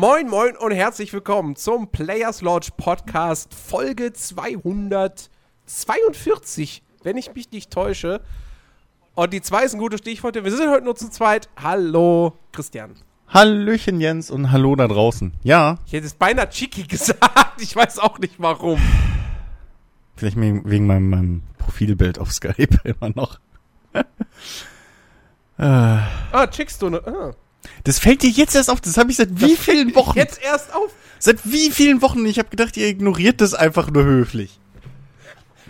Moin, moin und herzlich willkommen zum Players Lodge Podcast Folge 242, wenn ich mich nicht täusche. Und die zwei ist ein gutes Stichwort. Wir sind heute nur zu zweit. Hallo, Christian. Hallöchen Jens und hallo da draußen. Ja, Ich hätte es beinahe Chiki gesagt. Ich weiß auch nicht warum. vielleicht wegen meinem, meinem Profilbild auf Skype immer noch. Ah, Chickstunde. Ah. Das fällt dir jetzt erst auf. Das habe ich seit wie vielen Wochen? Jetzt erst auf. Seit wie vielen Wochen? Ich habe gedacht, ihr ignoriert das einfach nur höflich.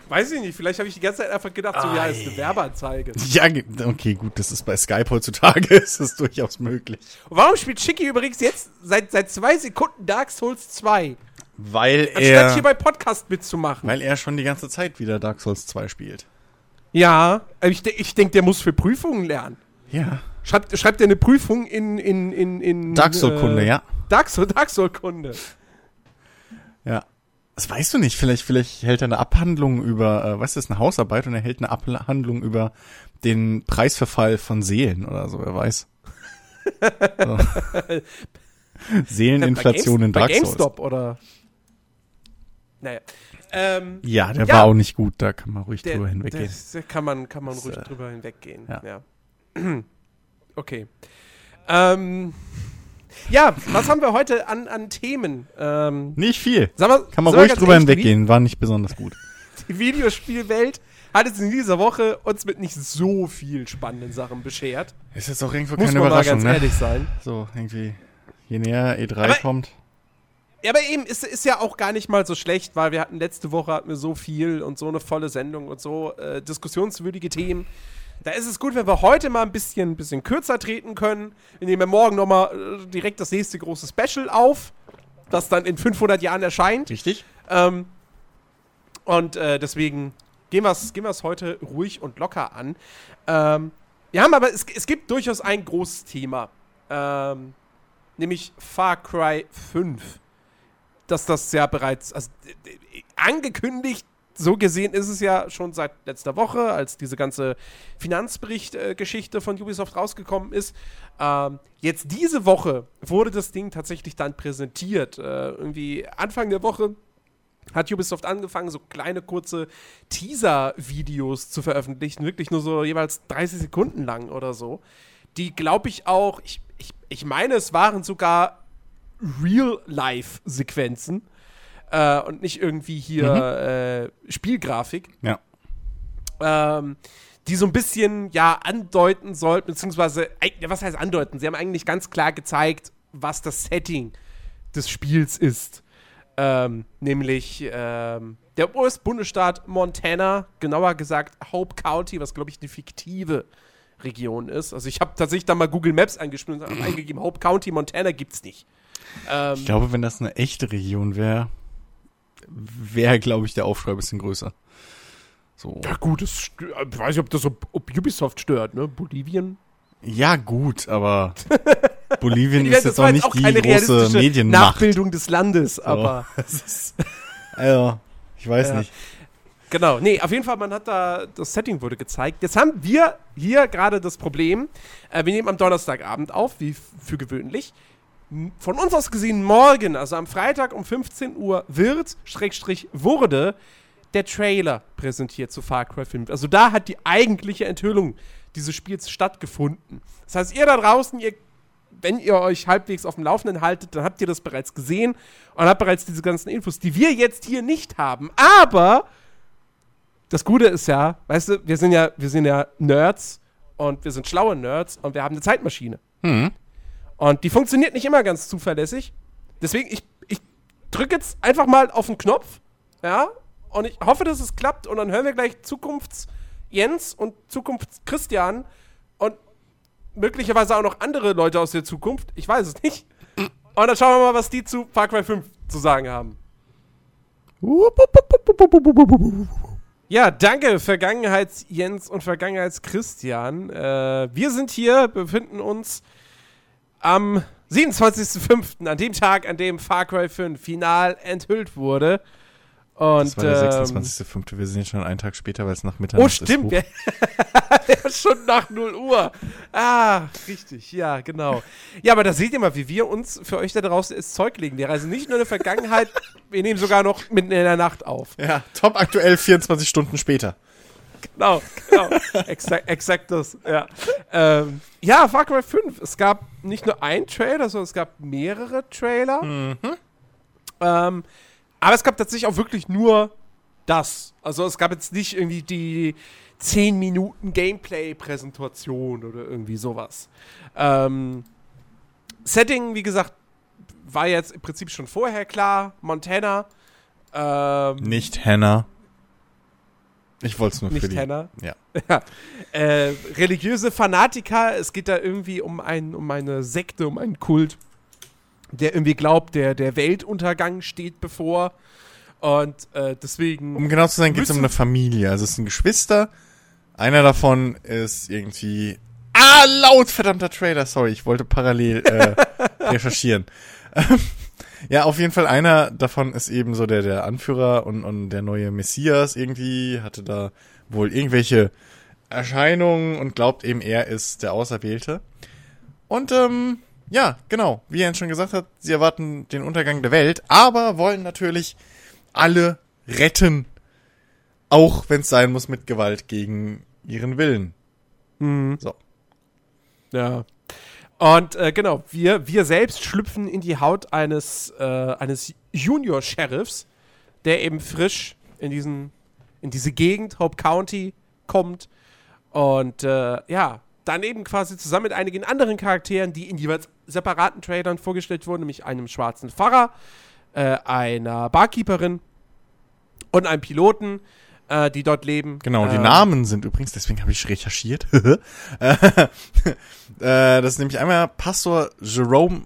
Weiß ich nicht. Vielleicht habe ich die ganze Zeit einfach gedacht, so, ja, ist eine Ei. Werbeanzeige. Ja, okay, gut, das ist bei Skype heutzutage ist das durchaus möglich. Und warum spielt Chiki übrigens jetzt seit, seit zwei Sekunden Dark Souls 2? Weil Anstatt er, hier bei Podcast mitzumachen. weil er schon die ganze Zeit wieder Dark Souls 2 spielt. Ja, ich, ich denke, der muss für Prüfungen lernen. Ja. Schreibt, schreibt er eine Prüfung in, in, in, in Dark Soul-Kunde, äh, ja. Dark Soul, Dark Soul Kunde. Ja. Das weißt du nicht. Vielleicht, vielleicht hält er eine Abhandlung über, äh, weißt du, das ist eine Hausarbeit und er hält eine Abhandlung über den Preisverfall von Seelen oder so, wer weiß. So. Seeleninflation in Dark Souls. GameStop oder. Naja. Ähm, Ja, der Ja. war auch nicht gut, da kann man ruhig der, drüber hinweggehen. das kann man, kann man Das, ruhig äh, drüber hinweggehen. ja. Ja. okay. Ähm, ja, was haben wir heute an, an Themen? Ähm, Nicht viel. sag mal, Kann man mal ruhig drüber hinweggehen, war nicht besonders gut. Die Videospielwelt hat jetzt in dieser Woche uns mit nicht so viel spannenden Sachen beschert. Ist jetzt auch irgendwo Muss keine man mal Überraschung, ganz ne? ehrlich sein. So, irgendwie, je näher E3 Aber- kommt. Ja, aber eben, ist, ist ja auch gar nicht mal so schlecht, weil wir hatten letzte Woche hatten wir so viel und so eine volle Sendung und so äh, diskussionswürdige Themen. Da ist es gut, wenn wir heute mal ein bisschen, bisschen kürzer treten können. Wir nehmen ja morgen nochmal äh, direkt das nächste große Special auf, das dann in 500 Jahren erscheint. Richtig? Ähm, und äh, deswegen gehen wir es gehen wir's heute ruhig und locker an. Ähm, wir haben aber, es, es gibt durchaus ein großes Thema. Ähm, nämlich Far Cry 5. Dass das ja bereits also, d- angekündigt, so gesehen ist es ja schon seit letzter Woche, als diese ganze Finanzbericht-Geschichte von Ubisoft rausgekommen ist. Ähm, jetzt diese Woche wurde das Ding tatsächlich dann präsentiert. Äh, irgendwie Anfang der Woche hat Ubisoft angefangen, so kleine kurze Teaser-Videos zu veröffentlichen, wirklich nur so jeweils 30 Sekunden lang oder so. Die, glaube ich, auch, ich, ich, ich meine, es waren sogar Real-Life-Sequenzen äh, und nicht irgendwie hier äh, Spielgrafik Ja. ähm, die so ein bisschen, ja, andeuten sollten, beziehungsweise, ja, was heißt andeuten? Sie haben eigentlich ganz klar gezeigt, was das Setting des Spiels ist. Ähm, nämlich ähm, der US-Bundesstaat Montana, genauer gesagt Hope County, was, glaube ich, eine fiktive Region ist. Also ich habe tatsächlich da mal Google Maps eingespielt und eingegeben, Hope County, Montana gibt's nicht. Ähm, Ich glaube, wenn das eine echte Region wäre, wäre, glaube ich, der Aufschrei ein bisschen größer. So. ja gut, das ich weiß nicht, ob das ob, ob Ubisoft stört, ne? Bolivien? Ja, gut, aber Bolivien ist jetzt auch nicht auch die große Medienmacht. Nachbildung des Landes, aber ist, also, ich weiß Ja. nicht. genau. Nee, auf jeden Fall, man hat da, das Setting wurde gezeigt. Jetzt haben wir hier gerade das Problem, äh, wir nehmen am Donnerstagabend auf, wie für gewöhnlich. Von uns aus gesehen morgen, also am Freitag um 15 Uhr wird, Schrägstrich wurde, der Trailer präsentiert zu Far Cry 5. Also da hat die eigentliche Enthüllung dieses Spiels stattgefunden. Das heißt, ihr da draußen, ihr wenn ihr euch halbwegs auf dem Laufenden haltet, dann habt ihr das bereits gesehen und habt bereits diese ganzen Infos, die wir jetzt hier nicht haben. Aber das Gute ist ja, weißt du, wir sind ja, wir sind ja Nerds und wir sind schlaue Nerds und wir haben eine Zeitmaschine. Hm. Und die funktioniert nicht immer ganz zuverlässig. Deswegen, ich, ich drücke jetzt einfach mal auf den Knopf, ja, und ich hoffe, dass es klappt und dann hören wir gleich Zukunfts-Jens und Zukunfts-Christian und möglicherweise auch noch andere Leute aus der Zukunft. Ich weiß es nicht. Und dann schauen wir mal, was die zu Far Cry 5 zu sagen haben. Ja, danke, Vergangenheits-Jens und Vergangenheits-Christian. Äh, wir sind hier, befinden uns am 27.05., an dem Tag, an dem Far Cry 5 final enthüllt wurde. Und, Das war der ähm, 26.05. Wir sind jetzt schon einen Tag später, weil es nach Mitternacht Oh, ist. stimmt. hoch. Ja, ja, schon nach 0 Uhr. Ah, richtig. Ja, genau. Ja, aber da seht ihr mal, wie wir uns für euch da draußen ins Zeug legen. Wir reisen nicht nur in der Vergangenheit, wir nehmen sogar noch mitten in der Nacht auf. Ja, top aktuell 24 Stunden später. Genau, genau. exakt, exakt das, ja. Ähm, ja, Far Cry 5. Es gab nicht nur einen Trailer, sondern es gab mehrere Trailer. Ähm, aber es gab tatsächlich auch wirklich nur das. Also es gab jetzt nicht irgendwie die 10 Minuten Gameplay-Präsentation oder irgendwie sowas. Ähm, Setting, wie gesagt, war jetzt im Prinzip schon vorher klar. Montana. Ähm, Nicht Hannah. Ich wollte es nur für nicht die. Hannah. Ja. Ja. Äh, religiöse Fanatiker, es geht da irgendwie um, ein, um eine Sekte, um einen Kult, der irgendwie glaubt, der, der Weltuntergang steht bevor. Und äh, deswegen. Um genau zu sein, geht es um eine Familie. Also es sind Geschwister. Einer davon ist irgendwie. Ah, laut, verdammter Trailer. Sorry, ich wollte parallel äh, recherchieren. ja, auf jeden Fall einer davon ist eben so der, der Anführer und, und der neue Messias irgendwie, hatte da wohl irgendwelche Erscheinungen und glaubt eben, er ist der Auserwählte. Und ähm, ja, genau, wie er schon gesagt hat, sie erwarten den Untergang der Welt, aber wollen natürlich alle retten, auch wenn es sein muss mit Gewalt gegen ihren Willen. Mhm. So. Ja. Und äh, genau, wir, wir selbst schlüpfen in die Haut eines, äh, eines Junior-Sheriffs, der eben frisch in, diesen, in diese Gegend, Hope County, kommt. Und äh, ja, dann eben quasi zusammen mit einigen anderen Charakteren, die in jeweils separaten Trailern vorgestellt wurden, nämlich einem schwarzen Pfarrer, äh, einer Barkeeperin und einem Piloten, äh, die dort leben. Genau, die Ähm, Namen sind übrigens, deswegen habe ich recherchiert. Äh, äh, das ist nämlich einmal Pastor Jerome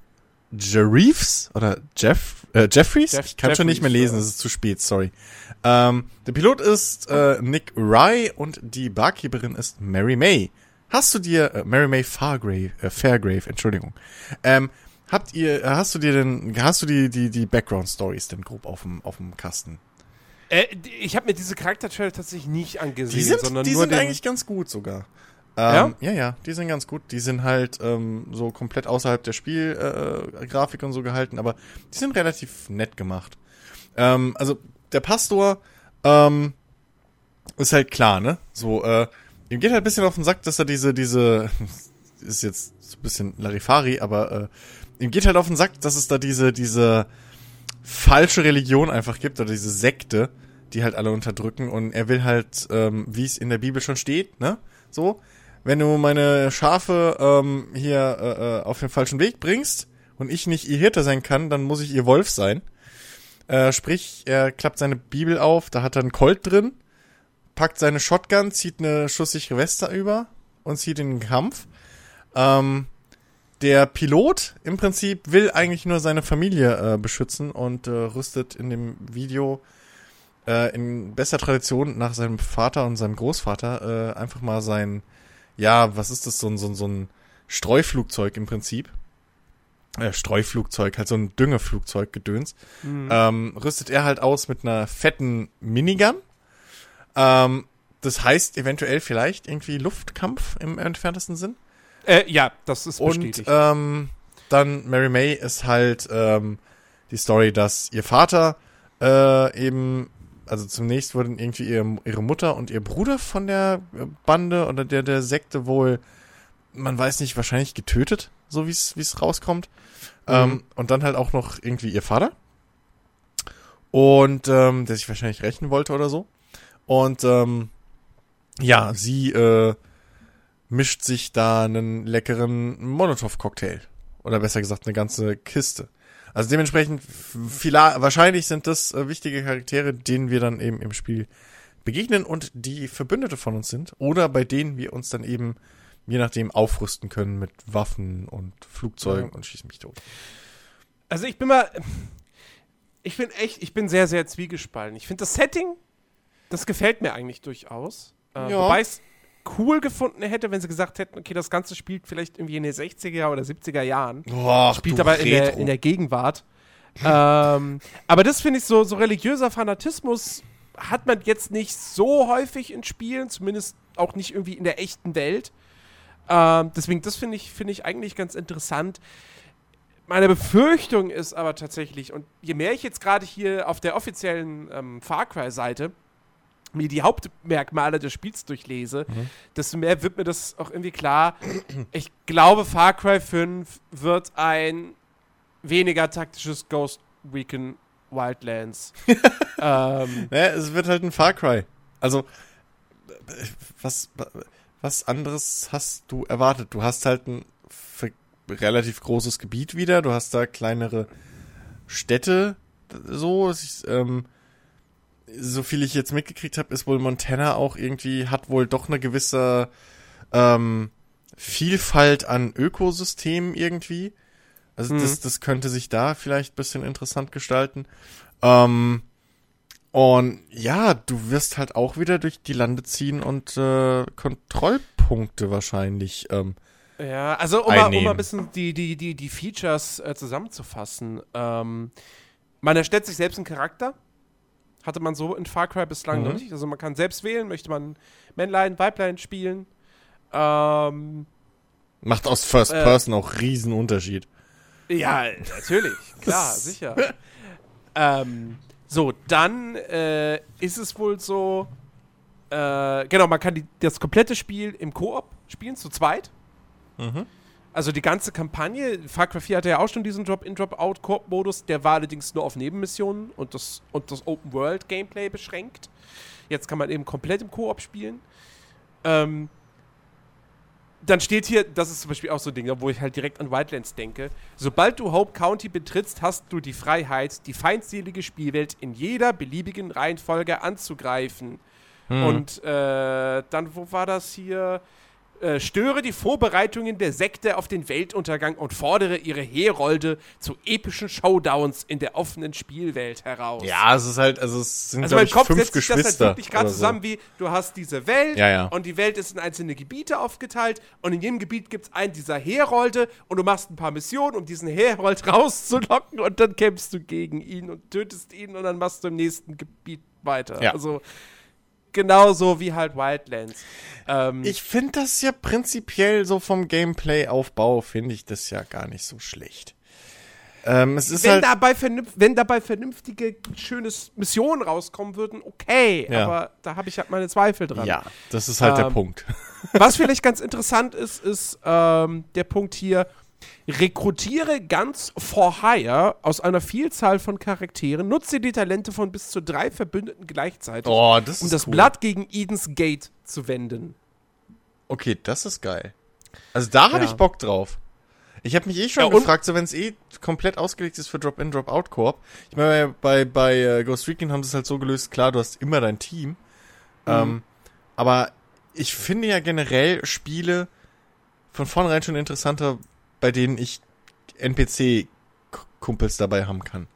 Jeriefs oder Jeff, äh, Jeffries? Jeff- ich kann schon nicht mehr Jeffries, lesen, es ist zu spät, sorry. Ähm, der Pilot ist äh, Nick Rye und die Barkeeperin ist Mary May. Hast du dir, äh, Mary May Fargrave, äh, Fairgrave, Entschuldigung. Ähm, habt ihr, äh, hast du dir denn, hast du die, die, die Background-Stories denn grob auf dem, auf dem Kasten? Äh, ich habe mir diese Charaktertrailer tatsächlich nicht angesehen, Die sind, sondern die nur sind den, eigentlich ganz gut sogar. Ja? Ähm, ja? ja, die sind ganz gut. Die sind halt ähm, so komplett außerhalb der Spielgrafik äh, Grafik und so gehalten, aber die sind relativ nett gemacht. Ähm, also der Pastor ähm, ist halt klar, ne? So, äh, ihm geht halt ein bisschen auf den Sack, dass er diese, diese, ist jetzt so ein bisschen Larifari, aber äh, ihm geht halt auf den Sack, dass es da diese, diese falsche Religion einfach gibt oder diese Sekte, die halt alle unterdrücken und er will halt, ähm, wie es in der Bibel schon steht, ne? So, wenn du meine Schafe ähm, hier äh, äh, auf den falschen Weg bringst und ich nicht ihr Hirte sein kann, dann muss ich ihr Wolf sein. Äh, sprich, er klappt seine Bibel auf, da hat er einen Colt drin, packt seine Shotgun, zieht eine schusssichere Weste über und zieht in den Kampf. Ähm, der Pilot im Prinzip will eigentlich nur seine Familie äh, beschützen und äh, rüstet in dem Video äh, in bester Tradition nach seinem Vater und seinem Großvater äh, einfach mal sein, ja, was ist das, so ein, so ein, so ein Streuflugzeug im Prinzip. Äh, Streuflugzeug, halt so ein Düngeflugzeug gedöns. Mhm. Ähm, rüstet er halt aus mit einer fetten Minigun. Ähm, das heißt eventuell vielleicht irgendwie Luftkampf im entferntesten Sinn. Äh, ja, das ist Und bestätigt. ähm, dann Mary May ist halt ähm, die Story, dass ihr Vater äh, eben, also zunächst wurden irgendwie ihre, ihre Mutter und ihr Bruder von der Bande oder der der Sekte wohl, man weiß nicht, wahrscheinlich getötet, so wie es wie es rauskommt. Mhm. Ähm, und dann halt auch noch irgendwie ihr Vater. Und ähm, der sich wahrscheinlich rächen wollte oder so. Und ähm, ja, sie äh, mischt sich da einen leckeren Molotow-Cocktail. Oder besser gesagt, eine ganze Kiste. Also dementsprechend, wahrscheinlich sind das äh, wichtige Charaktere, denen wir dann eben im Spiel begegnen und die Verbündete von uns sind. Oder bei denen wir uns dann eben, je nachdem, aufrüsten können mit Waffen und Flugzeugen Ja. und schießen mich tot. Also ich bin mal. Ich bin echt, ich bin sehr, sehr zwiegespalten. Ich finde das Setting, das gefällt mir eigentlich durchaus. Äh, Ja. Wobei es cool gefunden hätte, wenn sie gesagt hätten, okay, das Ganze spielt vielleicht irgendwie in den 60er oder 70er Jahren. Boah, Spielt aber in der, in der Gegenwart. ähm, aber das finde ich so, so religiöser Fanatismus hat man jetzt nicht so häufig in Spielen, zumindest auch nicht irgendwie in der echten Welt. Ähm, deswegen, das finde ich, find ich eigentlich ganz interessant. Meine Befürchtung ist aber tatsächlich, und je mehr ich jetzt gerade hier auf der offiziellen ähm, Far Cry-Seite mir die Hauptmerkmale des Spiels durchlese, mhm. desto mehr wird mir das auch irgendwie klar. Ich glaube, Far Cry 5 wird ein weniger taktisches Ghost Recon Wildlands. ähm, ja, es wird halt ein Far Cry. Also, was, was anderes hast du erwartet? Du hast halt ein relativ großes Gebiet wieder, du hast da kleinere Städte, so, ist, ähm, so viel ich jetzt mitgekriegt habe, ist wohl Montana auch irgendwie, hat wohl doch eine gewisse ähm, Vielfalt an Ökosystemen irgendwie. Also mhm. das, das könnte sich da vielleicht bisschen interessant gestalten. Ähm, und ja, du wirst halt auch wieder durch die Lande ziehen und äh, Kontrollpunkte wahrscheinlich. Ähm, ja, also um mal, um mal ein bisschen die, die, die, die Features äh, zusammenzufassen. Ähm, man erstellt sich selbst einen Charakter. Hatte man so in Far Cry bislang mhm. noch nicht. Also man kann selbst wählen, möchte man Männlein, Weiblein spielen. Ähm, Macht aus First äh, Person auch riesen Unterschied. Ja, natürlich, klar, sicher. ähm, so, dann äh, ist es wohl so, äh, genau, man kann die, das komplette Spiel im Koop spielen, zu zweit. Mhm. Also die ganze Kampagne, Far Cry 4 hatte ja auch schon diesen Drop-in, Drop-out-Koop-Modus, der war allerdings nur auf Nebenmissionen und das, und das Open-World-Gameplay beschränkt. Jetzt kann man eben komplett im Koop spielen. Ähm, dann steht hier, das ist zum Beispiel auch so ein Ding, wo ich halt direkt an Wildlands denke. Sobald du Hope County betrittst, hast du die Freiheit, die feindselige Spielwelt in jeder beliebigen Reihenfolge anzugreifen. Hm. Und äh, dann, wo war das hier? Äh, störe die Vorbereitungen der Sekte auf den Weltuntergang und fordere ihre Herolde zu epischen Showdowns in der offenen Spielwelt heraus. Ja, es ist halt, also es sind also mein Kopf fünf setzt sich das halt wirklich gerade zusammen so. wie, du hast diese Welt ja, ja. und die Welt ist in einzelne Gebiete aufgeteilt und in jedem Gebiet gibt es einen dieser Herolde und du machst ein paar Missionen, um diesen Herold rauszulocken und dann kämpfst du gegen ihn und tötest ihn und dann machst du im nächsten Gebiet weiter. Ja. Also genauso wie halt Wildlands. Ähm, ich finde das ja prinzipiell so vom Gameplay-Aufbau, finde ich das ja gar nicht so schlecht. Ähm, wenn, halt dabei wenn dabei vernünftige, schöne Missionen rauskommen würden, okay. Ja. Aber da habe ich halt meine Zweifel dran. Ja, das ist halt ähm, der Punkt. Was vielleicht ganz interessant ist, ist ähm, der Punkt hier, Rekrutiere ganz for hire aus einer Vielzahl von Charakteren, nutze die Talente von bis zu drei Verbündeten gleichzeitig, oh, das um das cool. Blatt gegen Edens Gate zu wenden. Okay, das ist geil. Also da habe ja. ich Bock drauf. Ich habe mich eh schon ja, gefragt, so wenn es eh komplett ausgelegt ist für Drop-in, Drop-out-Koop. Ich meine, bei, bei uh, Ghost Recon haben sie es halt so gelöst, klar, du hast immer dein Team. Mhm. Ähm, aber ich finde ja generell Spiele von vornherein schon interessanter, bei denen ich NPC-Kumpels dabei haben kann.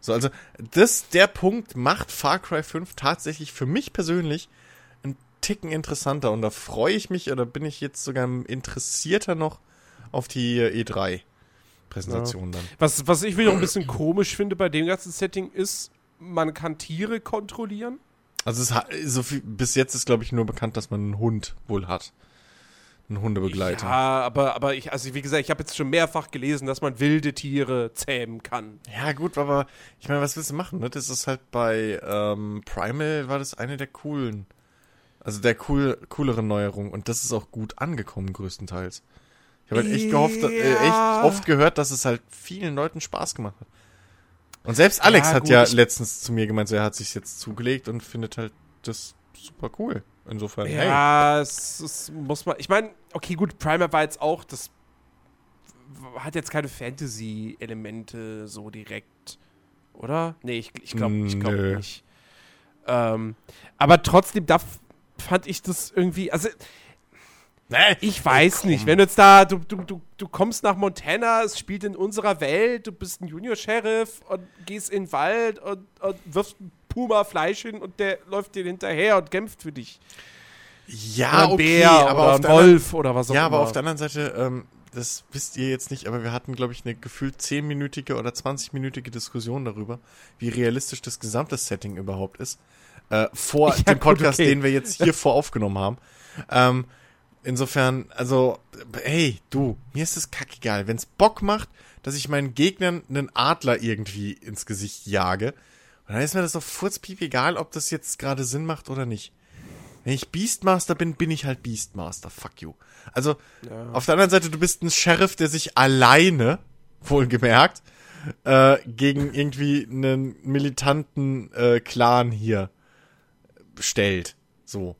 So, also, das, der Punkt macht Far Cry 5 tatsächlich für mich persönlich einen Ticken interessanter und da freue ich mich oder bin ich jetzt sogar interessierter noch auf die E3 Präsentation ja. dann. Was, was ich wiederum ein bisschen komisch finde bei dem ganzen Setting ist, man kann Tiere kontrollieren. Also es, so viel, bis jetzt ist glaube ich nur bekannt, dass man einen Hund wohl hat ein Hundebegleiter. Ja, aber, aber ich, also wie gesagt, ich habe jetzt schon mehrfach gelesen, dass man wilde Tiere zähmen kann. Ja, gut, aber ich meine, was willst du machen? Ne? Das ist halt bei ähm, Primal war das eine der coolen, also der cool, cooleren Neuerungen und das ist auch gut angekommen größtenteils. Ich habe halt echt gehofft, äh, echt oft gehört, dass es halt vielen Leuten Spaß gemacht hat. Und selbst Alex ja, hat gut, ja letztens zu mir gemeint, so, er hat sich jetzt zugelegt und findet halt das super cool. Insofern, ja, hey. es, es muss man. Ich meine, okay, gut, Primer war jetzt auch, das hat jetzt keine Fantasy-Elemente so direkt, oder? Nee, ich, ich glaube ich glaub nicht. Ähm, aber trotzdem, da fand ich das irgendwie, also Nee, ich weiß nicht. Wenn du jetzt da, du, du, du, du kommst nach Montana, es spielt in unserer Welt, du bist ein Junior-Sheriff und gehst in den Wald und, und wirfst Puma Fleisch hin und der läuft dir hinterher und kämpft für dich. Ja, oder okay, Bär aber oder ein Wolf oder was auch ja, immer. Ja, aber auf der anderen Seite, ähm, das wisst ihr jetzt nicht, aber wir hatten, glaube ich, eine gefühlt 10-minütige oder 20-minütige Diskussion darüber, wie realistisch das gesamte Setting überhaupt ist. Äh, vor Ja, dem gut, Podcast, okay. den wir jetzt hier vor aufgenommen haben. Ähm, insofern, also, hey, du, mir ist es kackegal. Wenn's Bock macht, dass ich meinen Gegnern einen Adler irgendwie ins Gesicht jage, und dann ist mir das doch furzpiep egal, ob das jetzt gerade Sinn macht oder nicht. Wenn ich Beastmaster bin, bin ich halt Beastmaster. Fuck you. Also, auf der anderen Seite, du bist ein Sheriff, der sich alleine, wohlgemerkt, äh, gegen irgendwie einen militanten äh, Clan hier stellt. So.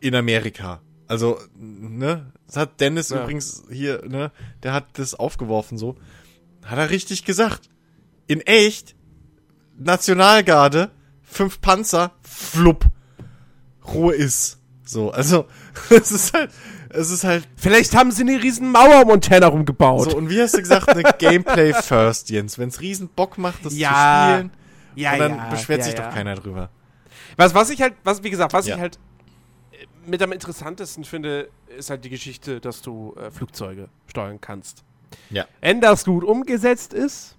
In Amerika. Also, ne? Das hat Dennis Ja. übrigens hier, ne? Der hat das aufgeworfen so. Hat er richtig gesagt. In echt, Nationalgarde, fünf Panzer, flupp. Ruhe ist. So, also, es ist halt, es ist halt Vielleicht haben sie eine riesen Mauer um Montana rumgebaut. so, und wie hast du gesagt, eine Gameplay first, Jens. Wenn es riesen Bock macht, das Ja. zu spielen, ja, und dann ja, beschwert ja, sich doch keiner drüber. Was, was ich halt, was, wie gesagt, was ich halt äh, mit am interessantesten finde, ist halt die Geschichte, dass du äh, Flugzeuge steuern kannst. Ja. Wenn das gut umgesetzt ist,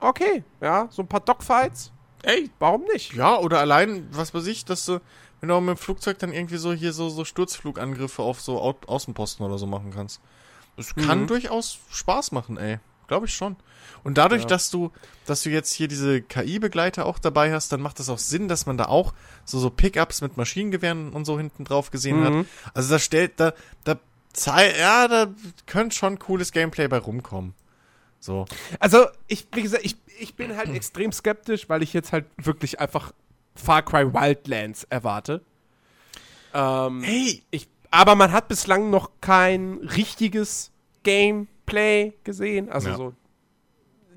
okay, ja, so ein paar Dogfights, Ey, warum nicht? ja, oder allein, was weiß ich, dass du, wenn du auch mit dem Flugzeug dann irgendwie so hier so, so Sturzflugangriffe auf so Au Außenposten oder so machen kannst. Das kann Mhm. durchaus Spaß machen, ey. Glaube ich schon. Und dadurch, Ja. dass du, dass du jetzt hier diese KI-Begleiter auch dabei hast, dann macht das auch Sinn, dass man da auch so, so Pickups mit Maschinengewehren und so hinten drauf gesehen hat. Mhm. Also da stellt, da, da, ja, da könnte schon cooles Gameplay bei rumkommen. So. Also, ich, wie gesagt, ich, ich bin halt extrem skeptisch, weil ich jetzt halt wirklich einfach Far Cry Wildlands erwarte. Ähm, Hey, ich, aber man hat bislang noch kein richtiges Gameplay gesehen. Also Ja. so.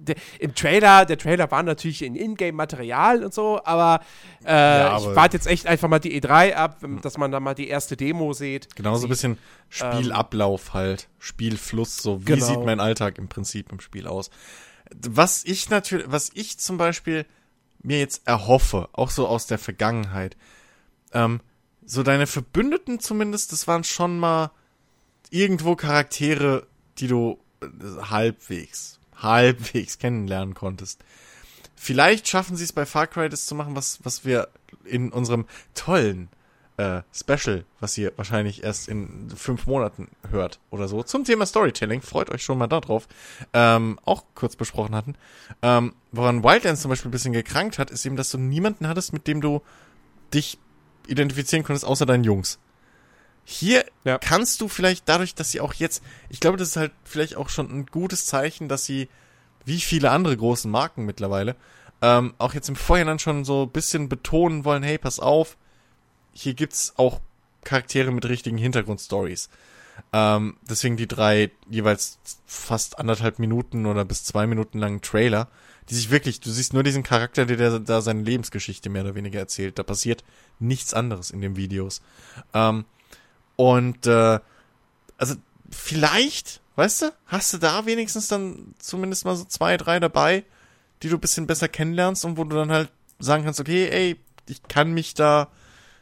Der, Im Trailer, der Trailer war natürlich in Ingame-Material und so, aber, äh, Ja, ich aber- warte jetzt echt einfach mal die E3 ab, dass man da mal die erste Demo sieht. Genauso ein sieht. bisschen Spielablauf halt, Spielfluss, so wie Genau. sieht mein Alltag im Prinzip im Spiel aus. Was ich natürlich, was ich zum Beispiel mir jetzt erhoffe, auch so aus der Vergangenheit, ähm, so deine Verbündeten zumindest, das waren schon mal irgendwo Charaktere, die du äh, halbwegs, halbwegs kennenlernen konntest. Vielleicht schaffen sie es bei Far Cry das zu machen, was, was wir in unserem tollen äh, Special, was ihr wahrscheinlich erst in fünf Monaten hört oder so, zum Thema Storytelling, freut euch schon mal darauf, ähm, auch kurz besprochen hatten. Ähm, woran Wildlands zum Beispiel ein bisschen gekrankt hat, ist eben, dass du niemanden hattest, mit dem du dich identifizieren konntest, außer deinen Jungs. Hier Ja. kannst du vielleicht dadurch, dass sie auch jetzt, ich glaube, das ist halt vielleicht auch schon ein gutes Zeichen, dass sie, wie viele andere großen Marken mittlerweile, ähm, auch jetzt im Vorhinein schon so ein bisschen betonen wollen, hey, pass auf, hier gibt's auch Charaktere mit richtigen Hintergrundstories. Ähm, deswegen die drei jeweils fast anderthalb Minuten oder bis zwei Minuten langen Trailer, die sich wirklich, du siehst nur diesen Charakter, der, der da seine Lebensgeschichte mehr oder weniger erzählt. Da passiert nichts anderes in den Videos. Ähm, und äh, also vielleicht, weißt du, hast du da wenigstens dann zumindest mal so zwei, drei dabei, die du ein bisschen besser kennenlernst und wo du dann halt sagen kannst, okay, ey, ich kann mich da,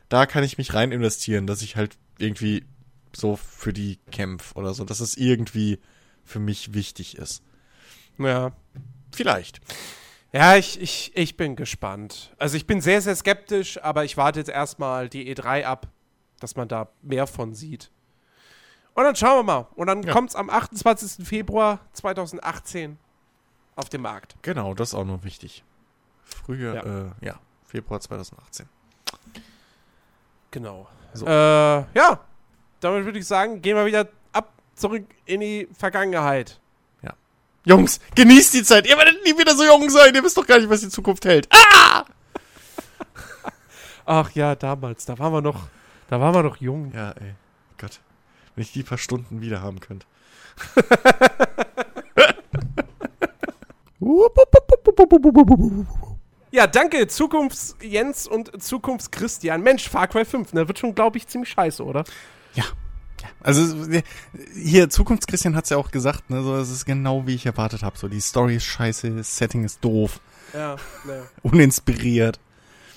da kann ich mich rein investieren, dass ich halt irgendwie so für die kämpf oder so, dass es irgendwie für mich wichtig ist. Ja. Vielleicht. Ja, ich, ich, ich bin gespannt. Also ich bin sehr, sehr skeptisch, aber ich warte jetzt erstmal die E3 ab, dass man da mehr von sieht. Und dann schauen wir mal. Und dann Ja. kommt's am 28. Februar 2018 auf den Markt. Genau, das ist auch noch wichtig. Früher, Ja. ja, äh, ja Februar 2018. Genau. So. Äh, ja, damit würde ich sagen, gehen wir wieder ab zurück in die Vergangenheit. Jungs, genießt die Zeit. Ihr werdet nie wieder so jung sein. Ihr wisst doch gar nicht, was die Zukunft hält. Ah! Ach ja, damals, da waren wir noch, da waren wir noch jung. Ja, ey. Gott. Wenn ich die paar Stunden wieder haben könnte. Ja, danke, Zukunfts-Jens und Zukunfts-Christian. Mensch, Far Cry 5, ne? Wird schon, glaube ich, ziemlich scheiße, oder? Ja. ja. Also hier, Zukunftschristian hat's ja auch gesagt, ne, so, es ist genau wie ich erwartet habe. So, die Story ist scheiße, das Setting ist doof, Ja, ja. uninspiriert.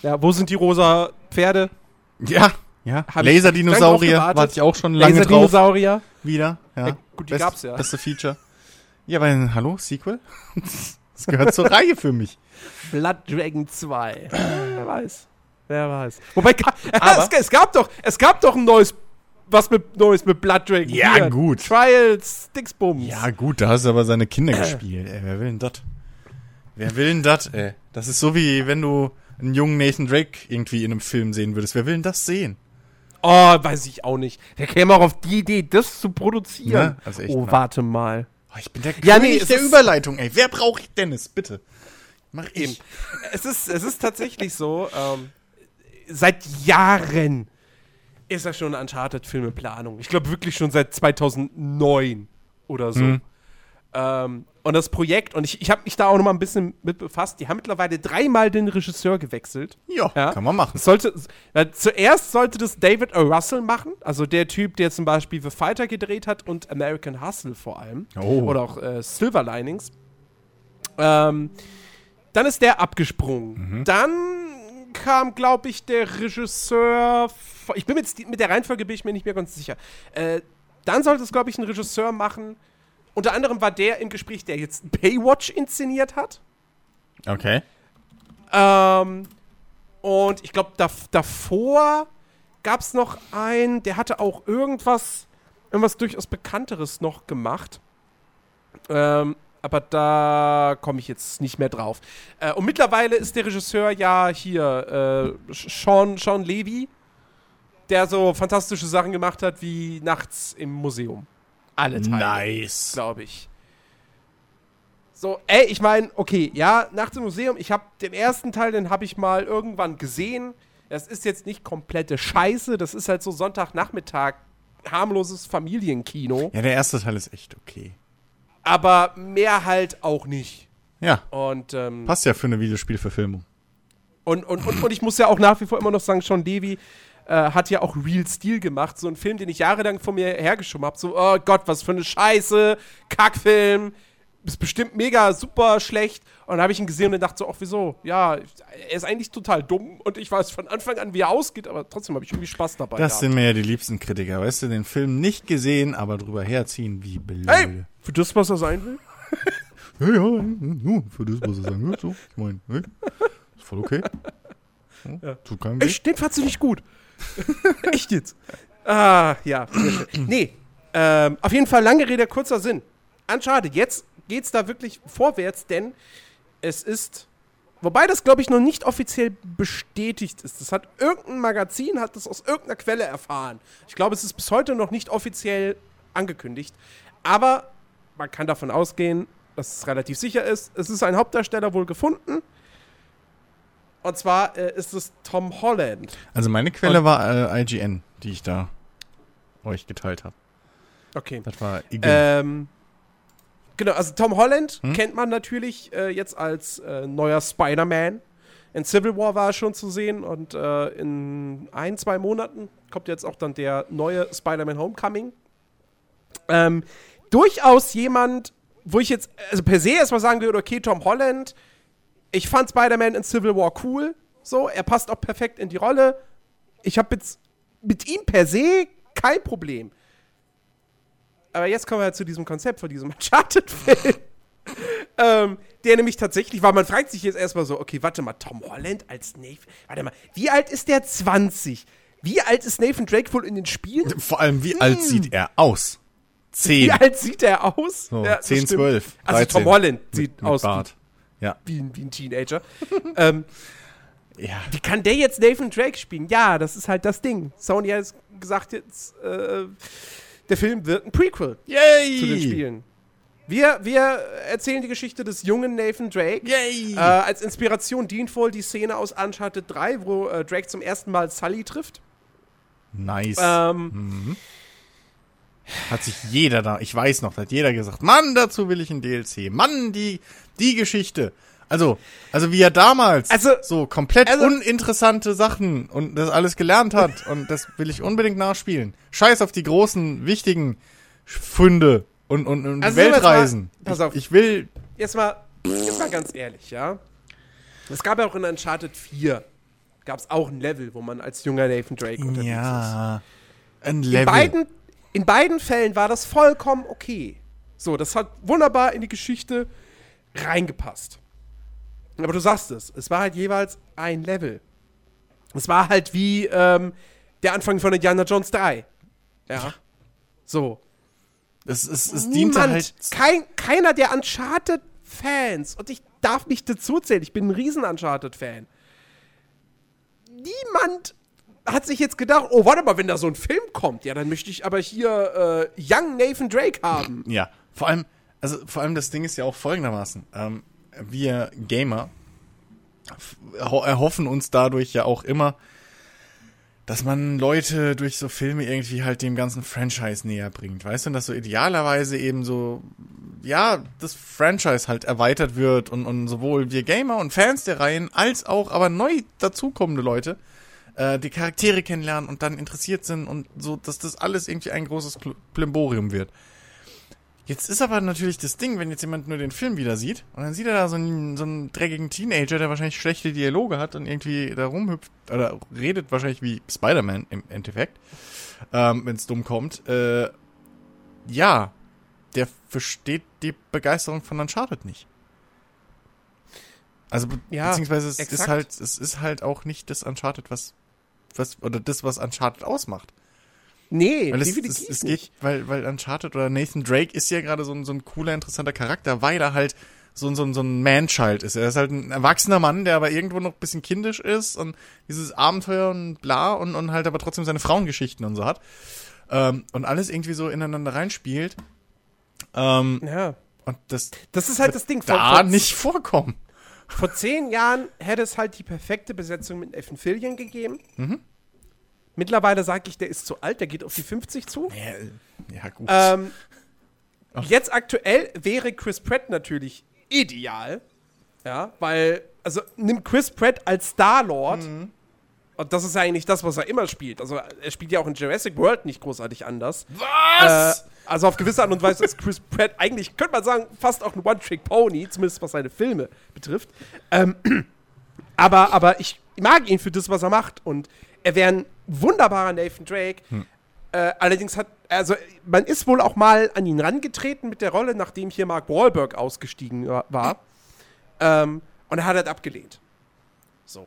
Ja, wo sind die rosa Pferde? Ja, ja. Laserdinosaurier warte ich auch schon lange drauf. Laserdinosaurier. wieder. Ja, Ja, gut, die gab's ja. Beste Feature. Ja, ein Hallo, Sequel? Das gehört zur Reihe für mich. Blood Dragon 2. Wer weiß. Wer weiß. Wobei, es, es, gab doch, es gab doch ein neues, was mit, Neues mit Blood Dragon. Ja, Hier, gut. Trials, Dixbums. Ja, gut, da hast du aber seine Kinder gespielt. Ey, wer will denn das? Wer will denn das, ey? Das ist so wie wenn du einen jungen Nathan Drake irgendwie in einem Film sehen würdest. Wer will denn das sehen? Oh, weiß ich auch nicht. Wer käme auch auf die Idee, das zu produzieren? Ja, also echt, oh, ne? warte mal. Oh, ich bin der Ja, König nee, es der Überleitung, ey. Wer braucht ich Dennis? Bitte. Mach ich. Eben. Es ist, es ist tatsächlich so, ähm, seit Jahren ist das schon eine Uncharted-Film in Planung. Ich glaube wirklich schon seit 2009 oder so. Hm. Ähm, und das Projekt, und ich, ich habe mich da auch noch mal ein bisschen mit befasst, die haben mittlerweile dreimal den Regisseur gewechselt. Ja, Ja. kann man machen. Sollte, äh, zuerst sollte das David O. Russell machen, also der Typ, der zum Beispiel The Fighter gedreht hat und American Hustle vor allem. Oh. Oder auch äh, Silver Linings. Ähm, dann ist der abgesprungen. Mhm. Dann kam, glaube ich, der Regisseur. Ich bin mit, mit der Reihenfolge bin ich mir nicht mehr ganz sicher. Äh, dann sollte es, glaube ich, ein Regisseur machen. Unter anderem war der im Gespräch, der jetzt Baywatch inszeniert hat. Okay. Ähm, und ich glaube, dav davor gab es noch einen, der hatte auch irgendwas, irgendwas durchaus Bekannteres noch gemacht. Ähm, aber da komme ich jetzt nicht mehr drauf. Äh, und mittlerweile ist der Regisseur ja hier, äh, Sean, Sean Levy, der so fantastische Sachen gemacht hat wie Nachts im Museum. Alle Teile Nice. glaube ich. So, ey, ich meine, okay, ja, Nachts im Museum, ich habe den ersten Teil, den habe ich mal irgendwann gesehen. Das ist jetzt nicht komplette Scheiße, das ist halt so Sonntagnachmittag, harmloses Familienkino, Ja, der erste Teil ist echt okay. aber mehr halt auch nicht. Ja, Und, ähm, passt ja für eine Videospielverfilmung. und, und, und, und ich muss ja auch nach wie vor immer noch sagen, Sean Levy äh, hat ja auch Real Steel gemacht, so ein Film, den ich jahrelang vor mir hergeschoben habe. So, oh Gott, was für eine Scheiße, Kackfilm, ist bestimmt mega super schlecht. Und dann habe ich ihn gesehen und dachte so, ach wieso? Ja, er ist eigentlich total dumm und ich weiß von Anfang an, wie er ausgeht, aber trotzdem habe ich irgendwie Spaß dabei. Das gehabt. sind mir ja die liebsten Kritiker. Weißt du, den Film nicht gesehen, aber drüber herziehen, wie blöd. Hey, für das, was er sein will? Ja, ja, ja, für das, was er sagen will. So, ich meine, hey, ist voll okay. Ja. Tut keinem weh. Den fandst du nicht gut. Echt jetzt? Ah, ja. nee, ähm, auf jeden Fall lange Rede, kurzer Sinn. Uncharted, jetzt geht's da wirklich vorwärts, denn es ist, wobei das, glaube ich, noch nicht offiziell bestätigt ist. Das hat irgendein Magazin, hat das aus irgendeiner Quelle erfahren. Ich glaube, es ist bis heute noch nicht offiziell angekündigt. Aber man kann davon ausgehen, dass es relativ sicher ist. Es ist ein Hauptdarsteller wohl gefunden. Und zwar äh, ist es Tom Holland. Also meine Quelle war äh, IGN, die ich da euch geteilt habe. Okay. Das war Igen. Ähm, genau, also Tom Holland Hm? kennt man natürlich äh, jetzt als äh, neuer Spider-Man. In Civil War war er schon zu sehen und äh, in ein, zwei Monaten kommt jetzt auch dann der neue Spider-Man Homecoming. Ähm, durchaus jemand, wo ich jetzt, also per se erstmal sagen würde, okay, Tom Holland, ich fand Spider-Man in Civil War cool, so, er passt auch perfekt in die Rolle. Ich habe jetzt mit ihm per se kein Problem. Aber jetzt kommen wir zu diesem Konzept von diesem Uncharted-Film. ähm, der nämlich tatsächlich, weil man fragt sich jetzt erstmal so, okay, warte mal, Tom Holland als Nathan, warte mal, wie alt ist der 20? Wie alt ist Nathan Drake wohl in den Spielen? Vor allem, wie alt sieht er aus? Zehn. Wie alt sieht er aus? So, Ja, das 10, stimmt. 12. Also 13. Tom Holland sieht mit, mit aus Bart. Ja. Wie, ein- wie ein Teenager. ähm, ja. wie kann der jetzt Nathan Drake spielen? Ja, das ist halt das Ding. Sony hat gesagt, jetzt, äh, der Film wird ein Prequel Yay! zu den Spielen. Wir, wir erzählen die Geschichte des jungen Nathan Drake. Yay! Äh, als Inspiration dient wohl die Szene aus Uncharted 3, wo äh, Drake zum ersten Mal Sully trifft. nice. Ähm, Hat sich jeder da, ich weiß noch, hat jeder gesagt, Mann, dazu will ich ein DLC. Mann, die, die Geschichte. Also, also wie er damals Also- so komplett also- uninteressante Sachen und das alles gelernt hat und das will ich unbedingt nachspielen. Scheiß auf die großen, wichtigen Funde und, und, und Also jetzt mal- Weltreisen. pass ich, auf. ich will, jetzt, mal, jetzt mal ganz ehrlich, ja. Es gab ja auch in Uncharted 4 gab es auch ein Level, wo man als junger Nathan Drake unterwegs ist. ja, ein In Level. beiden, In beiden Fällen war das vollkommen okay. So, das hat wunderbar in die Geschichte reingepasst. Aber du sagst es, es war halt jeweils ein Level. Es war halt wie ähm, der Anfang von Indiana Jones 3. Ja. So. Es, es, es diente Niemand, halt. kein, keiner der Uncharted-Fans, und ich darf mich dazu zählen, ich bin ein riesen Uncharted-Fan. Niemand hat sich jetzt gedacht, oh, warte mal, wenn da so ein Film kommt, ja, dann möchte ich aber hier äh, Young Nathan Drake haben. Ja, vor allem, also vor allem das Ding ist ja auch folgendermaßen. Ähm, wir Gamer erhoffen uns dadurch ja auch immer, dass man Leute durch so Filme irgendwie halt dem ganzen Franchise näher bringt, weißt du, dass so idealerweise eben so, ja, das Franchise halt erweitert wird und, und sowohl wir Gamer und Fans der Reihen als auch aber neu dazukommende Leute äh, die Charaktere kennenlernen und dann interessiert sind und so, dass das alles irgendwie ein großes Plimborium wird. Jetzt ist aber natürlich das Ding, wenn jetzt jemand nur den Film wieder sieht und dann sieht er da so einen, so einen dreckigen Teenager, der wahrscheinlich schlechte Dialoge hat und irgendwie da rumhüpft oder redet wahrscheinlich wie Spider-Man im Endeffekt, ähm, wenn es dumm kommt. Äh, ja, der versteht die Begeisterung von Uncharted nicht. Also be Ja, beziehungsweise es ist exakt. halt, es ist halt auch nicht das Uncharted, was, was oder das, was Uncharted ausmacht. Nee, Weil es, es, es nicht. geht, weil, weil Uncharted oder Nathan Drake ist ja gerade so ein, so ein cooler, interessanter Charakter, weil er halt so, ein- so, ein- so ein Man-Child ist. Er ist halt ein erwachsener Mann, der aber irgendwo noch ein bisschen kindisch ist und dieses Abenteuer und bla und, und halt aber trotzdem seine Frauengeschichten und so hat. Ähm, und alles irgendwie so ineinander reinspielt. Ähm, Ja. und das Das ist halt das Ding. Vor, da vor, nicht vorkommen. vor zehn Jahren hätte es halt die perfekte Besetzung mit Evan Fillion gegeben. Mhm. Mittlerweile sage ich, der ist zu alt, der geht auf die 50 zu. Ja, ja gut. Ähm, jetzt aktuell wäre Chris Pratt natürlich ideal. Ja, weil, also nimm Chris Pratt als Star-Lord. Mhm. Und das ist ja eigentlich das, was er immer spielt. Also er spielt ja auch in Jurassic World nicht großartig anders. Was? Äh, also auf gewisse Art und Weise ist Chris Pratt eigentlich, könnte man sagen, fast auch ein One-Trick-Pony, zumindest was seine Filme betrifft. Ähm, aber, aber ich mag ihn für das, was er macht. Und er wäre ein wunderbarer Nathan Drake. Äh, allerdings hat, also man ist wohl auch mal an ihn rangetreten mit der Rolle, nachdem hier Mark Wahlberg ausgestiegen wa- war. Ähm, und er hat halt abgelehnt. So.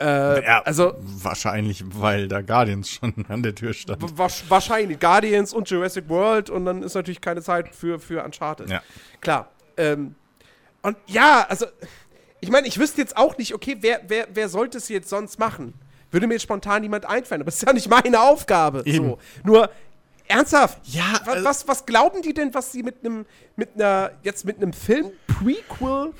Äh, ja, also wahrscheinlich, weil da Guardians schon an der Tür stand. wa- wahrscheinlich Guardians und Jurassic World und dann ist natürlich keine Zeit für, für Uncharted. Ja. Klar. Ähm, und ja, also, ich meine, ich wüsste jetzt auch nicht, okay, wer, wer, wer sollte es jetzt sonst machen? Würde mir jetzt spontan niemand einfallen, aber es ist ja nicht meine Aufgabe. So. Nur, ernsthaft, Ja, wa- also- was, was glauben die denn, was sie mit einem, mit einer, jetzt mit einem Film-Prequel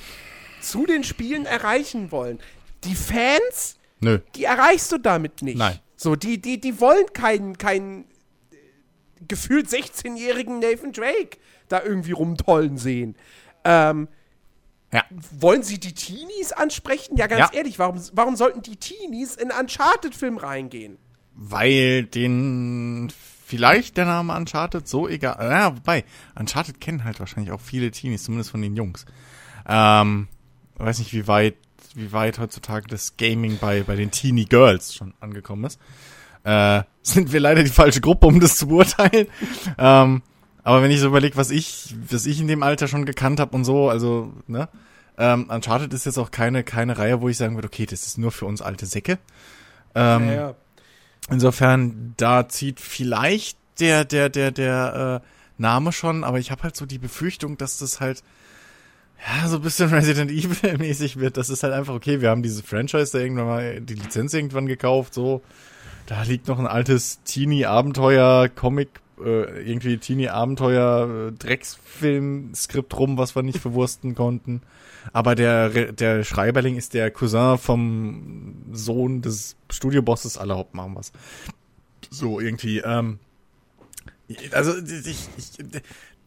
zu den Spielen erreichen wollen? Die Fans, Nö. die erreichst du damit nicht. Nein. So, die, die, die wollen keinen, keinen äh, gefühlt 16-jährigen Nathan Drake da irgendwie rumtollen sehen. Ähm, Ja. wollen sie die Teenies ansprechen? Ja, ganz Ja. ehrlich, warum, warum sollten die Teenies in Uncharted-Film reingehen? Weil den vielleicht der Name Uncharted so egal. Ja, wobei, Uncharted kennen halt wahrscheinlich auch viele Teenies, zumindest von den Jungs. Ähm, weiß nicht, wie weit, wie weit heutzutage das Gaming bei, bei den Teenie Girls schon angekommen ist. Äh, sind wir leider die falsche Gruppe, um das zu beurteilen. ähm, aber wenn ich so überlege, was ich, was ich in dem Alter schon gekannt habe und so, also, ne? Ähm, Uncharted ist jetzt auch keine, keine Reihe, wo ich sagen würde, okay, das ist nur für uns alte Säcke. Ähm, Naja. Insofern, da zieht vielleicht der, der, der, der äh, Name schon, aber ich habe halt so die Befürchtung, dass das halt ja so ein bisschen Resident Evil mäßig wird. Das ist halt einfach, okay, wir haben dieses Franchise da irgendwann mal die Lizenz irgendwann gekauft, so. Da liegt noch ein altes Teenie-Abenteuer-Comic, äh, irgendwie Teenie-Abenteuer-Drecksfilm-Skript rum, was wir nicht verwursten konnten. Aber der, der Schreiberling ist der Cousin vom Sohn des Studiobosses aller Hauptmachen was. So, irgendwie, ähm, also, ich, ich,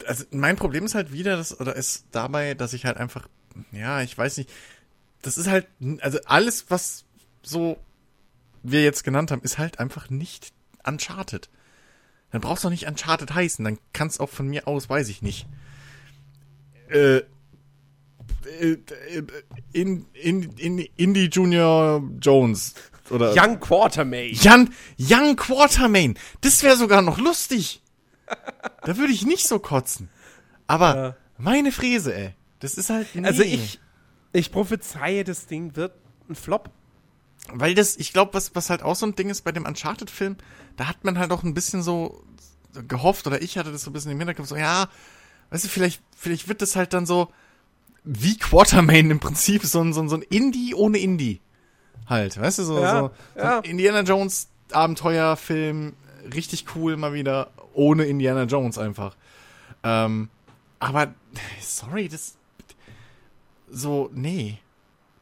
also, mein Problem ist halt wieder, das, oder ist dabei, dass ich halt einfach, ja, ich weiß nicht, das ist halt, also alles, was so wir jetzt genannt haben, ist halt einfach nicht Uncharted. Dann brauchst du auch nicht Uncharted heißen, dann kann es auch von mir aus, weiß ich nicht. Äh, äh, äh, in, in, in, Indie Junior Jones. Oder Young Quartermain. Young, Young Quartermain. Das wäre sogar noch lustig. da würde ich nicht so kotzen. Aber Ja. meine Fräse, ey. Das ist halt. Nee. Also ich, ich prophezeie, das Ding wird ein Flop. Weil das, ich glaube, was, was halt auch so ein Ding ist bei dem Uncharted-Film, da hat man halt auch ein bisschen so gehofft, oder ich hatte das so ein bisschen im Hinterkopf, so, ja, weißt du, vielleicht, vielleicht wird das halt dann so wie Quartermain im Prinzip, so ein, so ein, so ein Indie ohne Indie. Halt, weißt du, so, Ja, so, so ja. ein Indiana Jones Abenteuerfilm, richtig cool mal wieder, ohne Indiana Jones einfach. Ähm, aber, sorry, das, so, nee.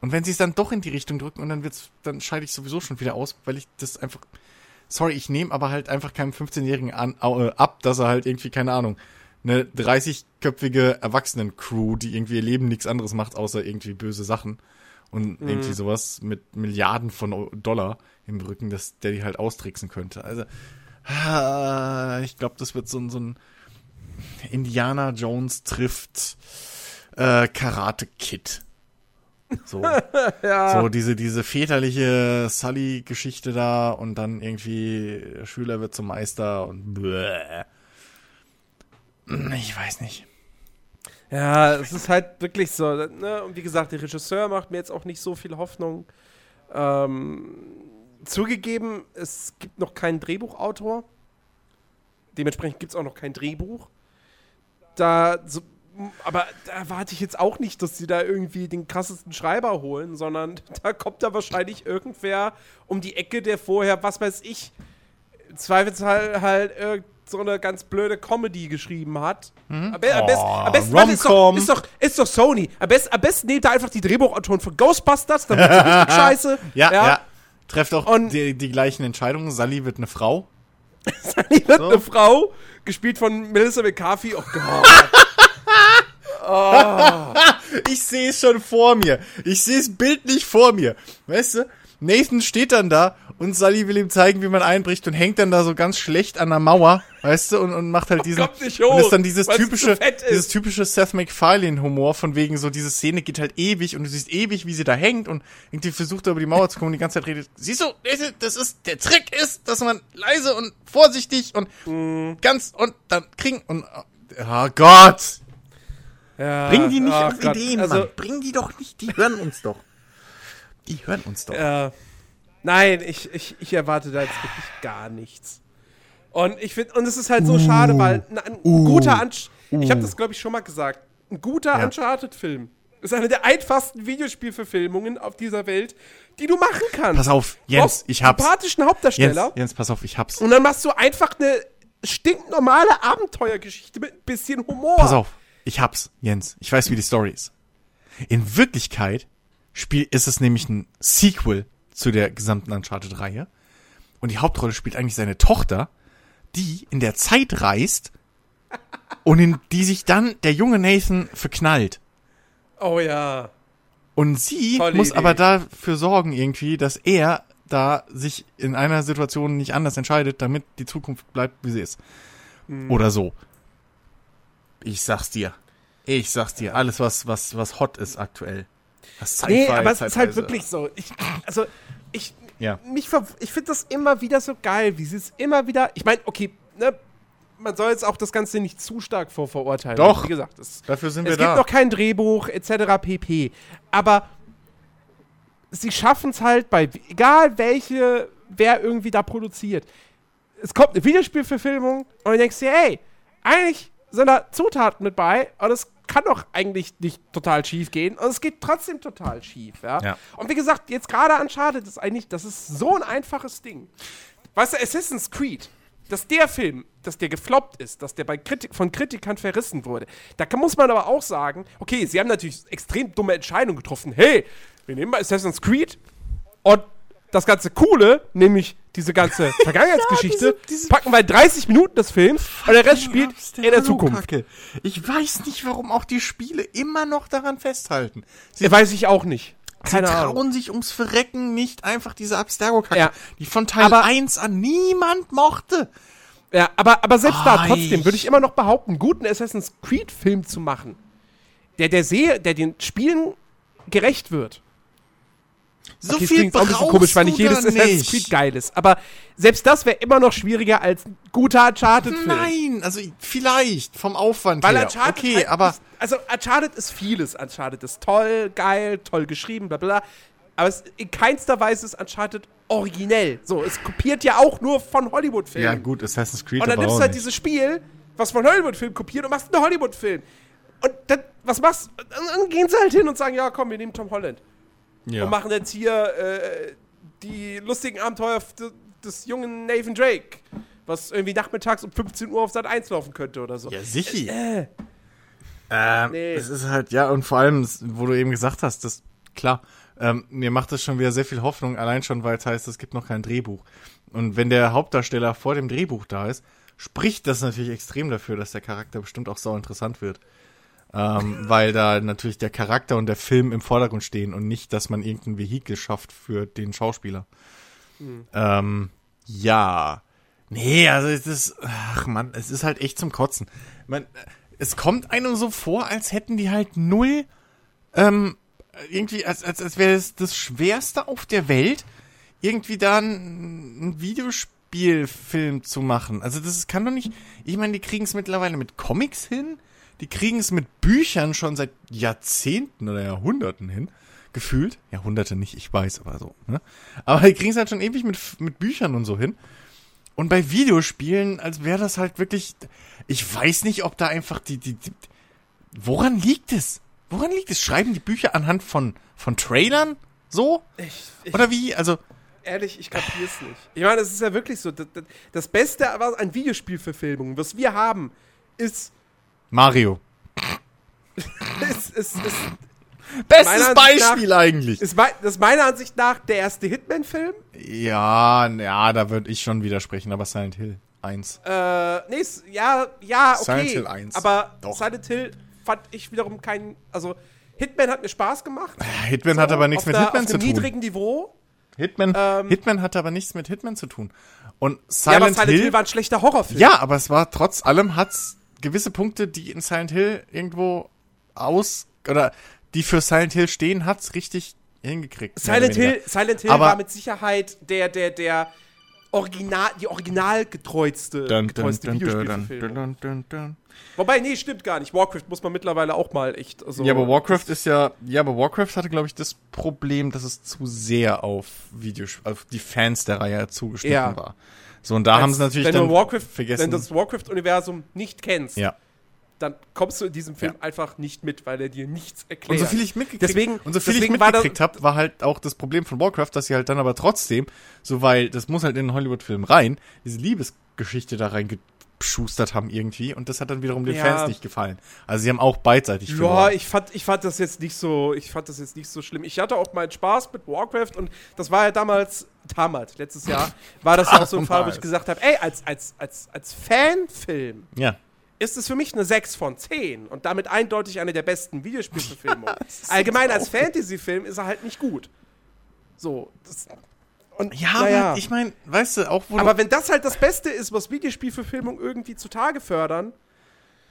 Und wenn sie es dann doch in die Richtung drücken und dann wird's, dann scheide ich sowieso schon wieder aus, weil ich das einfach, sorry, ich nehme aber halt einfach keinem 15-Jährigen an, äh, ab, dass er halt irgendwie, keine Ahnung, eine 30-köpfige Erwachsenen-Crew, die irgendwie ihr Leben nichts anderes macht, außer irgendwie böse Sachen und irgendwie sowas mit Milliarden von Dollar im Rücken, dass der die halt austricksen könnte. Also, ah, ich glaube, das wird so, ein- so ein Indiana Jones trifft äh, Karate-Kid. So. So diese, diese väterliche Sully-Geschichte da und dann irgendwie der Schüler wird zum Meister und bläh. Ich weiß nicht. Ja, es ist halt wirklich so. Ne? Und wie gesagt, der Regisseur macht mir jetzt auch nicht so viel Hoffnung. Ähm, zugegeben, es gibt noch keinen Drehbuchautor. Dementsprechend gibt es auch noch kein Drehbuch. Da, so, aber da erwarte ich jetzt auch nicht, dass sie da irgendwie den krassesten Schreiber holen, sondern da kommt da wahrscheinlich irgendwer um die Ecke, der vorher, was weiß ich, Zweifelsfall halt irgend so eine ganz blöde Comedy geschrieben hat. Am, be am, besten, am besten warte, ist, doch, ist, doch, ist doch Sony. Am besten nehmt ihr einfach die Drehbuchautoren von Ghostbusters, dann wird richtig scheiße. Ja, ja. Trefft auch Und- die, die gleichen Entscheidungen. Sally wird eine Frau. Die wird So. eine Frau, gespielt von Melissa McCarthy. Oh Gott. Ich sehe es schon vor mir. Ich sehe es bildlich vor mir. Weißt du? Nathan steht dann da und Sally will ihm zeigen, wie man einbricht und hängt dann da so ganz schlecht an der Mauer, weißt du, und, und macht halt diesen kommt nicht hoch, und ist dann dieses typische dieses typische Seth MacFarlane Humor von wegen so diese Szene geht halt ewig und du siehst ewig, wie sie da hängt und irgendwie versucht er über die Mauer zu kommen und die ganze Zeit redet. Siehst du, Nathan, das ist der Trick ist, dass man leise und vorsichtig und Mhm. ganz und dann kriegen und oh Gott, Ja, Bring die nicht auf Gott. Ideen, also, Mann. Bring die doch nicht. Die hören uns doch. Die hören uns doch. Äh, nein, ich, ich, ich erwarte da jetzt wirklich gar nichts. Und ich finde, und es ist halt so schade, weil ein, ein guter Unch ich habe das glaube ich schon mal gesagt, ein guter Ja. Uncharted-Film ist eine der einfachsten Videospielverfilmungen auf dieser Welt, die du machen kannst. Pass auf, Jens, brauchst ich hab's. sympathischen Jens, Hauptdarsteller Jens, pass auf, ich hab's. und dann machst du einfach eine stinknormale Abenteuergeschichte mit ein bisschen Humor. Pass auf, ich hab's, Jens. Ich weiß, wie die Story ist. In Wirklichkeit spiel, ist es nämlich ein Sequel zu der gesamten Uncharted-Reihe. Und die Hauptrolle spielt eigentlich seine Tochter, die in der Zeit reist und in die sich dann der junge Nathan verknallt. Oh ja. Und sie Tolle muss Idee. aber dafür sorgen irgendwie, dass er da sich in einer Situation nicht anders entscheidet, damit die Zukunft bleibt, wie sie ist. Hm. Oder so. Ich sag's dir. Ich sag's dir. Alles, was, was, was hot ist aktuell. Was Sci-Fi, Nee, aber es ist halt wirklich so. Ich, also, ich, Ja. mich ich finde das immer wieder so geil, wie sie es immer wieder. Ich meine, okay, ne, man soll jetzt auch das Ganze nicht zu stark vorverurteilen. Doch. Wie gesagt, es, Dafür sind es wir gibt da. noch kein Drehbuch etc. pp. Aber sie schaffen es halt bei, egal welche, wer irgendwie da produziert. Es kommt eine Videospielverfilmung und du denkst dir, ey, eigentlich sind da Zutaten mit bei und es kann doch eigentlich nicht total schief gehen und es geht trotzdem total schief, ja. Ja. Und wie gesagt, jetzt gerade Uncharted ist eigentlich, das ist so ein einfaches Ding. Weißt du, Assassin's Creed, dass der Film, dass der gefloppt ist, dass der bei Kritik, von Kritikern verrissen wurde, da kann, muss man aber auch sagen, okay, sie haben natürlich extrem dumme Entscheidungen getroffen. Hey, wir nehmen mal Assassin's Creed und das ganze Coole, nämlich diese ganze Vergangenheitsgeschichte, diese- diese- packen wir in 30 Minuten des Films und der Rest spielt in der Zukunft. Kacke. Ich weiß nicht, warum auch die Spiele immer noch daran festhalten. Sie Ja, weiß ich auch nicht. Sie Keine trauen Ahnung. sich ums Verrecken nicht einfach diese Abstergo-Kacke, Ja. die von Teil Aber- 1 an niemand mochte. Ja, aber, aber selbst da Ah, trotzdem würde ich immer noch behaupten, einen guten Assassin's Creed-Film zu machen, der der Serie, der den Spielen gerecht wird. So okay, viel klingt auch ein bisschen komisch, weil nicht jedes Assassin's. Creed geil ist. Aber selbst das wäre immer noch schwieriger als ein guter Uncharted-Film. Nein, also vielleicht vom Aufwand Weil her. Uncharted okay, halt aber Ist, also Uncharted ist vieles. Uncharted ist toll, geil, toll geschrieben, bla bla. Aber es, in keinster Weise ist Uncharted originell. So, es kopiert ja auch nur von Hollywood-Filmen. ja gut, Assassin's Creed Und dann aber nimmst du halt dieses Spiel, was von Hollywood-Filmen kopiert und machst einen Hollywood-Film. Und dann, was machst du? Dann gehen sie halt hin und sagen, ja komm, wir nehmen Tom Holland. Ja. Und machen jetzt hier äh, die lustigen Abenteuer des, jungen Nathan Drake. Was irgendwie nachmittags um 15 Uhr auf Sat 1 laufen könnte oder so. ja, sicher. Äh, Ähm, Nee. Es ist halt, ja, und vor allem, wo du eben gesagt hast, das, klar, ähm, mir macht das schon wieder sehr viel Hoffnung, allein schon, weil es heißt, es gibt noch kein Drehbuch. Und wenn der Hauptdarsteller vor dem Drehbuch da ist, spricht das natürlich extrem dafür, dass der Charakter bestimmt auch sau interessant wird. Ähm, weil da natürlich der Charakter und der Film im Vordergrund stehen und nicht, dass man irgendein Vehikel schafft für den Schauspieler. Ähm, ja. Nee, also es ist, ach man, es ist halt echt zum Kotzen. Man, es kommt einem so vor, als hätten die halt null, ähm, irgendwie, als, als, als wäre es das Schwerste auf der Welt, irgendwie da ein, ein Videospielfilm zu machen. Also das kann doch nicht, ich meine, die kriegen es mittlerweile mit Comics hin, die kriegen es mit Büchern schon seit Jahrzehnten oder Jahrhunderten hin. Gefühlt. Jahrhunderte nicht, ich weiß, aber so. Ne? Aber die kriegen es halt schon ewig mit, mit Büchern und so hin. Und bei Videospielen, als wäre das halt wirklich. Ich weiß nicht, ob da einfach die, die, die. Woran liegt es? Woran liegt es? Schreiben die Bücher anhand von, von Trailern? So? ich, ich, Oder wie? Also, ehrlich, ich kapier's nicht. Ich meine, es ist ja wirklich so. Das, das, Beste an Videospielverfilmungen, was wir haben, ist. Mario. ist, ist, ist, Bestes Beispiel eigentlich. ist, das ist meiner Ansicht nach der erste Hitman-Film. Ja, ja, da würde ich schon widersprechen, aber Silent Hill 1. Äh, nee, ja, ja, okay. Silent Hill 1. Aber Doch. Silent Hill fand ich wiederum keinen. Also, Hitman hat mir Spaß gemacht. Hitman hat aber nichts auf mit der, Hitman auf zu tun. niedrigen Niveau. Hitman, Ähm, Hitman hat aber nichts mit Hitman zu tun. Und Ja, aber Silent, Silent Hill, Hill, war ein schlechter Horrorfilm. Ja, aber es war trotz allem hat's gewisse Punkte, die in Silent Hill irgendwo aus oder die für Silent Hill stehen, hat's richtig hingekriegt. Silent. Hill, Silent Hill Aber- war mit Sicherheit der, der, der Original, die dun, getreueste Videospielverfilmung. Wobei, nee, stimmt gar nicht. Warcraft muss man mittlerweile auch mal echt. Also, Ja, aber Warcraft ist ja, ja, aber Warcraft hatte, glaube ich, das Problem, dass es zu sehr auf Videos, auf die Fans der Reihe zugeschnitten Ja. war. So, und da haben sie natürlich wenn dann du Warcraft, vergessen. Wenn du das Warcraft-Universum nicht kennst, ja. dann kommst du in diesem Film Ja. einfach nicht mit, weil er dir nichts Und erklärt. so viel ich mitgekriegt, Deswegen- und so viel ich mitgekriegt habe, war halt auch das Problem von Warcraft, dass sie halt dann aber trotzdem, so weil das muss halt in einen Hollywood-Film rein, diese Liebesgeschichte da reingeschustert haben irgendwie und das hat dann wiederum den Ja. Fans nicht gefallen. Also sie haben auch beidseitig Ja, verloren. ich fand, ich fand das jetzt nicht so, ich fand das jetzt nicht so schlimm. Ich hatte auch meinen Spaß mit Warcraft und das war ja damals, damals, letztes Jahr, war das ja auch so ein Fall, wo ich gesagt habe, ey, als, als, als, als Fanfilm Ja. ist es für mich eine 6 von 10 und damit eindeutig eine der besten Videospielverfilmungen. Allgemein als. Fantasy-Film ist er halt nicht gut. So, das, und, Ja, naja. aber ich meine, weißt du, auch wo aber wenn das halt das Beste ist, was Videospielverfilmung irgendwie zutage fördern,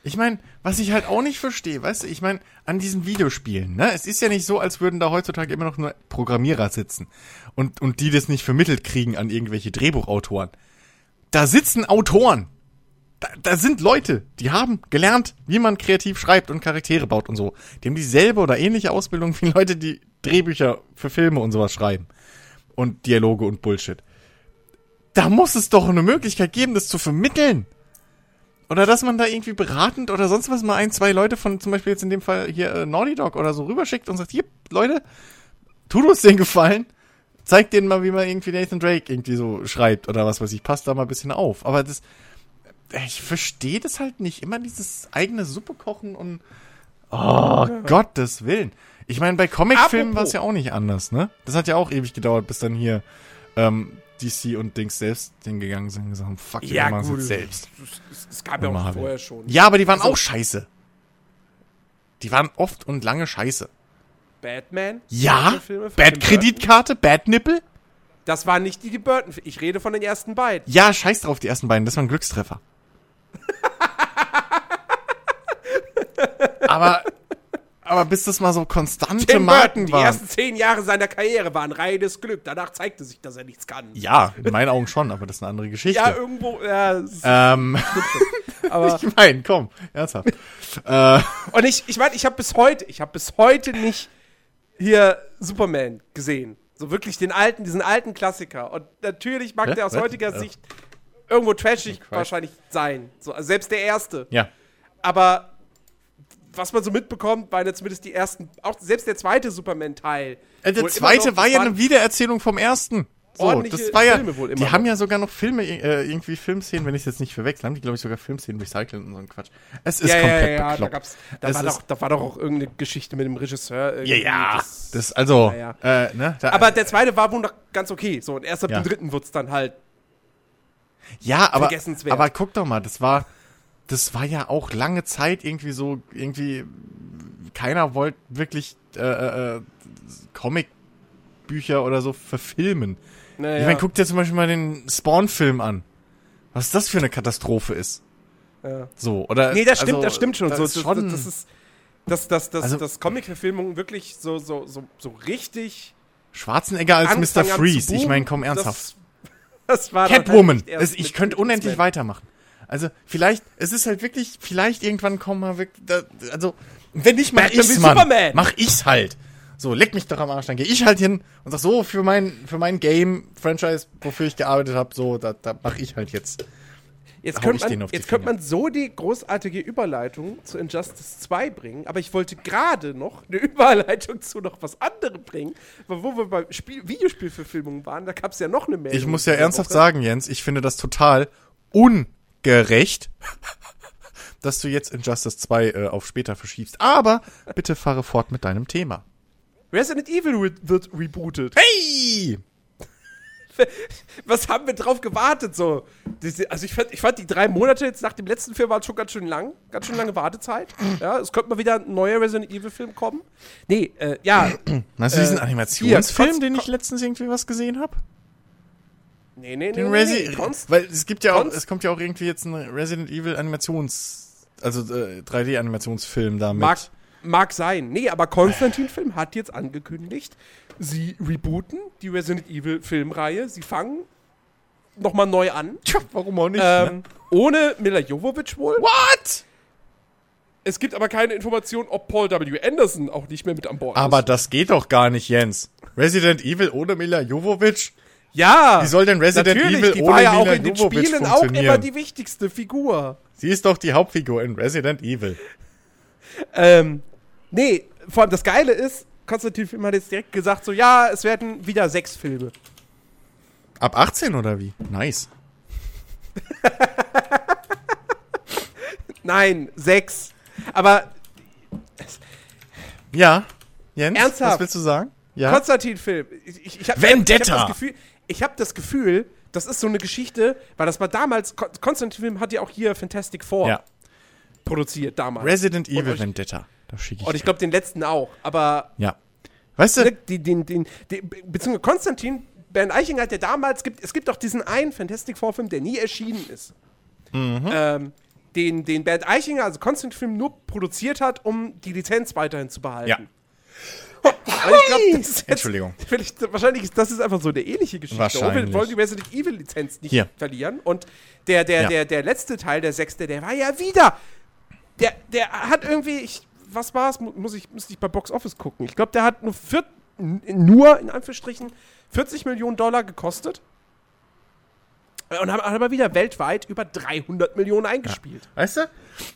ich meine, was ich halt auch nicht verstehe, weißt du, ich meine, an diesen Videospielen, ne, es ist ja nicht so, als würden da heutzutage immer noch nur Programmierer sitzen und, und die das nicht vermittelt kriegen an irgendwelche Drehbuchautoren. Da sitzen Autoren. Da, da sind Leute, die haben gelernt, wie man kreativ schreibt und Charaktere baut und so. Die haben dieselbe oder ähnliche Ausbildung wie Leute, die Drehbücher für Filme und sowas schreiben. Und Dialoge und Bullshit. Da muss es doch eine Möglichkeit geben, das zu vermitteln. Oder dass man da irgendwie beratend oder sonst was mal ein, zwei Leute von zum Beispiel jetzt in dem Fall hier äh, Naughty Dog oder so rüberschickt und sagt, hier, Leute, tut uns den Gefallen, zeigt denen mal, wie man irgendwie Nathan Drake irgendwie so schreibt oder was weiß ich, passt da mal ein bisschen auf. Aber das, ich verstehe das halt nicht. Immer dieses eigene Suppe kochen und, oh, Gottes Willen. Ich meine, bei Comicfilmen war es ja auch nicht anders, ne? Das hat ja auch ewig gedauert, bis dann hier, ähm, DC und Dings selbst hingegangen sind und gesagt haben, fuck, wir machen es jetzt selbst. Es, es gab ja Und auch Marvel. vorher schon. Ja, aber die waren Also- auch scheiße. Die waren oft und lange scheiße. Batman? Ja? Filme von Bad Tim Kreditkarte, Bad Nippel? Burton? Das waren nicht die, die Burton. Ich rede von den ersten beiden. Ja, scheiß drauf, die ersten beiden, das waren Glückstreffer. aber, aber bis das mal so konstante Tim Marken Burton, die waren. ersten zehn Jahre seiner Karriere waren reines Glück. Danach zeigte sich, dass er nichts kann. Ja, in meinen Augen schon, aber das ist eine andere Geschichte. Ja, irgendwo, ja, ähm, aber ich meine, komm, ernsthaft. äh, und ich, ich meine, ich habe bis heute, ich habe bis heute nicht hier Superman gesehen. So wirklich den alten, diesen alten Klassiker. Und natürlich mag Hä? der aus Was? heutiger Ja. Sicht irgendwo trashig wahrscheinlich sein. So, also selbst der erste. ja. Aber was man so mitbekommt, waren ja zumindest die ersten, auch selbst der zweite Superman-Teil. Äh, Der zweite noch- war ja eine Wiedererzählung vom ersten. So, das war ja, Filme wohl immer die noch. haben ja sogar noch Filme, äh, irgendwie Filmszenen, wenn ich es jetzt nicht verwechsel, haben die, glaube ich, sogar Filmszenen recycelt und so ein Quatsch. Es ist ja, ja, komplett ja, ja, da, bekloppt. gab's, da, Es war doch, da war doch auch irgendeine Geschichte mit dem Regisseur. ja, ja, das- das, also, Ja, Äh, ne, da, aber der zweite war wohl noch ganz okay. So, und erst ab Ja. dem dritten wird's dann halt. ja, aber, aber guck doch mal, das war, das war ja auch lange Zeit irgendwie so, irgendwie, keiner wollte wirklich, äh, äh, äh, Comicbücher oder so verfilmen. Naja. Ich meine, guck dir zum Beispiel mal den Spawn-Film an. Was das für eine Katastrophe ist. ja. So, oder? Nee, das stimmt, also, das stimmt schon. Das so, ist das, schon das, das ist. Dass das, das, Also- das Comic-Verfilmung wirklich so, so, so, so richtig. Schwarzenegger als Mr. angefangen haben Freeze. zu Ich meine, komm ernsthaft. Das, das war Catwoman. halt ich könnte unendlich weitermachen. Also, vielleicht, es ist halt wirklich, vielleicht irgendwann kommen wir wirklich, da, also, wenn nicht, mach Batman ich's, Mann. Superman. Mach ich's halt. So, leck mich doch am Arsch, dann gehe ich halt hin und sag so, für mein, für mein Game-Franchise, wofür ich gearbeitet habe, so, da, da mach ich halt jetzt. Jetzt könnte man, jetzt könnte man so die großartige Überleitung zu Injustice 2 bringen, aber ich wollte gerade noch eine Überleitung zu noch was anderem bringen, weil wo wir bei Spiel Videospielverfilmungen waren, da gab es ja noch eine Meldung. Ich muss ja ernsthaft Woche. sagen, Jens, ich finde das total ungerecht, dass du jetzt Injustice 2 äh, auf später verschiebst. Aber bitte fahre fort mit deinem Thema. Resident Evil re wird rebootet. Hey! Was haben wir drauf gewartet so? Also ich fand, ich fand die drei Monate jetzt nach dem letzten Film waren schon ganz schön lang, ganz schön lange Wartezeit. Ja, es könnte mal wieder ein neuer Resident Evil Film kommen. Nee, äh, ja, Hast du diesen Äh, Animationsfilm, den ich letztens irgendwie was gesehen habe? Nee, nee, nee, Den nee, Resi nee. Konst Weil es gibt ja auch, Konst- es kommt ja auch irgendwie jetzt ein Resident Evil Animations, also äh, 3D-Animationsfilm damit. Mag, mag sein. Nee, aber Konstantin-Film hat jetzt angekündigt, sie rebooten die Resident Evil Filmreihe. Sie fangen nochmal neu an. Tja, warum auch nicht? ne? Ähm, ohne Mila Jovovich wohl. What? Es gibt aber keine Information, ob Paul W. Anderson auch nicht mehr mit an Bord Aber ist. das geht doch gar nicht, Jens. Resident Evil ohne Mila Jovovich? Ja! Wie soll denn Resident Evil die ohne war ja auch Mila in den Jovovich Spielen auch immer die wichtigste Figur. Sie ist doch die Hauptfigur in Resident Evil. Ähm, nee, vor allem das Geile ist, Konstantin Film hat jetzt direkt gesagt, so, ja, es werden wieder sechs Filme. Ab 18 oder wie? Nice. Nein, sechs. Aber Ja. Jens, Ernsthaft? was willst du sagen? Ja. Konstantin-Film. Ich, ich, ich hab, Vendetta! Ich habe das, Gefühl, ich hab das Gefühl, das ist so eine Geschichte, weil das war damals, Kon- Konstantin-Film hat ja auch hier Fantastic Four ja. produziert damals. Resident Und Evil Vendetta. Da schicke ich. Und ich glaube, den letzten auch. Aber, ja. Weißt ne, du? die, den, den, den, beziehungsweise Konstantin, Bernd Eichinger hat ja damals, gibt, es gibt doch diesen einen Fantastic Four-Film, der nie erschienen ist. Mhm. Ähm, den, den Bernd Eichinger, also Konstantin-Film, nur produziert hat, um die Lizenz weiterhin zu behalten. Ja. Und ich jetzt, Entschuldigung. Vielleicht, wahrscheinlich ist das ist einfach so eine ähnliche Geschichte. Wahrscheinlich. Wir wollen die Resident Evil Lizenz nicht Hier. verlieren. Und der, der, Ja. der, der letzte Teil, der sechste, der war ja wieder. Der, der hat irgendwie, ich, was war's? Mu- Muss ich, muss ich bei Box Office gucken. Ich glaube, der hat nur, vier, nur, in Anführungsstrichen, 40 Millionen Dollar gekostet. Und hat hat aber wieder weltweit über 300 Millionen eingespielt. Weißt du?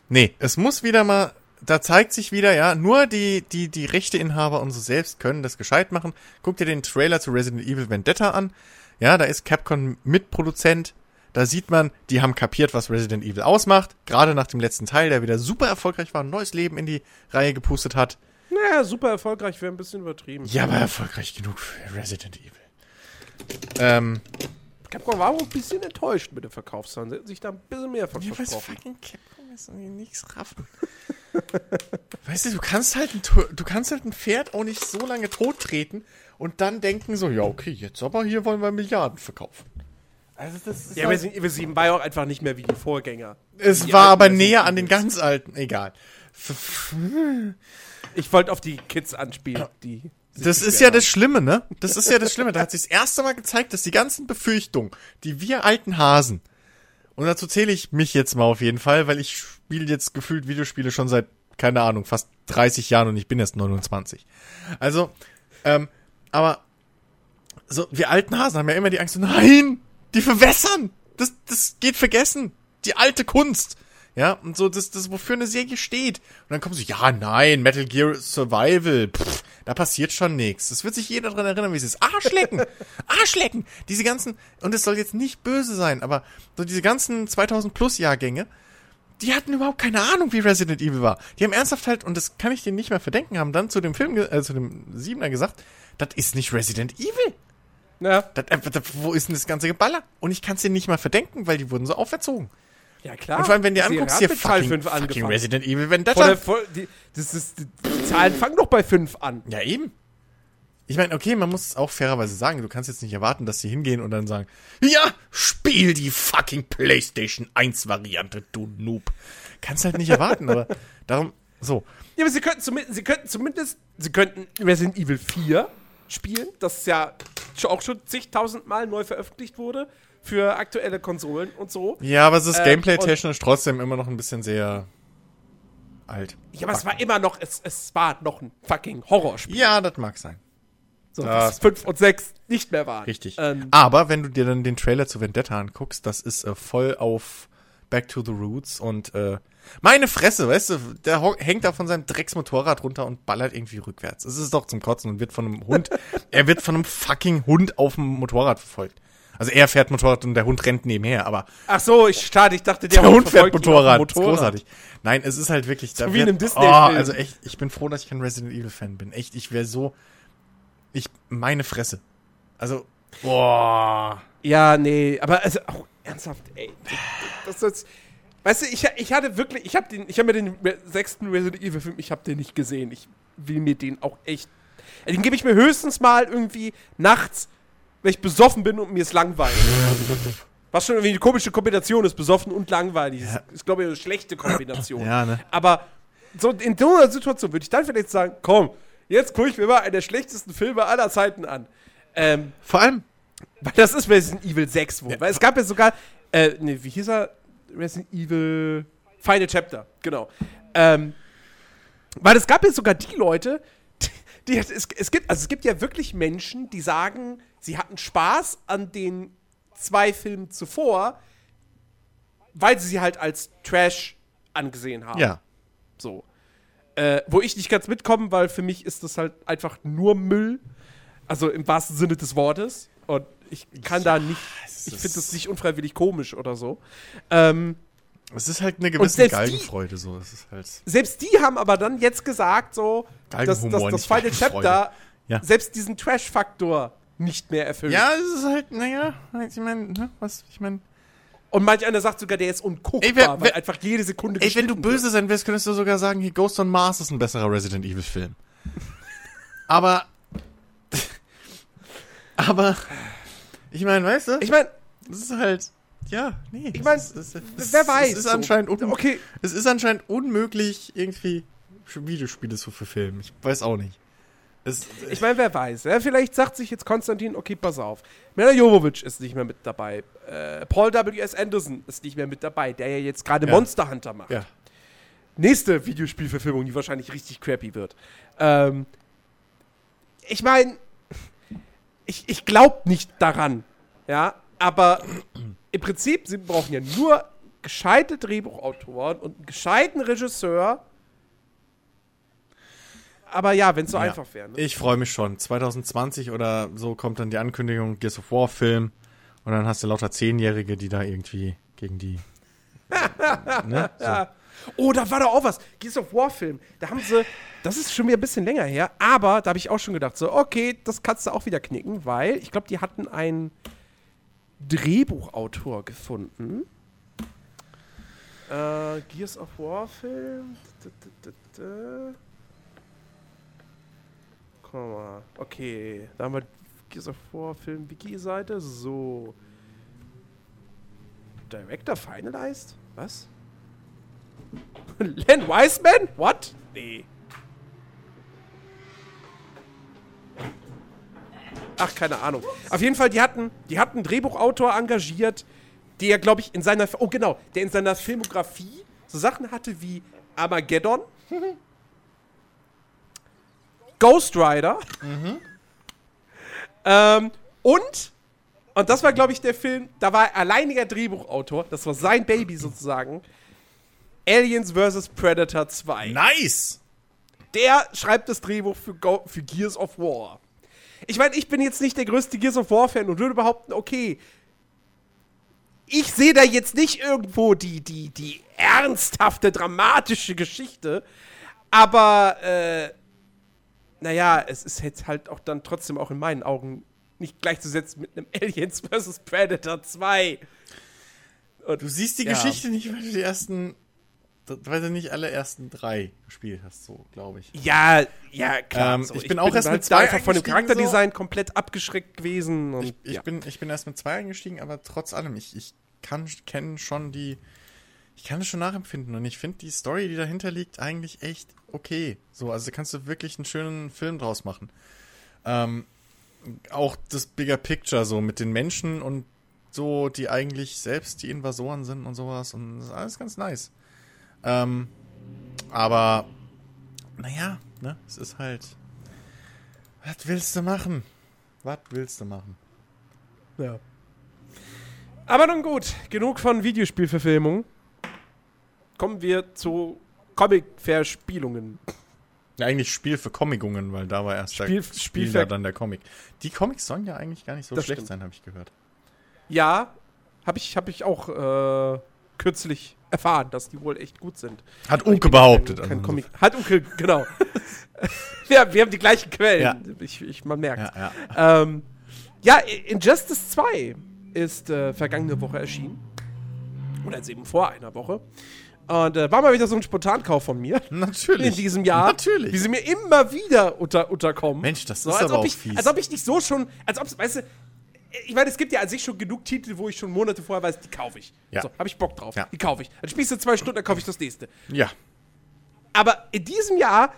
Nee, es muss wieder mal, da zeigt sich wieder, ja, nur die, die, die Rechteinhaber und so selbst können das gescheit machen. Guck dir den Trailer zu Resident Evil Vendetta an. Ja, da ist Capcom Mitproduzent. Da sieht man, die haben kapiert, was Resident Evil ausmacht. Gerade nach dem letzten Teil, der wieder super erfolgreich war, ein neues Leben in die Reihe gepustet hat. Naja, super erfolgreich, wäre ein bisschen übertrieben. Ja, aber erfolgreich genug für Resident Evil. Ähm, Capcom war auch ein bisschen enttäuscht mit den Verkaufszahlen. Sie hätten sich da ein bisschen mehr von Ja, was fucking Capcom ist irgendwie nichts raffen. weißt du, du kannst halt ein, du kannst halt ein Pferd auch nicht so lange tot treten und dann denken so, ja, okay, jetzt aber hier wollen wir Milliarden verkaufen. Also das ist Ja, halt, Evil 7 war ja auch einfach nicht mehr wie die Vorgänger. es die war alten aber näher an den ganz alten, egal. Ich wollte auf die Kids anspielen, die. Das ist ja haben. das Schlimme, ne? Das ist ja das Schlimme. Da hat sich das erste Mal gezeigt, dass die ganzen Befürchtungen, die wir alten Hasen, und dazu zähle ich mich jetzt mal auf jeden Fall, weil ich spiele jetzt gefühlt Videospiele schon seit, keine Ahnung, fast 30 Jahren und ich bin erst 29. Also, ähm, aber so, wir alten Hasen haben ja immer die Angst, nein, die verwässern. Das, das geht vergessen. Die alte Kunst. Ja, und so, das, das, wofür eine Serie steht. Und dann kommen sie, ja, nein, Metal Gear Survival, pff, da passiert schon nichts. Das wird sich jeder dran erinnern, wie es ist. Arschlecken! Arschlecken! Diese ganzen, und es soll jetzt nicht böse sein, aber so diese ganzen 2000 plus Jahrgänge, die hatten überhaupt keine Ahnung, wie Resident Evil war. Die haben ernsthaft halt, und das kann ich denen nicht mehr verdenken, haben dann zu dem Film, äh, zu dem Siebener gesagt, das ist nicht Resident Evil. Ja, Das, äh, das, wo ist denn das ganze Geballer? Und ich kann es denen nicht mal verdenken, weil die wurden so auferzogen. Ja klar. Und vor allem, wenn du dir Die anguckst, hier fucking, 5 fucking angefangen. Resident Evil Vendetta. vor, die, das ist, die, die Zahlen fangen doch bei 5 an. Ja, eben. Ich meine, okay, man muss es auch fairerweise sagen, du kannst jetzt nicht erwarten, dass sie hingehen und dann sagen, ja, spiel die fucking PlayStation 1 Variante, du Noob. Kannst halt nicht erwarten, aber darum, so. Ja, aber sie könnten zumindest, sie könnten zumindest, sie könnten Resident Evil 4 spielen, das ja auch schon zigtausend Mal neu veröffentlicht wurde für aktuelle Konsolen und so. Ja, aber es ist Ähm, gameplay-technisch trotzdem immer noch ein bisschen sehr alt. Ja, aber es war immer noch, es, es war noch ein fucking Horrorspiel. Ja, das mag sein. So, das- was 5 und 6 nicht mehr waren. Richtig. Ähm, Aber wenn du dir dann den Trailer zu Vendetta anguckst, das ist äh, voll auf Back to the Roots und äh, meine Fresse, weißt du, der hängt da von seinem Drecksmotorrad runter und ballert irgendwie rückwärts. Es ist doch zum Kotzen und wird von einem Hund, er wird von einem fucking Hund auf dem Motorrad verfolgt. Also er fährt Motorrad und der Hund rennt nebenher, aber ach so, ich schade, ich dachte, der, der Hund fährt Motorrad. Das Motorrad. großartig. Nein, es ist halt wirklich. da wie in einem Disney-Film. Oh, also echt, ich bin froh, dass ich kein Resident Evil Fan bin. Echt, ich wäre so. Ich meine Fresse. Also boah. Ja, nee, aber also auch ernsthaft, ey. Das, das, weißt du, ich, ich hatte wirklich, ich habe den, ich habe mir den sechsten Resident Evil Film, ich habe den nicht gesehen. Ich will mir den auch echt. Den gebe ich mir höchstens mal irgendwie nachts, wenn ich besoffen bin und mir ist langweilig. Was schon irgendwie eine komische Kombination ist, besoffen und langweilig. Ja. Ist, ist glaube ich, eine schlechte Kombination. Ja, ne? Aber so in so einer Situation würde ich dann vielleicht sagen, komm, jetzt gucke ich mir mal einen der schlechtesten Filme aller Zeiten an. Ähm, Vor allem, weil das ist Resident Evil 6 wohl. Weil es gab ja sogar, äh, ne, wie hieß er? Resident Evil Final Chapter, genau. Ähm, weil es gab ja sogar die Leute, die, die es, es gibt, also es gibt ja wirklich Menschen, die sagen, sie hatten Spaß an den zwei Filmen zuvor, weil sie sie halt als Trash angesehen haben. ja. So. Äh, wo ich nicht ganz mitkomme, weil für mich ist das halt einfach nur Müll. Also im wahrsten Sinne des Wortes. Und ich kann da nicht. Ich finde das nicht unfreiwillig komisch oder so. Ähm, Es ist halt eine gewisse selbst die- so. Halt selbst die haben aber dann jetzt gesagt, so, dass, dass das Final. Chapter Ja. selbst diesen Trash-Faktor nicht mehr erfüllt. Ja, es ist halt, naja, ich meine, ne, was, ich meine. Und manch einer sagt sogar, der ist unguckbar, Ey, wer- weil wer- einfach jede Sekunde Ey, wenn du böse sein willst, könntest du sogar sagen, hier Ghost on Mars ist ein besserer Resident Evil Film. Aber. aber. Ich meine, weißt du? wird. Ich meine, Das ist halt. Ja, nee. Ich mein, es ist- es- wer weiß. Es ist so. anscheinend Okay, Es ist anscheinend unmöglich, irgendwie Videospiele zu verfilmen. Ich weiß auch nicht. Es, Ich meine, wer weiß. Ja? Vielleicht sagt sich jetzt Konstantin, okay, pass auf. Mila Jovovich ist nicht mehr mit dabei. Äh, Paul W.S. Anderson ist nicht mehr mit dabei, der ja jetzt gerade Ja. Monster Hunter macht. ja. Nächste Videospielverfilmung, die wahrscheinlich richtig crappy wird. Ähm, ich meine, ich, ich glaube nicht daran. Ja, aber im Prinzip, sie brauchen ja nur gescheite Drehbuchautoren und einen gescheiten Regisseur. Aber ja, wenn es so Ja. einfach wäre. Ne? Ich freue mich schon. 2020 oder so kommt dann die Ankündigung Gears of War Film und dann hast du lauter Zehnjährige, die da irgendwie gegen die. ne? so. Oh, da war doch auch was. Gears of War Film. Da haben sie, das ist schon wieder ein bisschen länger her, aber da habe ich auch schon gedacht, so, okay, das kannst du auch wieder knicken, weil ich glaube, die hatten einen Drehbuchautor gefunden. Äh, Gears of War Film. D- d- d- Gucken mal. Okay, da haben wir so vor War Film Wiki-Seite. So. Director Finalized? Was? Len Wiseman? What? Nee. Ach, keine Ahnung. Auf jeden Fall, die hatten, die hatten einen Drehbuchautor engagiert, der, glaube ich, in seiner, oh genau, der in seiner Filmografie so Sachen hatte wie Armageddon, Ghost Rider ähm, und, und das war, glaube ich, der Film, da war er alleiniger Drehbuchautor, das war sein Baby sozusagen, Aliens vs. Predator 2. Nice! Der schreibt das Drehbuch für, Go für Gears of War. Ich meine, ich bin jetzt nicht der größte Gears of War-Fan und würde behaupten, okay, ich sehe da jetzt nicht irgendwo die, die, die ernsthafte, dramatische Geschichte, aber, äh, naja, es ist jetzt halt auch dann trotzdem auch in meinen Augen nicht gleichzusetzen mit einem Aliens vs. Predator 2. Und, du siehst die ja. Geschichte nicht, weil du die ersten weil du nicht alle ersten drei gespielt hast, so, glaube ich. Ja, ja, klar. Ähm, so. ich, ich, bin auch erst halt mit zwei einfach von dem Charakterdesign so. komplett abgeschreckt gewesen. ich, ich ja. bin, ich bin erst mit zwei eingestiegen, aber trotz allem, ich, ich kann kenne schon die, ich kann es schon nachempfinden und ich finde die Story, die dahinter liegt, eigentlich echt okay. So, also kannst du wirklich einen schönen Film draus machen. Ähm, auch das Bigger Picture so mit den Menschen und so, die eigentlich selbst die Invasoren sind und sowas und das ist alles ganz nice. Ähm, aber, naja, ne, es ist halt. Was willst du machen? Was willst du machen? Ja. Aber nun gut, genug von Videospielverfilmung. Kommen wir zu Comic-Verspielungen. Ja, eigentlich Spiel für Comicungen, weil da war erst Spiel, der Spiel für dann der Comic. Die Comics sollen ja eigentlich gar nicht so das schlecht stimmt. sein, habe ich gehört. Ja, habe ich, hab ich auch äh, kürzlich erfahren, dass die wohl echt gut sind. Hat Uke behauptet. Kein, kein also. Hat Uke, genau. ja, wir haben die gleichen Quellen. Ja. Ich, ich, man merkt. Ja, ja. Ähm, ja, Injustice 2 ist äh, vergangene Woche erschienen. Oder jetzt eben vor einer Woche. Und äh, war mal wieder so ein Spontankauf von mir. Natürlich. In diesem Jahr. Natürlich. Wie sie mir immer wieder unter, unterkommen. Mensch, das so, ist aber auch ich, fies. Als ob ich nicht so schon, als ob, weißt du, ich meine, es gibt ja an sich schon genug Titel, wo ich schon Monate vorher weiß, die kaufe ich. Ja. So, habe ich Bock drauf. Ja. Die kaufe ich. Dann spielst du zwei Stunden, dann kaufe ich das nächste. Ja. Aber in diesem Jahr,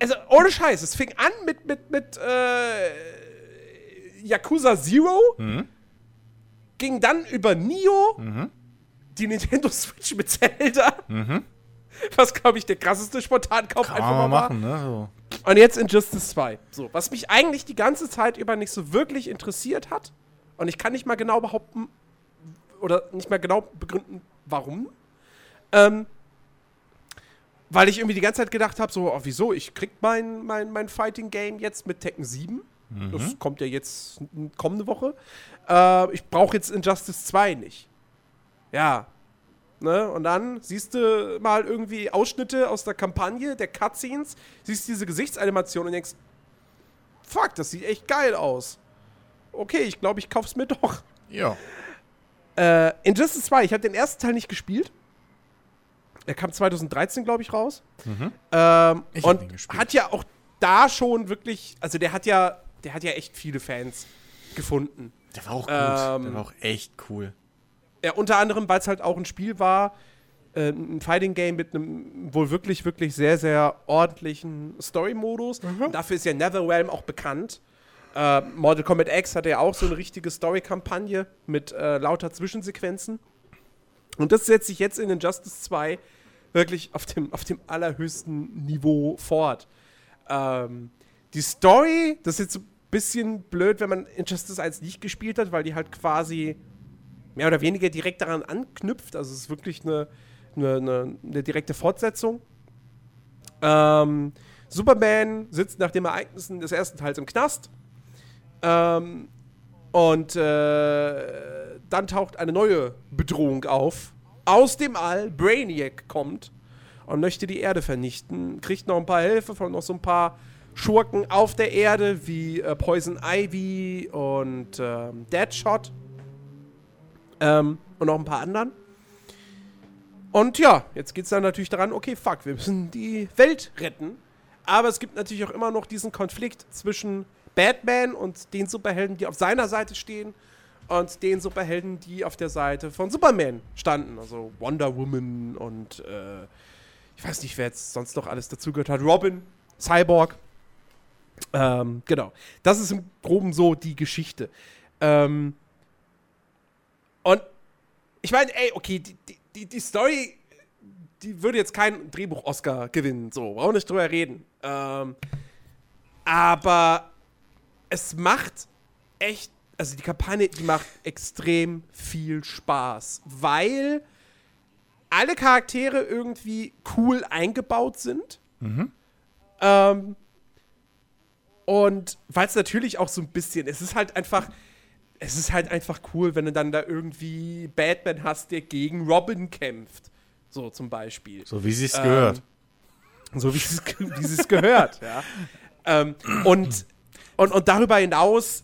also ohne Scheiß, es fing an mit, mit, mit äh, Yakuza Zero, mhm. ging dann über Nio, mhm. Die Nintendo Switch mit Zelda. Mhm. Was, glaube ich, der krasseste Spontankauf Kann einfach mal machen, ne? So. Und jetzt Injustice 2. So, was mich eigentlich die ganze Zeit über nicht so wirklich interessiert hat. Und ich kann nicht mal genau behaupten, oder nicht mal genau begründen, warum. Ähm, weil ich irgendwie die ganze Zeit gedacht habe, so, oh, wieso? Ich krieg mein, mein, mein Fighting Game jetzt mit Tekken 7. Mhm. Das kommt ja jetzt kommende Woche. Äh, ich brauche jetzt Injustice 2 nicht. Ja, Ne? Und dann siehst du mal irgendwie Ausschnitte aus der Kampagne, der Cutscenes, siehst diese Gesichtsanimation und denkst, fuck, das sieht echt geil aus. Okay, ich glaube, ich kauf's mir doch. Ja. Äh, Injustice 2, ich habe den ersten Teil nicht gespielt. Er kam 2013, glaube ich, raus. Mhm. Ähm, und hat ja auch da schon wirklich, also der hat ja, der hat ja echt viele Fans gefunden. Der war auch gut. Ähm, der war auch echt cool. Ja, unter anderem, weil es halt auch ein Spiel war, äh, ein Fighting Game mit einem wohl wirklich, wirklich sehr, sehr ordentlichen Story-Modus. Mhm. Dafür ist ja Netherrealm auch bekannt. Äh, Mortal Kombat X hatte ja auch so eine richtige Story-Kampagne mit äh, lauter Zwischensequenzen. Und das setzt sich jetzt in Injustice 2 wirklich auf dem, auf dem allerhöchsten Niveau fort. Ähm, die Story, das ist jetzt ein bisschen blöd, wenn man Injustice 1 nicht gespielt hat, weil die halt quasi mehr oder weniger direkt daran anknüpft. Also es ist wirklich eine, eine, eine, eine direkte Fortsetzung. Ähm, Superman sitzt nach den Ereignissen des ersten Teils im Knast. Ähm, und äh, dann taucht eine neue Bedrohung auf. Aus dem All, Brainiac kommt und möchte die Erde vernichten. Kriegt noch ein paar Hilfe von noch so ein paar Schurken auf der Erde, wie äh, Poison Ivy und ähm, Deadshot. Ähm, und noch ein paar anderen. Und ja, jetzt geht es dann natürlich daran, okay, fuck, wir müssen die Welt retten. Aber es gibt natürlich auch immer noch diesen Konflikt zwischen Batman und den Superhelden, die auf seiner Seite stehen, und den Superhelden, die auf der Seite von Superman standen. Also Wonder Woman und äh, ich weiß nicht, wer jetzt sonst noch alles dazugehört hat. Robin, Cyborg. Ähm, genau. Das ist im Groben so die Geschichte. Ähm, ich meine, ey, okay, die, die, die Story, die würde jetzt keinen Drehbuch-Oscar gewinnen, so, brauchen nicht drüber reden. Ähm, aber es macht echt, also die Kampagne, die macht extrem viel Spaß, weil alle Charaktere irgendwie cool eingebaut sind. Mhm. Ähm, und weil es natürlich auch so ein bisschen, es ist halt einfach, es ist halt einfach cool, wenn du dann da irgendwie Batman hast, der gegen Robin kämpft. So zum Beispiel. So wie sie es Ähm, gehört. So wie es wie es gehört, ja. Ähm, und, und, und darüber hinaus,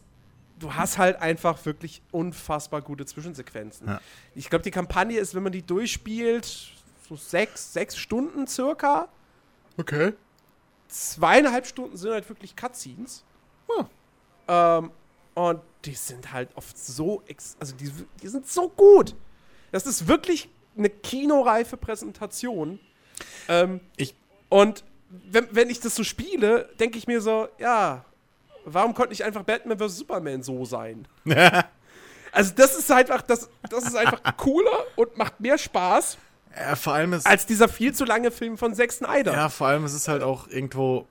du hast halt einfach wirklich unfassbar gute Zwischensequenzen. Ja. Ich glaube, die Kampagne ist, wenn man die durchspielt, so sechs, sechs Stunden circa. Okay. Zweieinhalb Stunden sind halt wirklich Cutscenes. Ähm, und die sind halt oft so, ex also die, die sind so gut. Das ist wirklich eine kinoreife Präsentation. Ähm, Ich- und wenn, wenn ich das so spiele, denke ich mir so, ja, warum konnte nicht einfach Batman vs. Superman so sein? Also das ist einfach, das, das ist einfach cooler und macht mehr Spaß ja, vor allem ist als dieser viel zu lange Film von Zack Snyder. Ja, vor allem es ist halt auch irgendwo.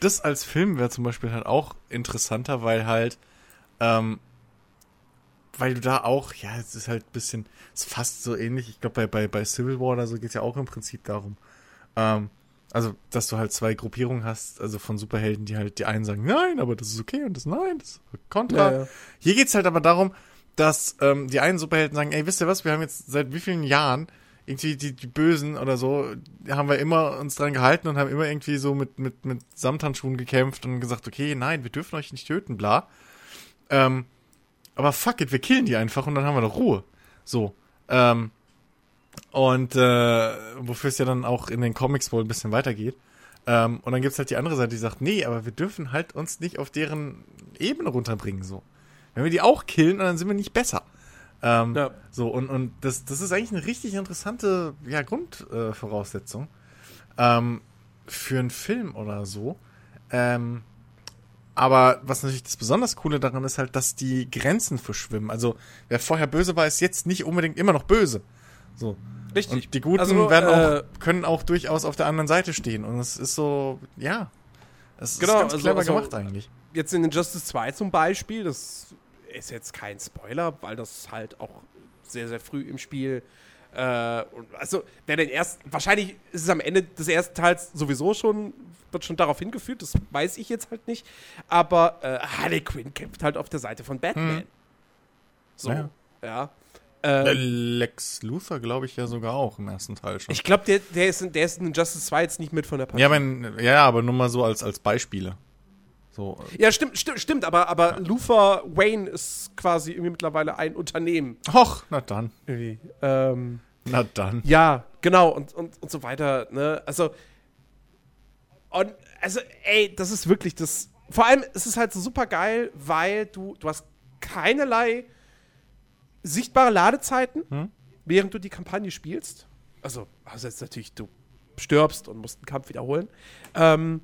Das als Film wäre zum Beispiel halt auch interessanter, weil halt, ähm, weil du da auch, ja, es ist halt ein bisschen, es ist fast so ähnlich. Ich glaube, bei, bei, bei Civil War oder so geht es ja auch im Prinzip darum. Ähm, also, dass du halt zwei Gruppierungen hast, also von Superhelden, die halt die einen sagen, nein, aber das ist okay und das nein, das ist kontra. Ja, ja. Hier geht's halt aber darum, dass ähm, die einen Superhelden sagen, ey, wisst ihr was, wir haben jetzt seit wie vielen Jahren irgendwie die, die Bösen oder so, haben wir immer uns dran gehalten und haben immer irgendwie so mit, mit, mit Samthandschuhen gekämpft und gesagt, okay, nein, wir dürfen euch nicht töten, bla. Ähm, aber fuck it, wir killen die einfach und dann haben wir doch Ruhe. So. Ähm, und äh, wofür es ja dann auch in den Comics wohl ein bisschen weitergeht. Ähm, und dann gibt's halt die andere Seite, die sagt, nee, aber wir dürfen halt uns nicht auf deren Ebene runterbringen, so. Wenn wir die auch killen, dann sind wir nicht besser. Ähm, Ja. So, und, und das, das ist eigentlich eine richtig interessante ja, Grundvoraussetzung äh, ähm, für einen Film oder so. Ähm, aber was natürlich das besonders Coole daran ist halt, dass die Grenzen verschwimmen. Also, wer vorher böse war, ist jetzt nicht unbedingt immer noch böse. So. Richtig. Und die Guten Also, werden äh, auch, können auch durchaus auf der anderen Seite stehen. Und es ist so, ja. Es Genau, ist ganz also- clever also- gemacht eigentlich. jetzt in Injustice 2 zum Beispiel, das ist jetzt kein Spoiler, weil das halt auch sehr, sehr früh im Spiel. Äh, also, wer den ersten, wahrscheinlich ist es am Ende des ersten Teils sowieso schon, wird schon darauf hingeführt, das weiß ich jetzt halt nicht. Aber äh, Harley Quinn kämpft halt auf der Seite von Batman. So, Ja. ja. Äh, Ähm, Lex Luthor, glaube ich, ja sogar auch im ersten Teil schon. ich glaube, der, der, ist, in- der ist in Injustice 2 jetzt nicht mit von der Partie. ja, aber, ja, aber nur mal so als, als Beispiele. So, äh, Ja, stimmt, stimmt, stimmt, aber, aber Luther Wayne ist quasi irgendwie mittlerweile ein Unternehmen. hoch, na dann. Ähm, na dann. Ja, genau, und, und, und so weiter, ne? Also, und, also, ey, das ist wirklich das. Vor allem ist es halt so super geil, weil du, du hast keinerlei sichtbare Ladezeiten, Hm? während du die Kampagne spielst. Also, also jetzt natürlich, du stirbst und musst den Kampf wiederholen. Ähm,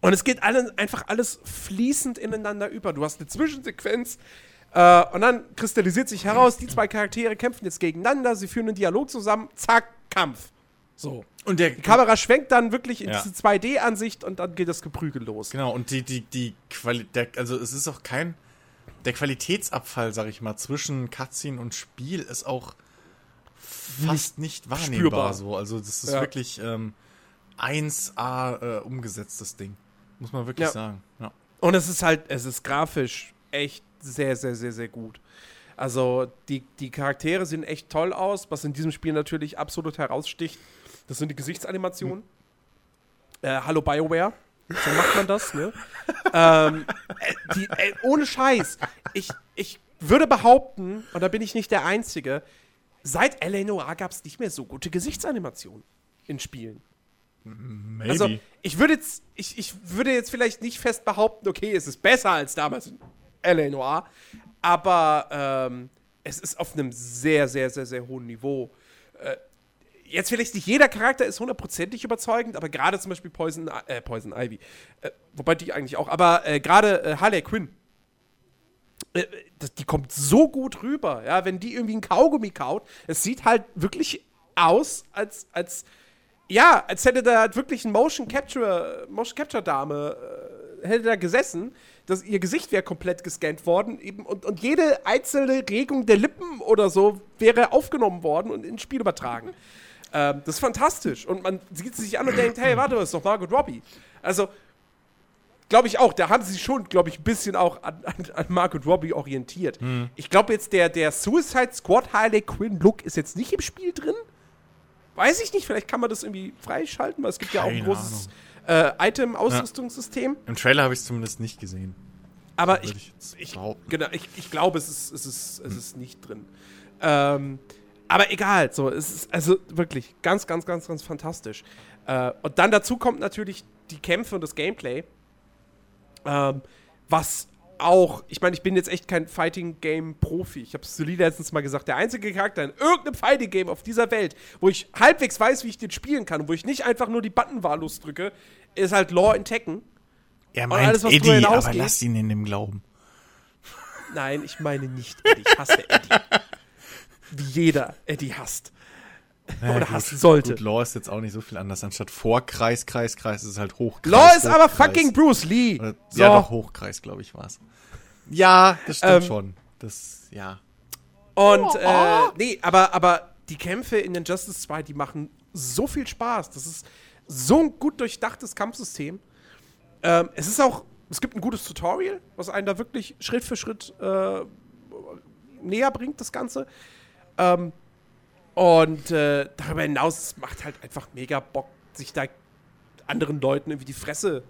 und es geht alle, einfach alles fließend ineinander über. Du hast eine Zwischensequenz äh, und dann kristallisiert sich heraus, die zwei Charaktere kämpfen jetzt gegeneinander, sie führen einen Dialog zusammen, zack, Kampf. So. Und der, Die Kamera schwenkt dann wirklich in Ja. diese 2D-Ansicht und dann geht das Geprügel los. genau, und die, die, die Quali der, also es ist auch kein, der Qualitätsabfall, sag ich mal, zwischen Cutscene und Spiel ist auch fast nicht wahrnehmbar spürbar. so. Also das ist Ja. wirklich ähm, 1A äh, umgesetztes Ding. Muss man wirklich Ja. sagen. Ja. Und es ist halt, es ist grafisch echt sehr, sehr, sehr, sehr gut. Also die, die Charaktere sehen echt toll aus. Was in diesem Spiel natürlich absolut heraussticht, das sind die Gesichtsanimationen. Äh, Hallo BioWare. So macht man das, ne? ähm, äh, die, äh, ohne Scheiß. Ich, ich würde behaupten, und da bin ich nicht der Einzige, seit L.A. Noir gab es nicht mehr so gute Gesichtsanimationen in Spielen. Maybe. Also, ich würde jetzt, ich, ich würde jetzt vielleicht nicht fest behaupten, okay, es ist besser als damals in L.A. Noir, aber ähm, es ist auf einem sehr, sehr, sehr, sehr hohen Niveau. Äh, jetzt vielleicht nicht jeder Charakter ist hundertprozentig überzeugend, aber gerade zum Beispiel Poison, äh, Poison Ivy, äh, wobei die eigentlich auch, aber äh, gerade äh, Harley Quinn, äh, das, die kommt so gut rüber, ja, wenn die irgendwie ein Kaugummi kaut, es sieht halt wirklich aus, als, als, ja, als hätte da halt wirklich ein Motion Capture, Motion Capture Dame, äh, hätte da gesessen, dass ihr Gesicht wäre komplett gescannt worden eben, und, und jede einzelne Regung der Lippen oder so wäre aufgenommen worden und ins Spiel übertragen. Ähm, das ist fantastisch. Und man sieht sie sich an und denkt, hey, warte, das ist doch Margot Robbie. Also, glaube ich auch, da haben sie sich schon, glaube ich, ein bisschen auch an, an, an Margot Robbie orientiert. Hm. Ich glaube jetzt, der, der Suicide Squad Harley Quinn Look ist jetzt nicht im Spiel drin. Weiß ich nicht, vielleicht kann man das irgendwie freischalten, weil es gibt ja auch ein Keine großes äh, Item-Ausrüstungssystem. Im Trailer habe ich es zumindest nicht gesehen. Aber ich, ich ich, genau, ich, ich glaube, es ist, es, ist, es ist nicht drin. Ähm, aber egal, so, es ist also wirklich ganz, ganz, ganz, ganz fantastisch. Äh, und dann dazu kommt natürlich die Kämpfe und das Gameplay. Ähm, was auch, ich meine, ich bin jetzt echt kein Fighting-Game-Profi. Ich habe es solide letztens mal gesagt, der einzige Charakter in irgendeinem Fighting-Game auf dieser Welt, wo ich halbwegs weiß, wie ich den spielen kann und wo ich nicht einfach nur die Button wahllos drücke, ist halt Law in Tekken. Er Und alles, meint was Eddie, aber lass ihn in dem Glauben. Nein, ich meine nicht Eddie. Ich hasse Eddie. Wie jeder Eddie hasst. Ja, Oder gut. hassen sollte. Gut, Law ist jetzt auch nicht so viel anders. Anstatt Vorkreis, Kreis, Kreis ist es halt Hochkreis. Law ist aber fucking Bruce Lee. Oder, So. Ja, doch, Hochkreis, glaube ich, war es. Ja, das stimmt Ähm, schon. Das, ja. Und, äh, nee, aber, aber die Kämpfe in den Justice 2, die machen so viel Spaß. Das ist so ein gut durchdachtes Kampfsystem. Ähm, es ist auch, es gibt ein gutes Tutorial, was einen da wirklich Schritt für Schritt äh, näher bringt, das Ganze. Ähm, und äh, darüber hinaus es macht halt einfach mega Bock, sich da anderen Leuten irgendwie die Fresse,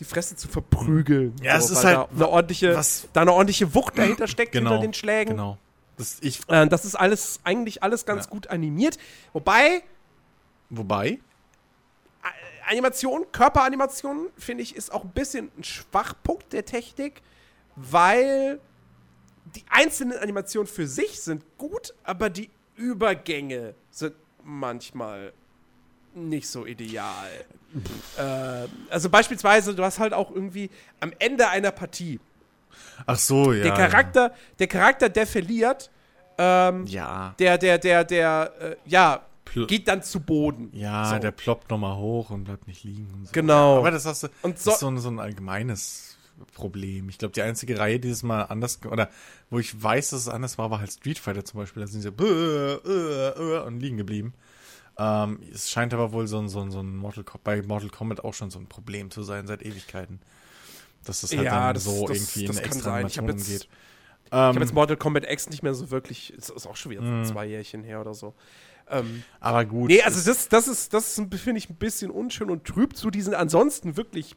die Fresse zu verprügeln. Ja, es ist halt da eine ordentliche, was- da eine ordentliche Wucht dahinter steckt Genau. hinter den Schlägen. Genau. Das, ich, Äh, das ist alles, eigentlich alles ganz Ja. gut animiert. Wobei, wobei, Animation, Körperanimation, finde ich, ist auch ein bisschen ein Schwachpunkt der Technik, weil die einzelnen Animationen für sich sind gut, aber die Übergänge sind manchmal nicht so ideal. äh, also beispielsweise, du hast halt auch irgendwie am Ende einer Partie ach so, ja. der Charakter, der Charakter, der verliert, ähm, Ja. der, der, der, der, äh, ja, Pl- geht dann zu Boden. Ja, So. der ploppt nochmal hoch und bleibt nicht liegen. So. Genau. Aber das, hast du, Und das so- ist so so ein allgemeines Problem. Ich glaube, die einzige Reihe, die dieses Mal anders, oder wo ich weiß, dass es anders war, war halt Street Fighter zum Beispiel. Da sind sie so äh, äh, und liegen geblieben. Ähm, es scheint aber wohl so ein, so ein, so ein Mortal, bei Mortal Kombat auch schon so ein Problem zu sein seit Ewigkeiten. Dass das halt Ja, dann das- so das- irgendwie das in kann extra sein. Ich hab Animationen jetzt- geht. Ich habe Ähm, jetzt Mortal Kombat X nicht mehr so wirklich, es ist auch schon wieder so zwei Jährchen her oder so. Ähm, aber gut. nee, also das, das ist, das ist, finde ich, ein bisschen unschön und trübt zu diesen ansonsten wirklich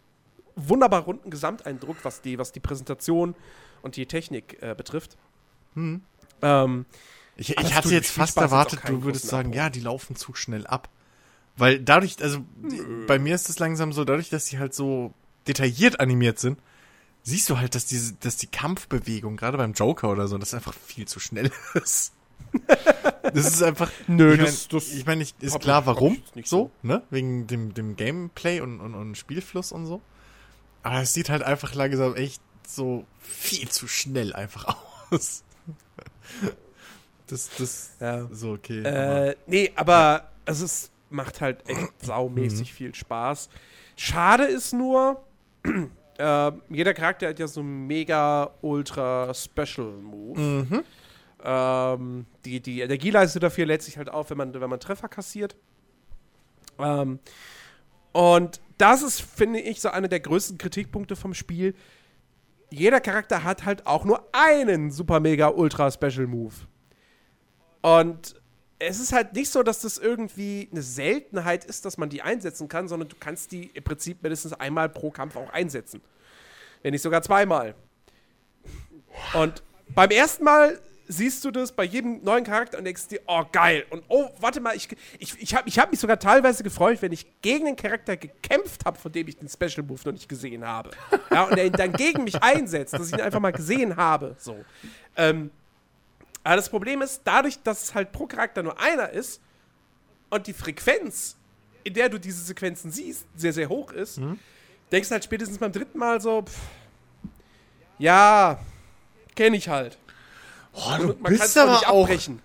wunderbar runden Gesamteindruck, was die, was die Präsentation und die Technik äh, betrifft. Hm. Ähm, Ich, ich hatte jetzt fast Spaß, erwartet, du würdest sagen, Abbruch. ja, die laufen zu schnell ab. Weil dadurch, also die, bei mir ist es langsam so, dadurch, dass die halt so detailliert animiert sind, siehst du halt, dass diese, dass die Kampfbewegung, gerade beim Joker oder so, das einfach viel zu schnell ist. das ist einfach. Nö, ich mein, das- das ich meine, ich, ist hab klar, warum so, ne? Wegen dem, dem Gameplay und, und, und Spielfluss und so. Aber es sieht halt einfach langsam echt so viel zu schnell einfach aus. Das, das, ja. so, okay. aber- Äh, nee, aber es ist, macht halt echt saumäßig Mhm. viel Spaß. Schade ist nur, äh, jeder Charakter hat ja so einen mega ultra Special Move. Mhm. Ähm, die, die Energieleiste dafür lädt sich halt auf, wenn man, wenn man Treffer kassiert. Ähm, und das ist, finde ich, so einer der größten Kritikpunkte vom Spiel. Jeder Charakter hat halt auch nur einen super mega ultra Special Move. Und es ist halt nicht so, dass das irgendwie eine Seltenheit ist, dass man die einsetzen kann, sondern du kannst die im Prinzip mindestens einmal pro Kampf auch einsetzen. Wenn nicht sogar zweimal. Und beim ersten Mal siehst du das bei jedem neuen Charakter und denkst dir, oh geil. Und oh, warte mal, ich, ich, ich habe ich hab mich sogar teilweise gefreut, wenn ich gegen den Charakter gekämpft habe, von dem ich den Special Move noch nicht gesehen habe. Ja, und er ihn dann gegen mich einsetzt, dass ich ihn einfach mal gesehen habe. So. Ähm, aber das Problem ist, dadurch, dass es halt pro Charakter nur einer ist und die Frequenz, in der du diese Sequenzen siehst, sehr, sehr hoch ist, Mhm. denkst du halt spätestens beim dritten Mal so, pff, ja, kenne ich halt. Oh, Und man kann es auch nicht abbrechen.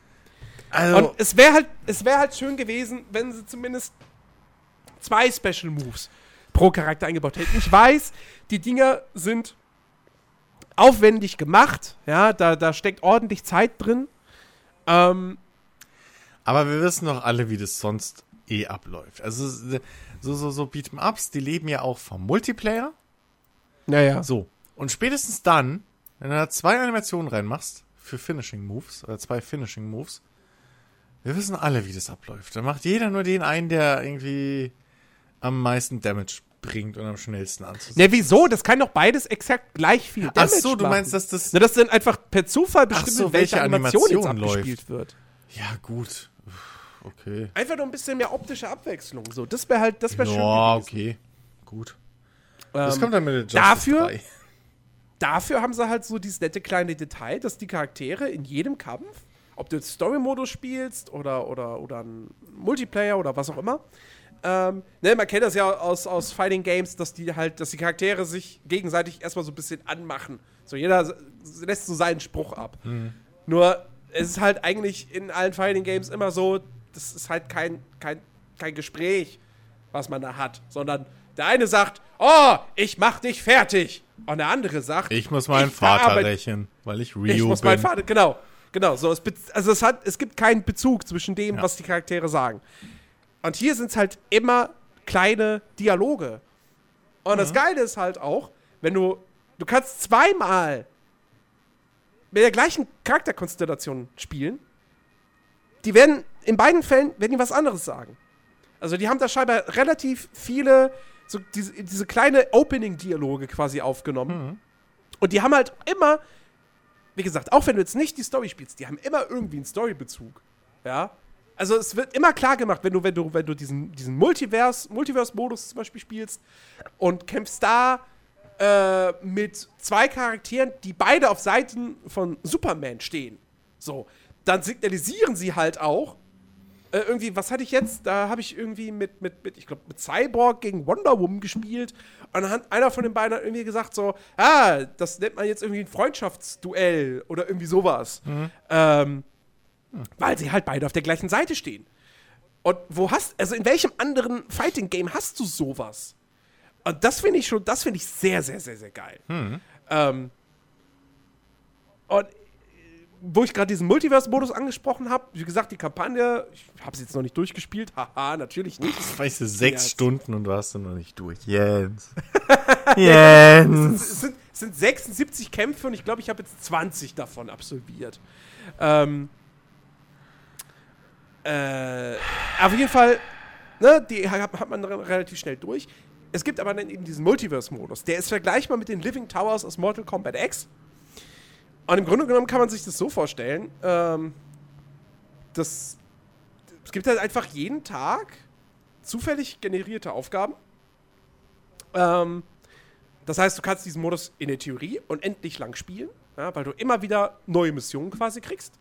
also, Und es wäre halt, es wäre halt schön gewesen, wenn sie zumindest zwei Special Moves pro Charakter eingebaut hätten. Ich weiß, die Dinger sind aufwendig gemacht, ja, da, da steckt ordentlich Zeit drin. Ähm, aber wir wissen doch alle, wie das sonst eh abläuft. Also so, so, so Beat'em-Ups, die leben ja auch vom Multiplayer. naja. So. Und spätestens dann, wenn du da zwei Animationen reinmachst für Finishing Moves, oder zwei Finishing Moves, wir wissen alle, wie das abläuft. Dann macht jeder nur den einen, der irgendwie am meisten Damage bringt und am schnellsten anzusetzen. Ne, wieso? Das kann doch beides exakt gleich viel Ach Damage so, du machen. meinst, dass das. Na, dass dann einfach per Zufall bestimmt so, welche, welche Animation, jetzt Animation abgespielt wird. Ja, gut. Okay. Einfach nur ein bisschen mehr optische Abwechslung. So, das wäre halt, das wäre schön gewesen. okay. Gut. Das Ähm, kommt dann mit der Justice dafür- 3. dafür haben sie halt so dieses nette kleine Detail, dass die Charaktere in jedem Kampf, ob du jetzt Story-Modus spielst oder, oder, oder ein Multiplayer oder was auch immer, ähm, ne, man kennt das ja aus, aus Fighting Games, dass die halt, dass die Charaktere sich gegenseitig erstmal so ein bisschen anmachen. So jeder lässt so seinen Spruch ab. Nur es ist halt eigentlich in allen Fighting Games immer so, das ist halt kein, kein, kein Gespräch, was man da hat, sondern der eine sagt, oh, ich mach dich fertig. Und der andere sagt, Ich muss meinen ich Vater rächen, weil ich Rio ich muss bin. meinen Vater, genau. Genau, so, es, also es, hat, es gibt keinen Bezug zwischen dem, Ja. was die Charaktere sagen. Und hier sind es halt immer kleine Dialoge. Und Mhm. das Geile ist halt auch, wenn du, du kannst zweimal mit der gleichen Charakterkonstellation spielen, die werden, in beiden Fällen, werden die was anderes sagen. Also die haben da scheinbar relativ viele, so diese, diese kleine Opening-Dialoge quasi aufgenommen. Und die haben halt immer, wie gesagt, auch wenn du jetzt nicht die Story spielst, die haben immer irgendwie einen Storybezug. Ja. Also es wird immer klar gemacht, wenn du, wenn du, wenn du diesen, diesen Multiverse, Multiverse-Modus zum Beispiel spielst und kämpfst da äh, mit zwei Charakteren, die beide auf Seiten von Superman stehen. So, dann signalisieren sie halt auch, äh, irgendwie, was hatte ich jetzt? Da habe ich irgendwie mit, mit, mit ich glaube, mit Cyborg gegen Wonder Woman gespielt. Und dann hat einer von den beiden hat irgendwie gesagt so, ah, das nennt man jetzt irgendwie ein Freundschaftsduell oder irgendwie sowas. Ähm, weil sie halt beide auf der gleichen Seite stehen. Und wo hast, also in welchem anderen Fighting-Game hast du sowas? Und das finde ich schon, das finde ich sehr, sehr, sehr, sehr geil. Ähm, und wo ich gerade diesen Multiverse-Modus angesprochen habe, wie gesagt, die Kampagne, ich habe sie jetzt noch nicht durchgespielt, haha, natürlich nicht. Weißt du, sechs Ja. Stunden und hast du noch nicht durch. Jens. Jens. Es sind, es sind 76 Kämpfe und ich glaube, ich habe jetzt 20 davon absolviert. Ähm, äh, auf jeden Fall, ne, die hat, hat man re- relativ schnell durch. Es gibt aber dann eben diesen Multiverse-Modus. Der ist vergleichbar mit den Living Towers aus Mortal Kombat X. Und im Grunde genommen kann man sich das so vorstellen, ähm, dass es gibt halt einfach jeden Tag zufällig generierte Aufgaben. Ähm, das heißt, du kannst diesen Modus in der Theorie unendlich lang spielen, ja, weil du immer wieder neue Missionen quasi kriegst.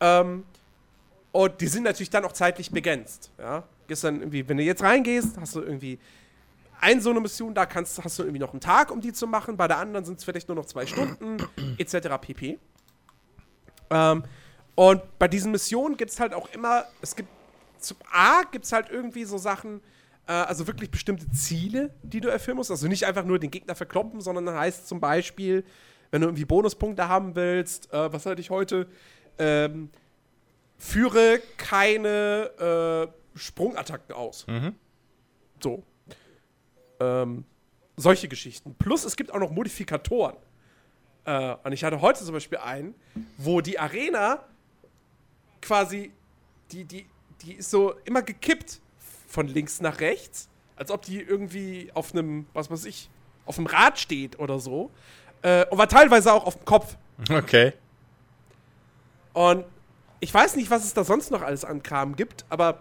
Ähm, und die sind natürlich dann auch zeitlich begrenzt. Ja. Gehst dann irgendwie, wenn du jetzt reingehst, hast du irgendwie ein so eine Mission, da kannst, hast du irgendwie noch einen Tag, um die zu machen. Bei der anderen sind es vielleicht nur noch zwei Stunden, etc. pp. Ähm, und bei diesen Missionen gibt es halt auch immer, es gibt zum A gibt es halt irgendwie so Sachen, äh, also wirklich bestimmte Ziele, die du erfüllen musst. Also nicht einfach nur den Gegner verkloppen, sondern dann heißt zum Beispiel, wenn du irgendwie Bonuspunkte haben willst, äh, was hatte ich heute? Ähm, führe keine äh, Sprungattacken aus. So. Ähm, solche Geschichten. Plus es gibt auch noch Modifikatoren. Äh, und ich hatte heute zum Beispiel einen, wo die Arena quasi, die, die, die ist so immer gekippt von links nach rechts, als ob die irgendwie auf einem, was weiß ich, auf einem Rad steht oder so. Äh, und war teilweise auch auf dem Kopf. Okay. Und ich weiß nicht, was es da sonst noch alles an Kram gibt, aber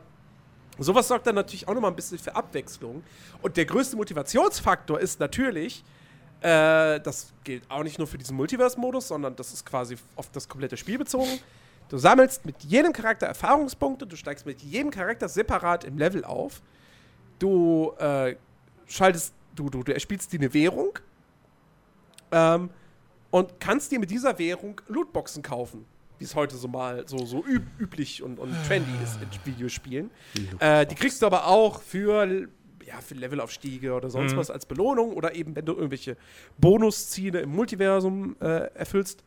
sowas sorgt dann natürlich auch nochmal ein bisschen für Abwechslung. Und der größte Motivationsfaktor ist natürlich, äh, das gilt auch nicht nur für diesen Multiverse-Modus, sondern das ist quasi auf das komplette Spiel bezogen, Du sammelst mit jedem Charakter Erfahrungspunkte, du steigst mit jedem Charakter separat im Level auf. Du äh, schaltest, du, du, du erspielst dir eine Währung ähm, und kannst dir mit dieser Währung Lootboxen kaufen wie es heute so mal so, so üb üblich und, und trendy ist in Videospielen. Äh, die kriegst du aber auch für, ja, für Levelaufstiege oder sonst mhm. was als Belohnung oder eben, wenn du irgendwelche Bonusziele im Multiversum äh, erfüllst.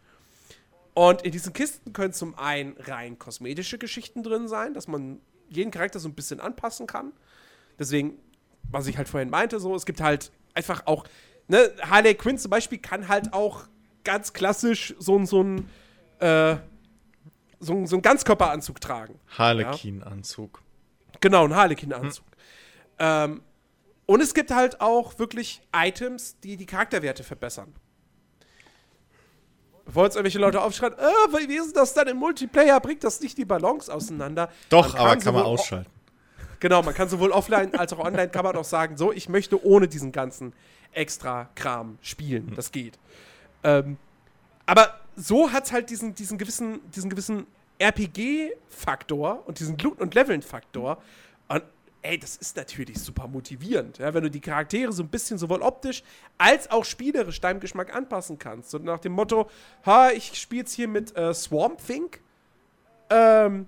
Und in diesen Kisten können zum einen rein kosmetische Geschichten drin sein, dass man jeden Charakter so ein bisschen anpassen kann. Deswegen, was ich halt vorhin meinte, so, es gibt halt einfach auch, ne, Harley Quinn zum Beispiel kann halt auch ganz klassisch so, so ein, äh, so, so einen Ganzkörperanzug tragen. Harlequin-Anzug. Ja? Genau, ein Harlequin-Anzug. Hm. Ähm, und es gibt halt auch wirklich Items, die die Charakterwerte verbessern. Bevor jetzt irgendwelche Leute aufschreien, äh, wie ist das dann im Multiplayer? Bringt das nicht die Balance auseinander? Doch, kann aber kann man ausschalten. Genau, man kann sowohl offline als auch online kann man auch sagen, so, ich möchte ohne diesen ganzen extra Kram spielen. Hm. Das geht. Ähm, aber so hat es halt diesen, diesen gewissen, diesen gewissen RPG-Faktor und diesen Loot- und Leveln-Faktor. Und ey, das ist natürlich super motivierend, ja, wenn du die Charaktere so ein bisschen sowohl optisch als auch spielerisch deinem Geschmack anpassen kannst. Und nach dem Motto, ha, ich spiele jetzt hier mit äh, Swamp Thing. Ähm,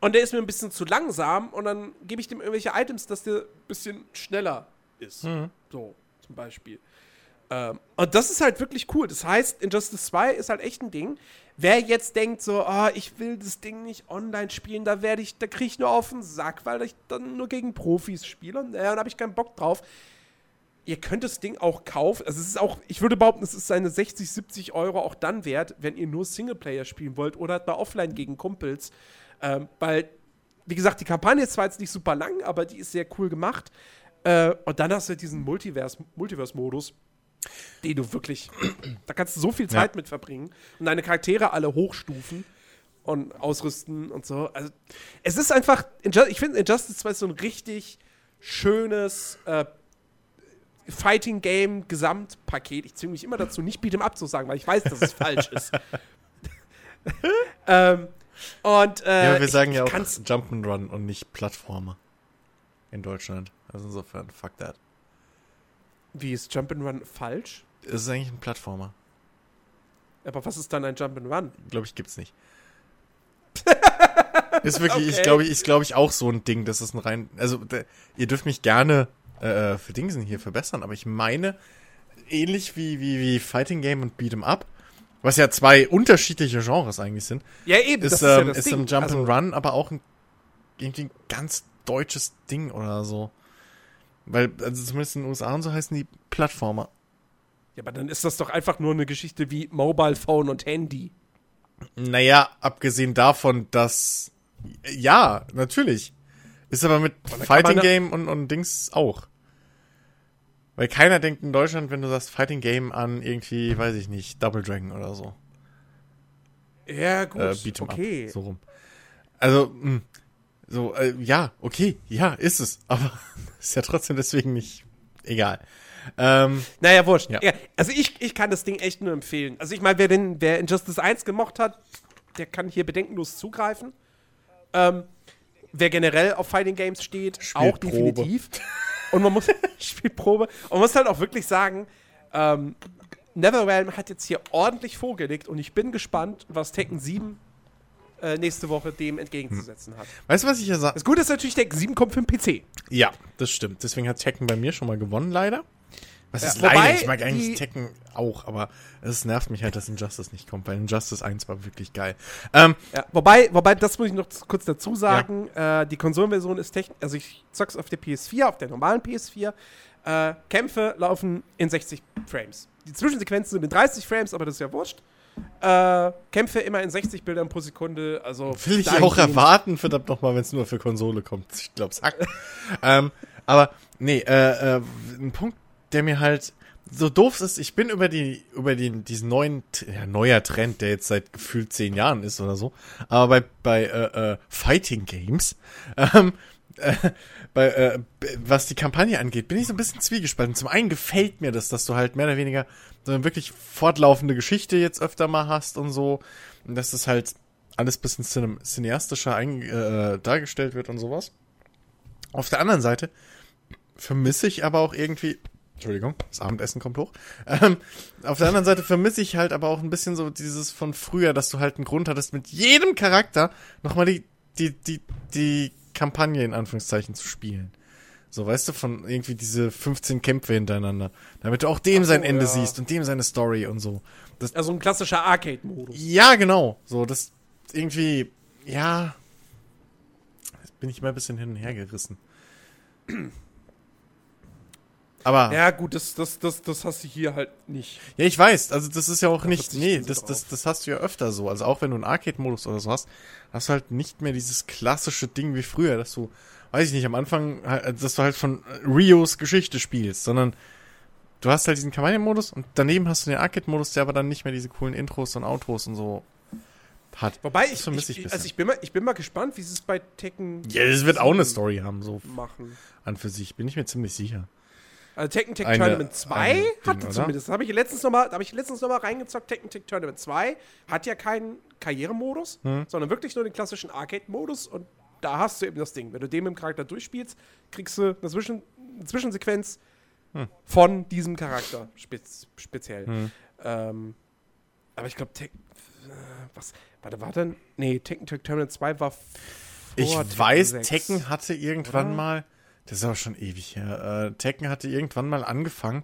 und der ist mir ein bisschen zu langsam und dann gebe ich dem irgendwelche Items, dass der ein bisschen schneller ist. Mhm. So, zum Beispiel. Ähm, und das ist halt wirklich cool. Das heißt, Injustice 2 ist halt echt ein Ding. Wer jetzt denkt so, oh, ich will das Ding nicht online spielen, da werde ich, da kriege ich nur auf den Sack, weil ich dann nur gegen Profis spiele. Und äh, dann habe ich keinen Bock drauf. Ihr könnt das Ding auch kaufen. Also es ist auch, ich würde behaupten, es ist seine 60, 70 Euro auch dann wert, wenn ihr nur Singleplayer spielen wollt oder halt mal offline gegen Kumpels. Ähm, weil, wie gesagt, die Kampagne ist zwar jetzt nicht super lang, aber die ist sehr cool gemacht. Äh, und dann hast du diesen Multiverse-Modus. multiverse modus den du wirklich, da kannst du so viel Zeit ja. mit verbringen und deine Charaktere alle hochstufen und ausrüsten und so. Also, es ist einfach, ich finde Injustice 2 ist so ein richtig schönes äh, Fighting Game Gesamtpaket. Ich zwinge mich immer dazu, nicht Beat'em Up zu sagen, weil ich weiß, dass es falsch ist. ähm, und, äh, ja, wir sagen ich, ja auch Jump'n'Run und nicht Plattformer in Deutschland. Also insofern, fuck that. Wie ist Jump'n'Run falsch? Es ist eigentlich ein Plattformer. Aber was ist dann ein Jump'n'Run? Glaube ich, gibt's nicht. ist wirklich, okay. ich glaube, ist glaube ich auch so ein Ding, das ist ein rein, also der, ihr dürft mich gerne äh, für Dingsen hier verbessern, aber ich meine, ähnlich wie, wie, wie Fighting Game und Beat'em Up, was ja zwei unterschiedliche Genres eigentlich sind. Ja, eben, ist, das ist, ähm, ja das ist ein Jump'n'Run, also, aber auch ein, irgendwie ein ganz deutsches Ding oder so. Weil, also zumindest in den USA und so heißen die Plattformer. Ja, aber dann ist das doch einfach nur eine Geschichte wie Mobile Phone und Handy. Naja, abgesehen davon, dass. Ja, natürlich. Ist aber mit Fighting Game und, und Dings auch. Weil keiner denkt in Deutschland, wenn du sagst Fighting Game an irgendwie, weiß ich nicht, Double Dragon oder so. Ja, gut. Äh, okay. Up, so rum. Also, mh, hm, so, äh, ja, okay, ja, ist es. Aber ist ja trotzdem deswegen nicht egal. Ähm, naja, wurscht. Ja. ja. also ich, ich kann das Ding echt nur empfehlen. Also ich meine, wer, den, wer Injustice 1 gemocht hat, der kann hier bedenkenlos zugreifen. Ähm, wer generell auf Fighting Games steht, auch definitiv. Und man muss Spielprobe. Und man muss halt auch wirklich sagen, ähm, Netherrealm hat jetzt hier ordentlich vorgelegt und ich bin gespannt, was Tekken 7 äh, nächste Woche dem entgegenzusetzen hat. Weißt du, was ich ja sage? Das Gute ist natürlich, Tekken 7 kommt für den PC. Ja, das stimmt. Deswegen hat Tekken bei mir schon mal gewonnen, leider. Was ja, ist leider? Ich mag eigentlich Tekken auch, aber es nervt mich halt, dass Injustice nicht kommt, weil Injustice 1 war wirklich geil. Ähm, ja, wobei, wobei, das muss ich noch kurz dazu sagen, ja. äh, die Konsolenversion ist technisch, also ich zock's auf der PS4, auf der normalen PS4. Äh, Kämpfe laufen in 60 Frames. Die Zwischensequenzen sind in 30 Frames, aber das ist ja wurscht. Äh, Kämpfe immer in 60 Bildern pro Sekunde. Also Will ich auch erwarten, verdammt nochmal, wenn es nur für Konsole kommt. Ich glaube, sag. ähm, aber nee, äh, äh, ein Punkt, der mir halt so doof ist, ich bin über die, über den, diesen neuen, ja, neuer Trend, der jetzt seit gefühlt zehn Jahren ist oder so, aber bei, bei äh, äh, Fighting Games, ähm, äh, bei, äh, was die Kampagne angeht, bin ich so ein bisschen zwiegespalten. Zum einen gefällt mir das, dass du halt mehr oder weniger so eine wirklich fortlaufende Geschichte jetzt öfter mal hast und so. Und dass es halt alles bisschen cine cineastischer ein, äh, dargestellt wird und sowas. Auf der anderen Seite vermisse ich aber auch irgendwie, Entschuldigung, das Abendessen kommt hoch. Ähm, auf der anderen Seite vermisse ich halt aber auch ein bisschen so dieses von früher, dass du halt einen Grund hattest, mit jedem Charakter nochmal die, die, die, die Kampagne in Anführungszeichen zu spielen. So, weißt du, von irgendwie diese 15 Kämpfe hintereinander. Damit du auch dem so, sein Ende ja. siehst und dem seine Story und so. Das, Also ein klassischer Arcade-Modus. ja, genau. So, das irgendwie, ja. Jetzt bin ich mal ein bisschen hin und her gerissen. Aber, ja. Ja, gut, das, das, das, das hast du hier halt nicht. ich weiß, also das ist ja auch nicht, nee, das, drauf. das, das hast du ja öfter so. Also auch wenn du einen Arcade-Modus oder so hast, hast du halt nicht mehr dieses klassische Ding wie früher, dass du, weiß ich nicht, am Anfang, halt, dass du halt von Rios Geschichte spielst, sondern du hast halt diesen Kampagnenmodus und daneben hast du den Arcade-Modus, der aber dann nicht mehr diese coolen Intros und Outros und so hat. Wobei ich, ich, ich also ich bin mal, ich bin mal gespannt, wie sie es bei Tekken Ja, das wird auch eine Story haben, so machen. an für sich, bin ich mir ziemlich sicher. Also Tekken Tech Tournament 2 ein Ding, hatte oder? zumindest, habe ich letztens noch mal, da habe ich letztens noch mal reingezockt, Tekken Tech Tournament 2 hat ja keinen Karrieremodus, Hm. sondern wirklich nur den klassischen Arcade-Modus und da hast du eben das Ding. Wenn du den mit dem Charakter durchspielst, kriegst du eine, Zwischen eine Zwischensequenz Hm. von diesem Charakter spez speziell. Ähm, aber ich glaube, Tekken, äh, was, warte, war denn, nee, Tekken Tech Tournament 2 war vor Ich Tekken weiß, 6. Tekken hatte irgendwann oder? mal, das ist aber schon ewig her, äh, Tekken hatte irgendwann mal angefangen,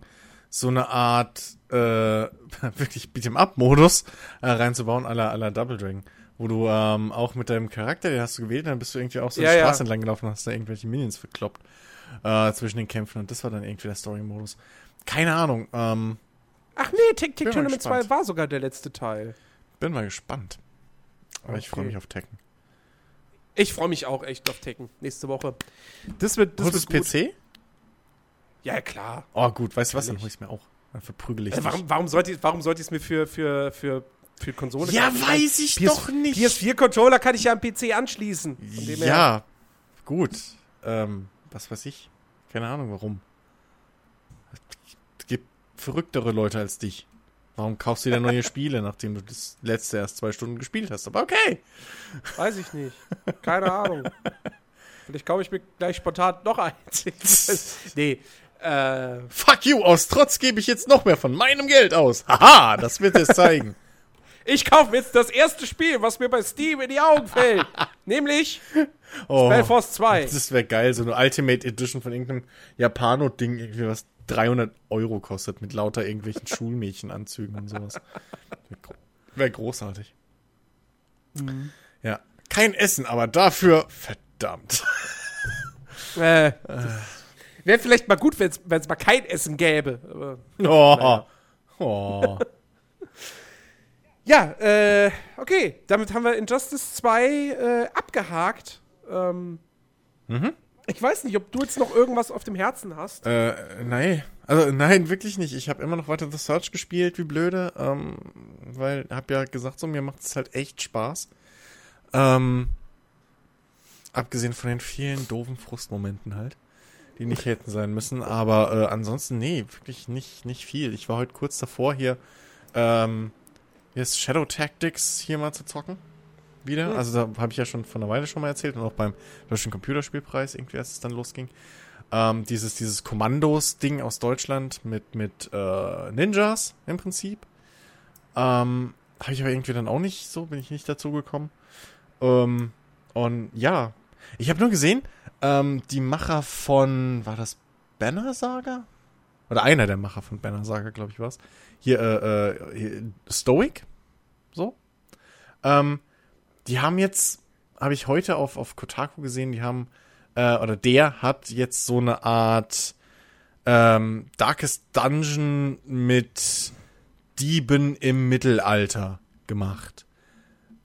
so eine Art äh, wirklich Beat'em-up-Modus äh, reinzubauen, aller aller Double Dragon. Wo du ähm, auch mit deinem Charakter, den hast du gewählt, dann bist du irgendwie auch so Ja, die ja. Straße entlang gelaufen und hast da irgendwelche Minions verkloppt äh, zwischen den Kämpfen und das war dann irgendwie der Story-Modus. Keine Ahnung, ähm, Ach nee, mal Tournament 2 gespannt. war sogar der letzte Teil. bin mal gespannt. Aber ich Okay. freue mich auf Tekken. Ich freue mich auch echt auf Tekken nächste Woche. Das wird, das Holst wird. PC? Ja, klar. Oh gut, weißt du was, dann Natürlich. hol ich's mir auch. Dann verprügel ich Äh, dich. warum, warum sollte ich warum sollte ich es mir für, für, für, für Konsole Ja, kaufen? weiß ich PS, doch nicht. PS4-Controller kann ich ja am PC anschließen. Dem her- Ja, gut. Ähm, was weiß ich. Keine Ahnung, warum. Es gibt verrücktere Leute als dich. Warum kaufst du dir neue Spiele, nachdem du das letzte erst zwei Stunden gespielt hast? Aber okay. Weiß ich nicht. Keine Ahnung. Vielleicht kaufe ich mir gleich spontan noch eins. nee. Äh, Fuck you, aus Trotz gebe ich jetzt noch mehr von meinem Geld aus. Haha, das wird es zeigen. ich kaufe jetzt das erste Spiel, was mir bei Steam in die Augen fällt. nämlich Oh, Spellforce 2. das wäre geil, so eine Ultimate Edition von irgendeinem Japano-Ding, irgendwie was 300 Euro kostet, mit lauter irgendwelchen Schulmädchenanzügen und sowas. Wäre gro wär großartig. Mhm. Ja, kein Essen, aber dafür verdammt. Äh, Wäre vielleicht mal gut, wenn es mal kein Essen gäbe. Aber Oh, oh. Ja, äh, okay. Damit haben wir Injustice 2 äh, abgehakt. Ähm, Mhm. Ich weiß nicht, ob du jetzt noch irgendwas auf dem Herzen hast. Äh, nein. Also, nein, wirklich nicht. Ich habe immer noch weiter The Search gespielt, wie blöde. Ähm, weil, hab ja gesagt, so, mir macht es halt echt Spaß. Ähm, abgesehen von den vielen doofen Frustmomenten halt, die nicht hätten sein müssen. Aber äh, ansonsten, nee, wirklich nicht, nicht viel. Ich war heute kurz davor, hier, ähm, ist Shadow Tactics hier mal zu zocken. Wieder. Also da habe ich ja schon von einer Weile schon mal erzählt und auch beim Deutschen Computerspielpreis irgendwie, als es dann losging. Ähm, dieses, dieses Kommandos-Ding aus Deutschland mit, mit äh, Ninjas im Prinzip. Ähm, habe ich aber irgendwie dann auch nicht so, bin ich nicht dazu gekommen. Ähm, und ja, ich habe nur gesehen, ähm, die Macher von, war das Banner Saga? Oder einer der Macher von Banner Saga, glaube ich, war's. Hier, äh, äh, Stoic. So. Ähm, die haben jetzt, habe ich heute auf, auf Kotaku gesehen, die haben, äh, oder der hat jetzt so eine Art ähm, Darkest Dungeon mit Dieben im Mittelalter gemacht.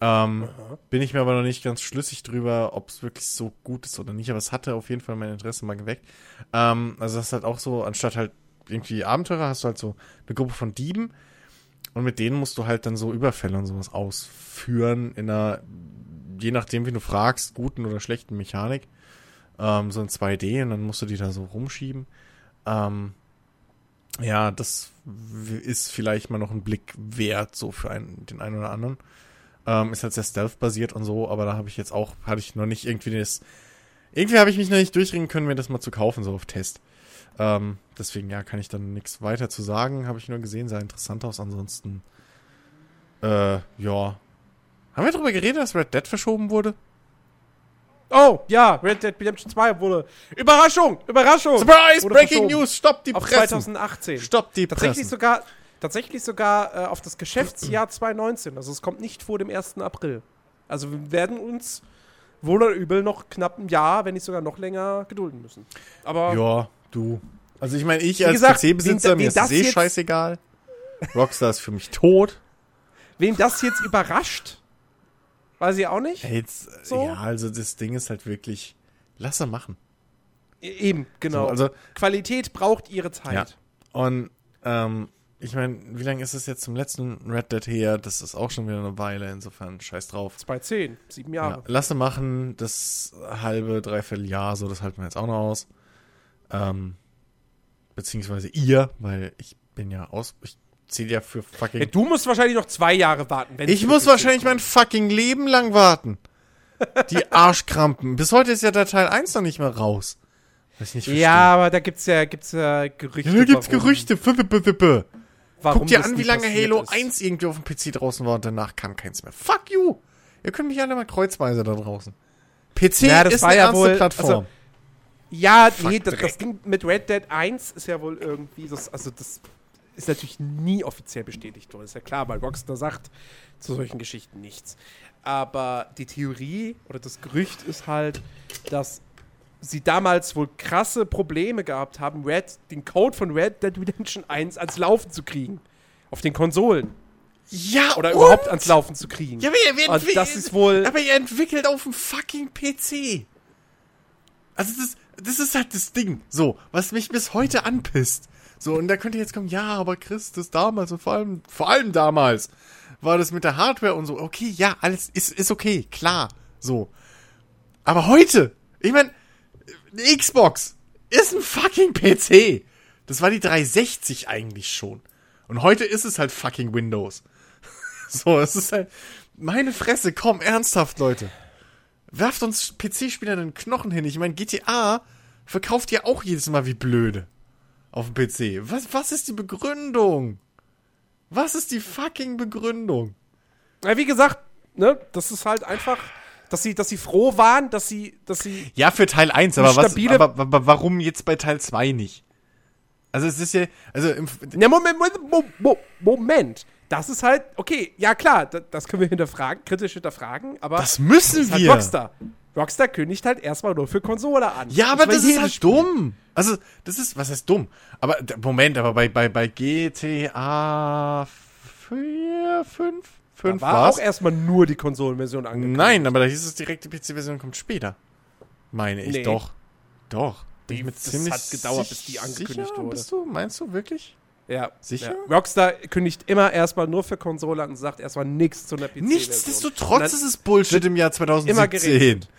Ähm, bin ich mir aber noch nicht ganz schlüssig drüber, ob es wirklich so gut ist oder nicht, aber es hatte auf jeden Fall mein Interesse mal geweckt. Ähm, also das ist halt auch so, anstatt halt irgendwie Abenteurer, hast du halt so eine Gruppe von Dieben und mit denen musst du halt dann so Überfälle und sowas ausführen in einer, je nachdem wie du fragst, guten oder schlechten Mechanik. Ähm, so in 2D und dann musst du die da so rumschieben. Ähm, ja, das ist vielleicht mal noch ein Blick wert, so für einen, den einen oder anderen. Ähm, ist halt sehr stealth-basiert und so, aber da habe ich jetzt auch, hatte ich noch nicht irgendwie das. Irgendwie habe ich mich noch nicht durchringen können, mir das mal zu kaufen, so auf Test. Ähm, deswegen, ja, kann ich dann nichts weiter zu sagen. Habe ich nur gesehen, sah interessant aus. Ansonsten, äh, ja. Haben wir darüber geredet, dass Red Dead verschoben wurde? Oh, ja, Red Dead Redemption 2 wurde. Überraschung! Überraschung! Surprise! Breaking. News! Stopp die Auf Pressen! 2018. Stopp die Tatsächlich Pressen! sogar, tatsächlich sogar äh, auf das Geschäftsjahr 2019. Also es kommt nicht vor dem 1. April. Also wir werden uns wohl oder übel noch knapp ein Jahr, wenn nicht sogar noch länger gedulden müssen. Aber Ja, du. Also ich meine, ich Wie als PC-Besitzer, mir ist das eh scheißegal. Rockstar ist für mich tot. wen das jetzt überrascht, weiß ich auch nicht. Jetzt, So? Ja, also das Ding ist halt wirklich, lass er machen. E- Eben, genau. So, also, Qualität braucht ihre Zeit. Ja. und ähm, ich meine, wie lange ist es jetzt zum letzten Red Dead her? Das ist auch schon wieder eine Weile, insofern scheiß drauf. 2010, sieben Ja, Jahre. lasse machen, das halbe, dreiviertel Jahr, so, das halten wir jetzt auch noch aus. Ähm, beziehungsweise ihr, weil ich bin ja aus, ich zähle ja für fucking Ja, du musst wahrscheinlich noch zwei Jahre warten. wenn Ich muss wahrscheinlich mein fucking Leben lang warten. Die Arschkrampen. Bis heute ist ja der Teil 1 noch nicht mal raus. Was ich nicht verstehe. Ja, aber da gibt's ja, gibt's ja Gerüchte. Ja, da gibt's warum- Gerüchte. F -f -f Warum Guck dir an, wie lange Halo ist. 1 irgendwie auf dem PC draußen war und danach kam keins mehr. Fuck you. Ihr könnt mich alle mal kreuzweise da draußen. PC Ja, das ist war eine ja ernste wohl- Plattform. also- Ja, Fuck, nee, das, das. Ding mit Red Dead 1 ist ja wohl irgendwie, das, also das ist natürlich nie offiziell bestätigt worden. Ist ja klar, weil Rockstar sagt zu solchen Geschichten nichts. Aber die Theorie oder das Gerücht ist halt, dass sie damals wohl krasse Probleme gehabt haben, Red, den Code von Red Dead Redemption 1 ans Laufen zu kriegen. Auf den Konsolen. ja, Oder und? überhaupt ans Laufen zu kriegen. Ja, aber ihr, Und entwick- das ist wohl- Aber ihr entwickelt auf dem fucking PC. Also das, das ist halt das Ding. So, was mich bis heute anpisst. So, und da könnte jetzt kommen, ja, aber Chris, das damals und vor allem, vor allem damals war das mit der Hardware und so. Okay, ja, alles ist, ist okay, klar. So. Aber heute, ich meine, eine Xbox ist ein fucking PC. Das war die 360 eigentlich schon. Und heute ist es halt fucking Windows. So, es ist halt. Meine Fresse, komm, ernsthaft, Leute. Werft uns PC-Spieler den Knochen hin. Ich meine, GTA verkauft ja auch jedes Mal wie blöde. Auf dem PC. Was, was ist die Begründung? Was ist die fucking Begründung? Ja, wie gesagt, ne, das ist halt einfach, dass sie, dass sie froh waren, dass sie, dass sie Ja, für Teil 1, Eine aber was, aber, aber warum jetzt bei Teil 2 nicht? Also es ist ja, also im, Ja, Moment, Moment, Mo- Mo- Moment. Das ist halt, okay, ja klar, das, das können wir hinterfragen, kritisch hinterfragen, aber das müssen das ist halt wir. Rockstar. Rockstar kündigt halt erstmal nur für Konsole an. Ja, aber meine, das ist halt Spiel- dumm. Also, das ist, was heißt dumm? Aber, Moment, aber bei, bei, bei GTA 4, 5, 5 Da war war's? auch erstmal nur die Konsolenversion angekündigt. Nein, aber da hieß es direkt, die PC-Version kommt später. Meine ich Nee. doch. Doch. Bin ich mir Das ziemlich hat gedauert, bis die angekündigt sicher? wurde. Bist du, meinst du wirklich? Ja. Sicher? Ja. Rockstar kündigt immer erstmal nur für Konsole an und sagt erstmal nichts zu einer PC-Version. Nichtsdestotrotz ist es Bullshit im Jahr immer 2017. geredet.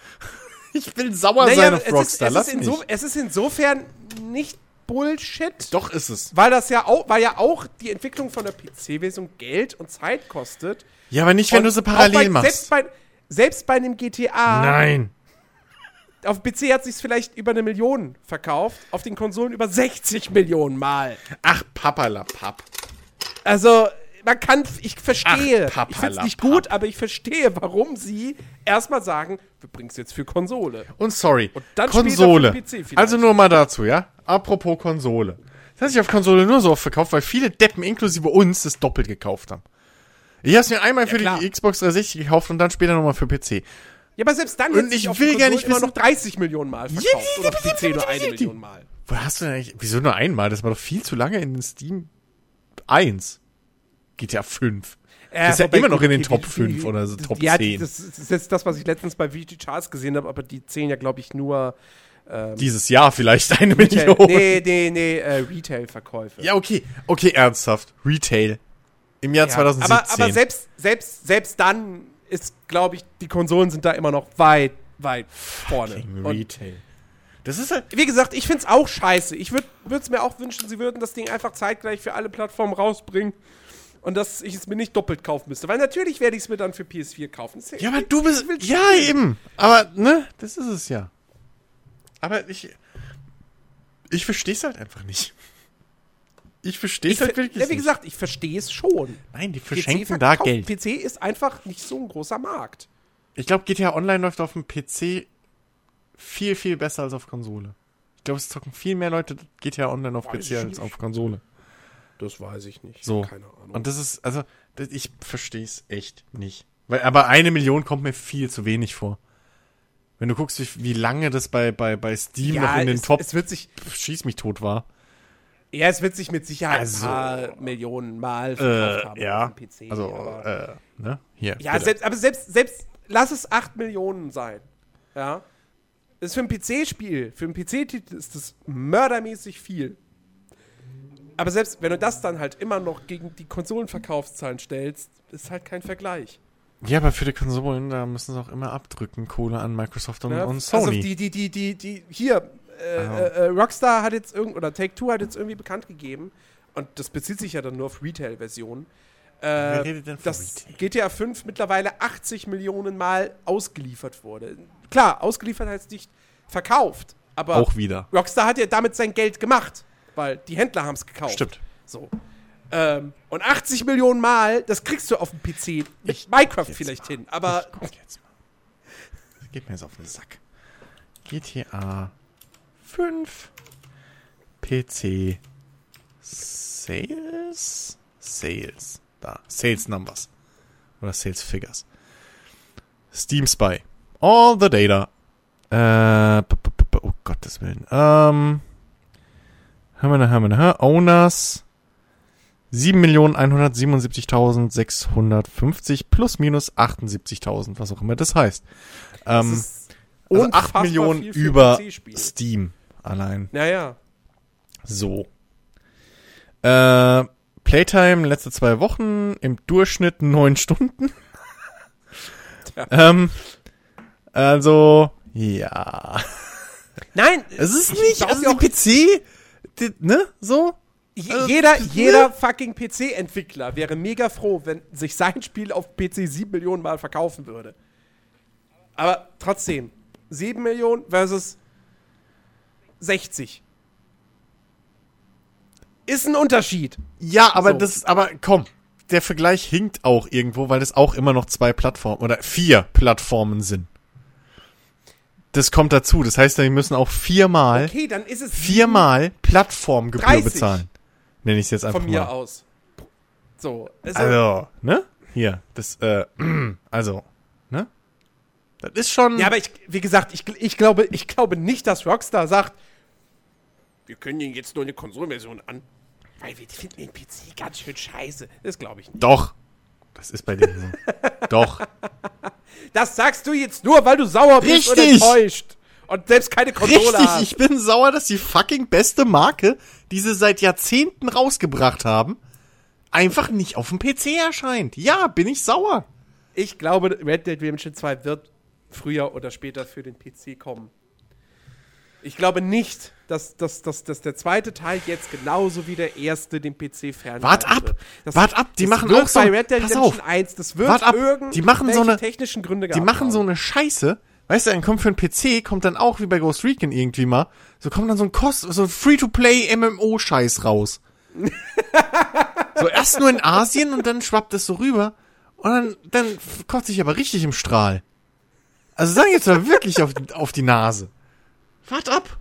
Ich will sauer Naja, sein auf es Rockstar, ist, lass es, ist mich. inso, es ist insofern nicht Bullshit. Doch ist es. Weil das ja auch, weil ja auch die Entwicklung von der PC-Version Geld und Zeit kostet. Ja, aber nicht, wenn Und du sie parallel bei, machst. Selbst bei, selbst bei einem GTA, Nein. Auf PC hat sich vielleicht über eine Million verkauft, auf den Konsolen über 60 Millionen Mal. Ach, papalapap. Also, man kann, ich verstehe, Ach, ich finde es nicht gut, aber ich verstehe, warum sie erstmal sagen, wir bringen es jetzt für Konsole. Und sorry, Und dann Konsole. also nur mal dazu, ja? Apropos Konsole. Das hat sich auf Konsole nur so oft verkauft, weil viele Deppen inklusive uns das doppelt gekauft haben. Ich habe mir einmal für klar. die Xbox 360 gekauft und dann später nochmal für PC. Ja, aber selbst dann Und ich will gar nicht immer noch 30 Millionen Mal verkauft. oder auf PC nur eine Million Mal. Wo hast du denn eigentlich, wieso nur einmal? Das war doch viel zu lange in den Steam 1. GTA 5. Das ist ja immer noch in den Top die- 5 die- oder so Top ja, 10. Das ist jetzt das, was ich letztens bei VG Charts gesehen habe, aber die zählen ja, glaube ich, nur ähm, Dieses Jahr vielleicht eine Retail, Million. nee, nee, nee, äh, Retail-Verkäufe. Ja, okay. Okay, ernsthaft. Retail. Im Jahr Ja, 2017. Aber, aber selbst, selbst, selbst dann ist, glaube ich, die Konsolen sind da immer noch weit, weit vorne. Fucking Retail. Das ist halt. wie gesagt, ich finde es auch scheiße. Ich würde es mir auch wünschen, sie würden das Ding einfach zeitgleich für alle Plattformen rausbringen. und dass ich es mir nicht doppelt kaufen müsste. Weil natürlich werde ich es mir dann für PS4 kaufen. Das Ja, aber du bist. Ja, eben. Aber, ne, das ist es ja. Aber ich. Ich verstehe es halt einfach nicht. Ich verstehe es halt wirklich ja, wie gesagt, ich verstehe es schon. Nein, die PC verschenken da Geld. PC ist einfach nicht so ein großer Markt. Ich glaube, GTA Online läuft auf dem PC viel, viel besser als auf Konsole. Ich glaube, es zocken viel mehr Leute GTA Online auf Weiß PC als auf Konsole. Das weiß ich nicht. So. Keine Ahnung. Und das ist, also, das, ich verstehe es echt nicht. Weil, aber eine Million kommt mir viel zu wenig vor. Wenn du guckst, wie, wie lange das bei, bei, bei Steam noch in den es, Top es wird sich, Schieß mich tot war. Ja, es wird sich mit Sicherheit Also, ein paar Millionen Mal verkauft haben Äh, ja. auf dem PC. Also, aber, äh, ne? Hier. ja, bitte. selbst, aber selbst, selbst, lass es 8 Millionen sein. Ja. Das ist für ein PC-Spiel, für einen PC-Titel ist das mördermäßig viel. Aber selbst wenn du das dann halt immer noch gegen die Konsolenverkaufszahlen stellst, ist halt kein Vergleich. Ja, aber für die Konsolen, da müssen sie auch immer abdrücken, Kohle an Microsoft und, Ne? und Sony. Also die, die, die, die, die, hier, äh, äh, äh, Rockstar hat jetzt irgend oder Take-Two hat jetzt irgendwie bekannt gegeben, und das bezieht sich ja dann nur auf Retail-Versionen, Wer äh, redet denn von dass Retail? GTA 5 mittlerweile 80 Millionen Mal ausgeliefert wurde. Klar, ausgeliefert heißt nicht verkauft, aber auch wieder. Rockstar hat ja damit sein Geld gemacht, weil die Händler haben es gekauft. Stimmt. So. Ähm, und 80 Millionen Mal, das kriegst du auf dem PC mit Ich- Minecraft vielleicht mal. hin, aber Ich guck jetzt mal. Das geht mir jetzt auf den Sack. GTA 5 PC Sales? Sales. Da. Sales Numbers. Oder Sales Figures. Steam Spy. All the data. Äh, oh Gottes Willen. Ähm Hammer, Hammer, Hammer, Owners. 7.177.650 plus minus 78.000, was auch immer das heißt. das Ähm, ist also unfassbar 8 Millionen über. Steam allein. Naja. So. Äh, Playtime letzte zwei Wochen im Durchschnitt neun Stunden. Tja. Ähm, also, ja. Nein, Es ist ich nicht, also ja auch- PC, ne, so. Also, jeder, ne? jeder fucking PC-Entwickler wäre mega froh, wenn sich sein Spiel auf PC 7 Millionen Mal verkaufen würde. Aber trotzdem, 7 Millionen versus 60. Ist ein Unterschied. Ja, aber So. das, aber komm, der Vergleich hinkt auch irgendwo, weil das auch immer noch zwei Plattformen oder vier Plattformen sind. Das kommt dazu. Das heißt, die müssen auch viermal, Okay, dann ist es viermal Plattformgebühr 30. bezahlen. Nenne ich es jetzt einfach von mir mal. aus. So, also, Also, ne? Hier, das, äh, also, ne? Das ist schon. Ja, aber ich, wie gesagt, ich, ich, glaube, ich glaube nicht, dass Rockstar sagt, wir können Ihnen jetzt nur eine Konsolenversion an, weil wir finden den PC ganz schön scheiße. Das glaube ich nicht. doch. Das ist bei denen so. doch. Das sagst du jetzt nur, weil du sauer bist und Richtig. enttäuscht. Und selbst keine Konsole Richtig, hast. ich bin sauer, dass die fucking beste Marke, die sie seit Jahrzehnten rausgebracht haben, einfach nicht auf dem PC erscheint. Ja, bin ich sauer. Ich glaube, Red Dead Redemption 2 wird früher oder später für den PC kommen. Ich glaube nicht, dass, dass, dass, dass der zweite Teil jetzt genauso wie der erste den PC fern. Wart ab! Wart ab! Die machen auch so- bei Red Dead pass auf! 1, das wird Wart ab! Die machen so eine- technischen Gründe Die machen so haben. eine Scheiße. Weißt du, dann kommt für einen PC, kommt dann auch wie bei Ghost Recon irgendwie mal, so kommt dann so ein Kost, so ein Free-to-Play MMO-Scheiß raus. so erst nur in Asien und dann schwappt es so rüber und dann, dann kotzt sich aber richtig im Strahl. Also sagen jetzt mal wirklich auf, auf die Nase. Wart ab!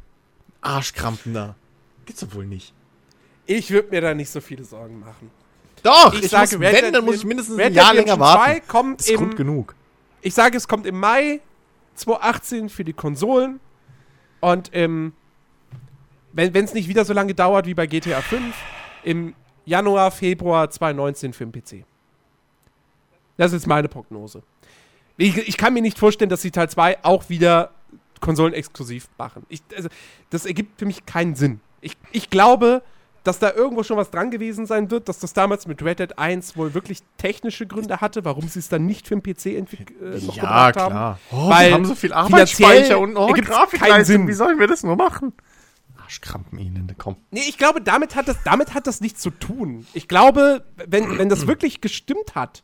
Arschkrampen da. Gibt's doch wohl nicht. Ich würde mir da nicht so viele Sorgen machen. Doch, Ich, ich, sage, muss, wenn, dann muss ich mindestens Red ein Jahr länger warten. 2 kommt Das ist Grund im, genug. ich sage, es kommt im Mai 2018 für die Konsolen und im, wenn es nicht wieder so lange dauert wie bei GTA 5, im Januar, Februar 2019 für den PC. Das ist meine Prognose. Ich, ich kann mir nicht vorstellen, dass sie Teil 2 auch wieder konsolenexklusiv machen. Ich, also, das ergibt für mich keinen Sinn. Ich, ich glaube, dass da irgendwo schon was dran gewesen sein wird, dass das damals mit Red Dead 1 wohl wirklich technische Gründe hatte, warum sie es dann nicht für den PC entwick- äh, noch Ja, gebracht haben. klar. Oh, Weil wir haben so viel Arbeitsspeicher und oh, Grafikleistung. Sinn. Wie sollen wir das nur machen? Arschkrampen ihnen, komm. Nee, ich glaube, damit hat das, damit hat das nichts zu tun. Ich glaube, wenn, wenn das wirklich gestimmt hat,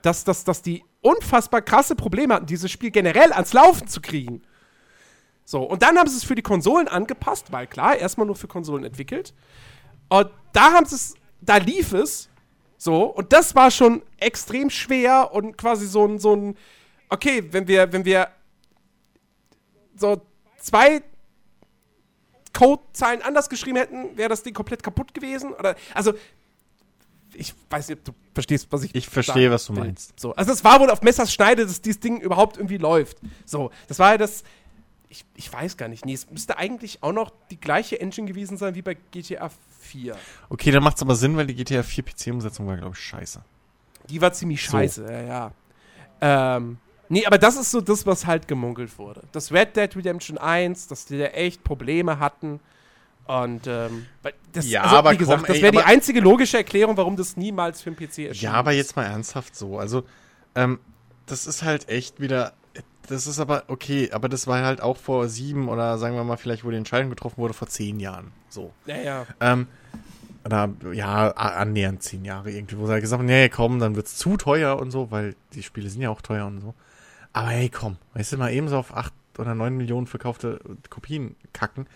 dass, dass, dass die unfassbar krasse Probleme hatten, dieses Spiel generell ans Laufen zu kriegen. So, und dann haben sie es für die Konsolen angepasst, weil klar, erstmal nur für Konsolen entwickelt. Und da haben sie es, da lief es. So, und das war schon extrem schwer und quasi so ein, so ein, okay, wenn wir, wenn wir so zwei Codezeilen anders geschrieben hätten, wäre das Ding komplett kaputt gewesen. Oder, also, ich weiß nicht, ob du verstehst, was ich Ich verstehe, was du meinst. So, also es war wohl auf Messers Schneide, dass dieses Ding überhaupt irgendwie läuft. So, das war ja das. Ich, ich weiß gar nicht. Nee, es müsste eigentlich auch noch die gleiche Engine gewesen sein wie bei GTA 4. Okay, dann macht's aber Sinn, weil die GTA 4 PC-Umsetzung war, glaube ich, scheiße. Die war ziemlich So. scheiße, ja, ja. Ähm, nee, aber das ist so das, was halt gemunkelt wurde. Das Red Dead Redemption 1, dass die da echt Probleme hatten. Und, ähm, das, Ja, also, aber wie gesagt, komm, das ey, wäre die einzige logische Erklärung, warum das niemals für den PC erschien. Ja, aber jetzt mal ernsthaft so. Also, ähm, das ist halt echt wieder. Das ist aber okay, aber das war halt auch vor sieben oder sagen wir mal vielleicht, wo die Entscheidung getroffen wurde, vor zehn Jahren. So. Naja. Ähm, oder ja, annähernd zehn Jahre irgendwie, wo sie halt gesagt haben, nee, komm, dann wird's zu teuer und so, weil die Spiele sind ja auch teuer und so. Aber hey, komm, weißt du, mal eben so auf acht oder neun Millionen verkaufte Kopien kacken.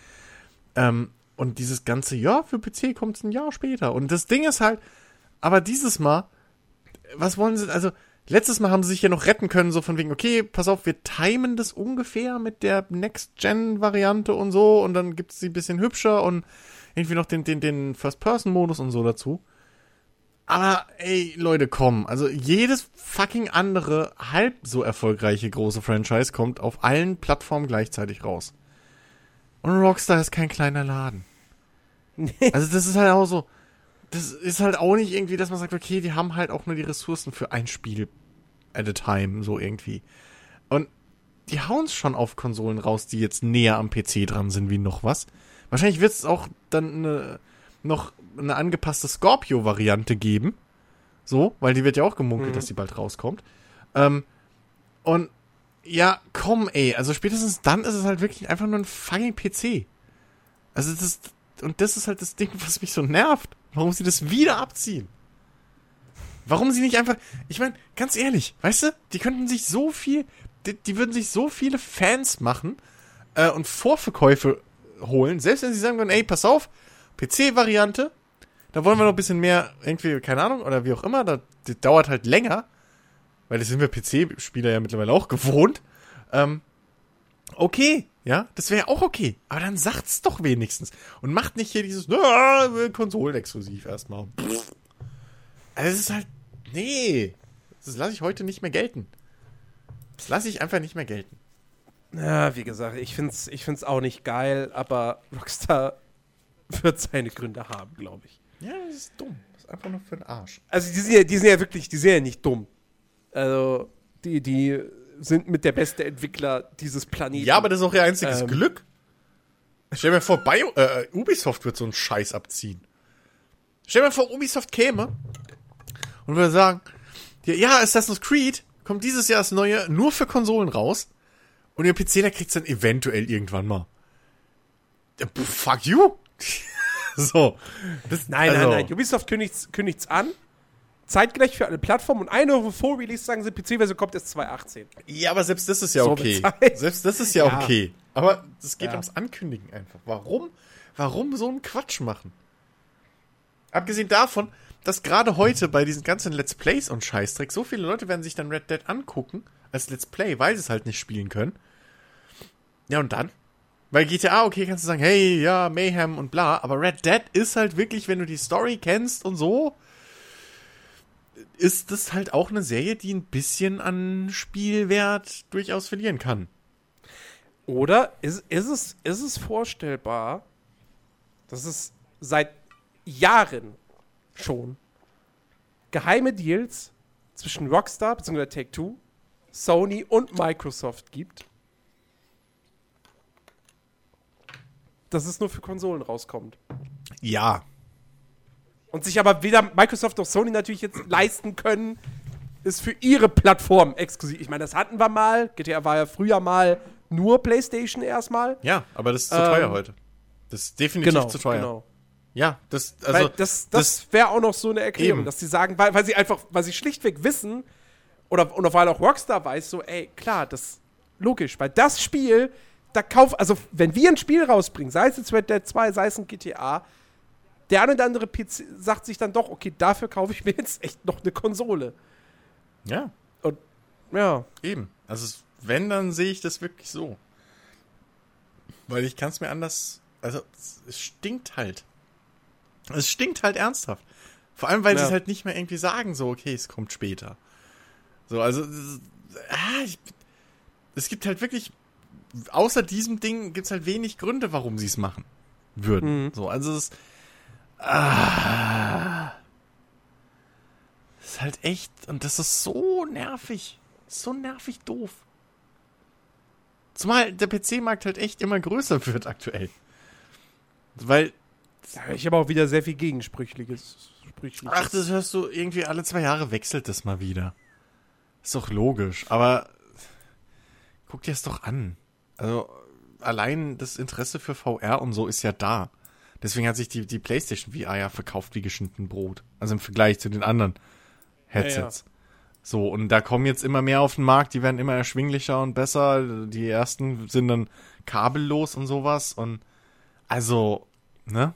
Ähm, und dieses ganze, ja, für PC kommt's ein Jahr später. Und das Ding ist halt, aber dieses Mal, was wollen sie, also, letztes Mal haben sie sich ja noch retten können, so von wegen, okay, pass auf, wir timen das ungefähr mit der Next-Gen-Variante und so, und dann gibt's sie ein bisschen hübscher und irgendwie noch den, den, den First-Person-Modus und so dazu. Aber, ey, Leute, komm. Also, jedes fucking andere, halb so erfolgreiche große Franchise kommt auf allen Plattformen gleichzeitig raus. Und Rockstar ist kein kleiner Laden. Also, das ist halt auch so. Das ist halt auch nicht irgendwie, dass man sagt, okay, die haben halt auch nur die Ressourcen für ein Spiel at a time, so irgendwie. Und die hauen es schon auf Konsolen raus, die jetzt näher am PC dran sind wie noch was. Wahrscheinlich wird es auch dann eine, noch eine angepasste Scorpio-Variante geben. So, weil die wird ja auch gemunkelt, Mhm. dass die bald rauskommt. Ähm, und ja, komm, ey, also spätestens dann ist es halt wirklich einfach nur ein fucking PC. Also das ist, und das ist halt das Ding, was mich so nervt. Warum sie das wieder abziehen. Warum sie nicht einfach, ich meine, ganz ehrlich, weißt du, die könnten sich so viel, die, die würden sich so viele Fans machen äh, und Vorverkäufe holen, selbst wenn sie sagen würden, ey, pass auf, PC-Variante, da wollen wir noch ein bisschen mehr, irgendwie, keine Ahnung, oder wie auch immer, da, das dauert halt länger, weil das sind wir PC-Spieler ja mittlerweile auch gewohnt. Ähm, okay, ja, das wäre auch okay. Aber dann sagt's doch wenigstens. Und macht nicht hier dieses, "Ah, Konsolenexklusiv erstmal. Pff. Also es ist halt, nee, das lasse ich heute nicht mehr gelten. Das lasse ich einfach nicht mehr gelten. Ja, wie gesagt, ich find's, ich find's auch nicht geil, aber Rockstar wird seine Gründe haben, glaube ich. Ja, das ist dumm. Das ist einfach nur für den Arsch. Also die sind ja, die sind ja wirklich, die sind ja nicht dumm. Also die, die sind mit der beste Entwickler dieses Planeten. Ja, aber das ist auch ihr einziges Ähm. Glück. Stell dir mal vor, Bio, äh, Ubisoft wird so einen Scheiß abziehen. Stell dir mal vor, Ubisoft käme und würde sagen, ja, Assassin's Creed kommt dieses Jahr das neue nur für Konsolen raus und ihr PC, da kriegt's dann eventuell irgendwann mal. Fuck you. so. Das, Nein, also, nein, nein. Ubisoft kündigt's, kündigt's an. Zeitgleich für alle Plattformen und eine Woche vor Release sagen sie, PC-Version kommt erst 2018. Ja, aber selbst das ist ja So okay. Selbst das ist ja, Ja. okay. Aber es geht Ja. ums Ankündigen einfach. Warum? Warum so einen Quatsch machen? Abgesehen davon, dass gerade heute bei diesen ganzen Let's Plays und Scheißdreck so viele Leute werden sich dann Red Dead angucken als Let's Play, weil sie es halt nicht spielen können. Ja, und dann? Bei GTA, okay, kannst du sagen, hey, ja, Mayhem und bla, aber Red Dead ist halt wirklich, wenn du die Story kennst und so, ist das halt auch eine Serie, die ein bisschen an Spielwert durchaus verlieren kann. Oder ist, ist, es, ist es vorstellbar, dass es seit Jahren schon geheime Deals zwischen Rockstar bzw. Take-Two, Sony und Microsoft gibt, dass es nur für Konsolen rauskommt. Ja. Und sich aber weder Microsoft noch Sony natürlich jetzt leisten können, es für ihre Plattform exklusiv. Ich meine, das hatten wir mal. GTA war ja früher mal nur PlayStation erstmal. Ja, aber das ist zu Ähm, teuer heute. Das ist definitiv Genau, zu teuer. genau. Ja, das, weil also, das, das, wäre auch noch so eine Erklärung, Eben. dass sie sagen, weil, weil sie einfach, weil sie schlichtweg wissen, oder, oder weil auch Rockstar weiß, so, ey, klar, das logisch, weil das Spiel, da kauf, also wenn wir ein Spiel rausbringen, sei es jetzt Red Dead 2, sei es ein GTA, der eine oder andere PC sagt sich dann doch, okay, dafür kaufe ich mir jetzt echt noch eine Konsole. ja, Ja. eben. Also, wenn, dann sehe ich das wirklich so. Weil ich kann es mir anders, also, es- stinkt halt. Es stinkt halt ernsthaft. Vor allem, weil sie Ja. es halt nicht mehr irgendwie sagen, so, okay, es kommt später. So, also, es- ah, ich, es gibt halt wirklich, außer diesem Ding gibt es halt wenig Gründe, warum sie es machen würden. Mhm. So, also es ah, ist halt echt, und das ist so nervig. So nervig doof. Zumal der PC-Markt halt echt immer größer wird aktuell. Weil, Ja, Ich habe auch wieder sehr viel Gegensprüchliches. Sprüchliches. ach, das hörst du irgendwie alle zwei Jahre wechselt das mal wieder. Ist doch logisch, aber guck dir es doch an. Also, allein das Interesse für VR und so ist ja da. Deswegen hat sich die, die PlayStation VR ja verkauft wie geschnitten Brot. Also im Vergleich zu den anderen Headsets. So, und da kommen jetzt immer mehr auf den Markt, die werden immer erschwinglicher und besser. Die ersten sind dann kabellos und sowas. Und also, ne?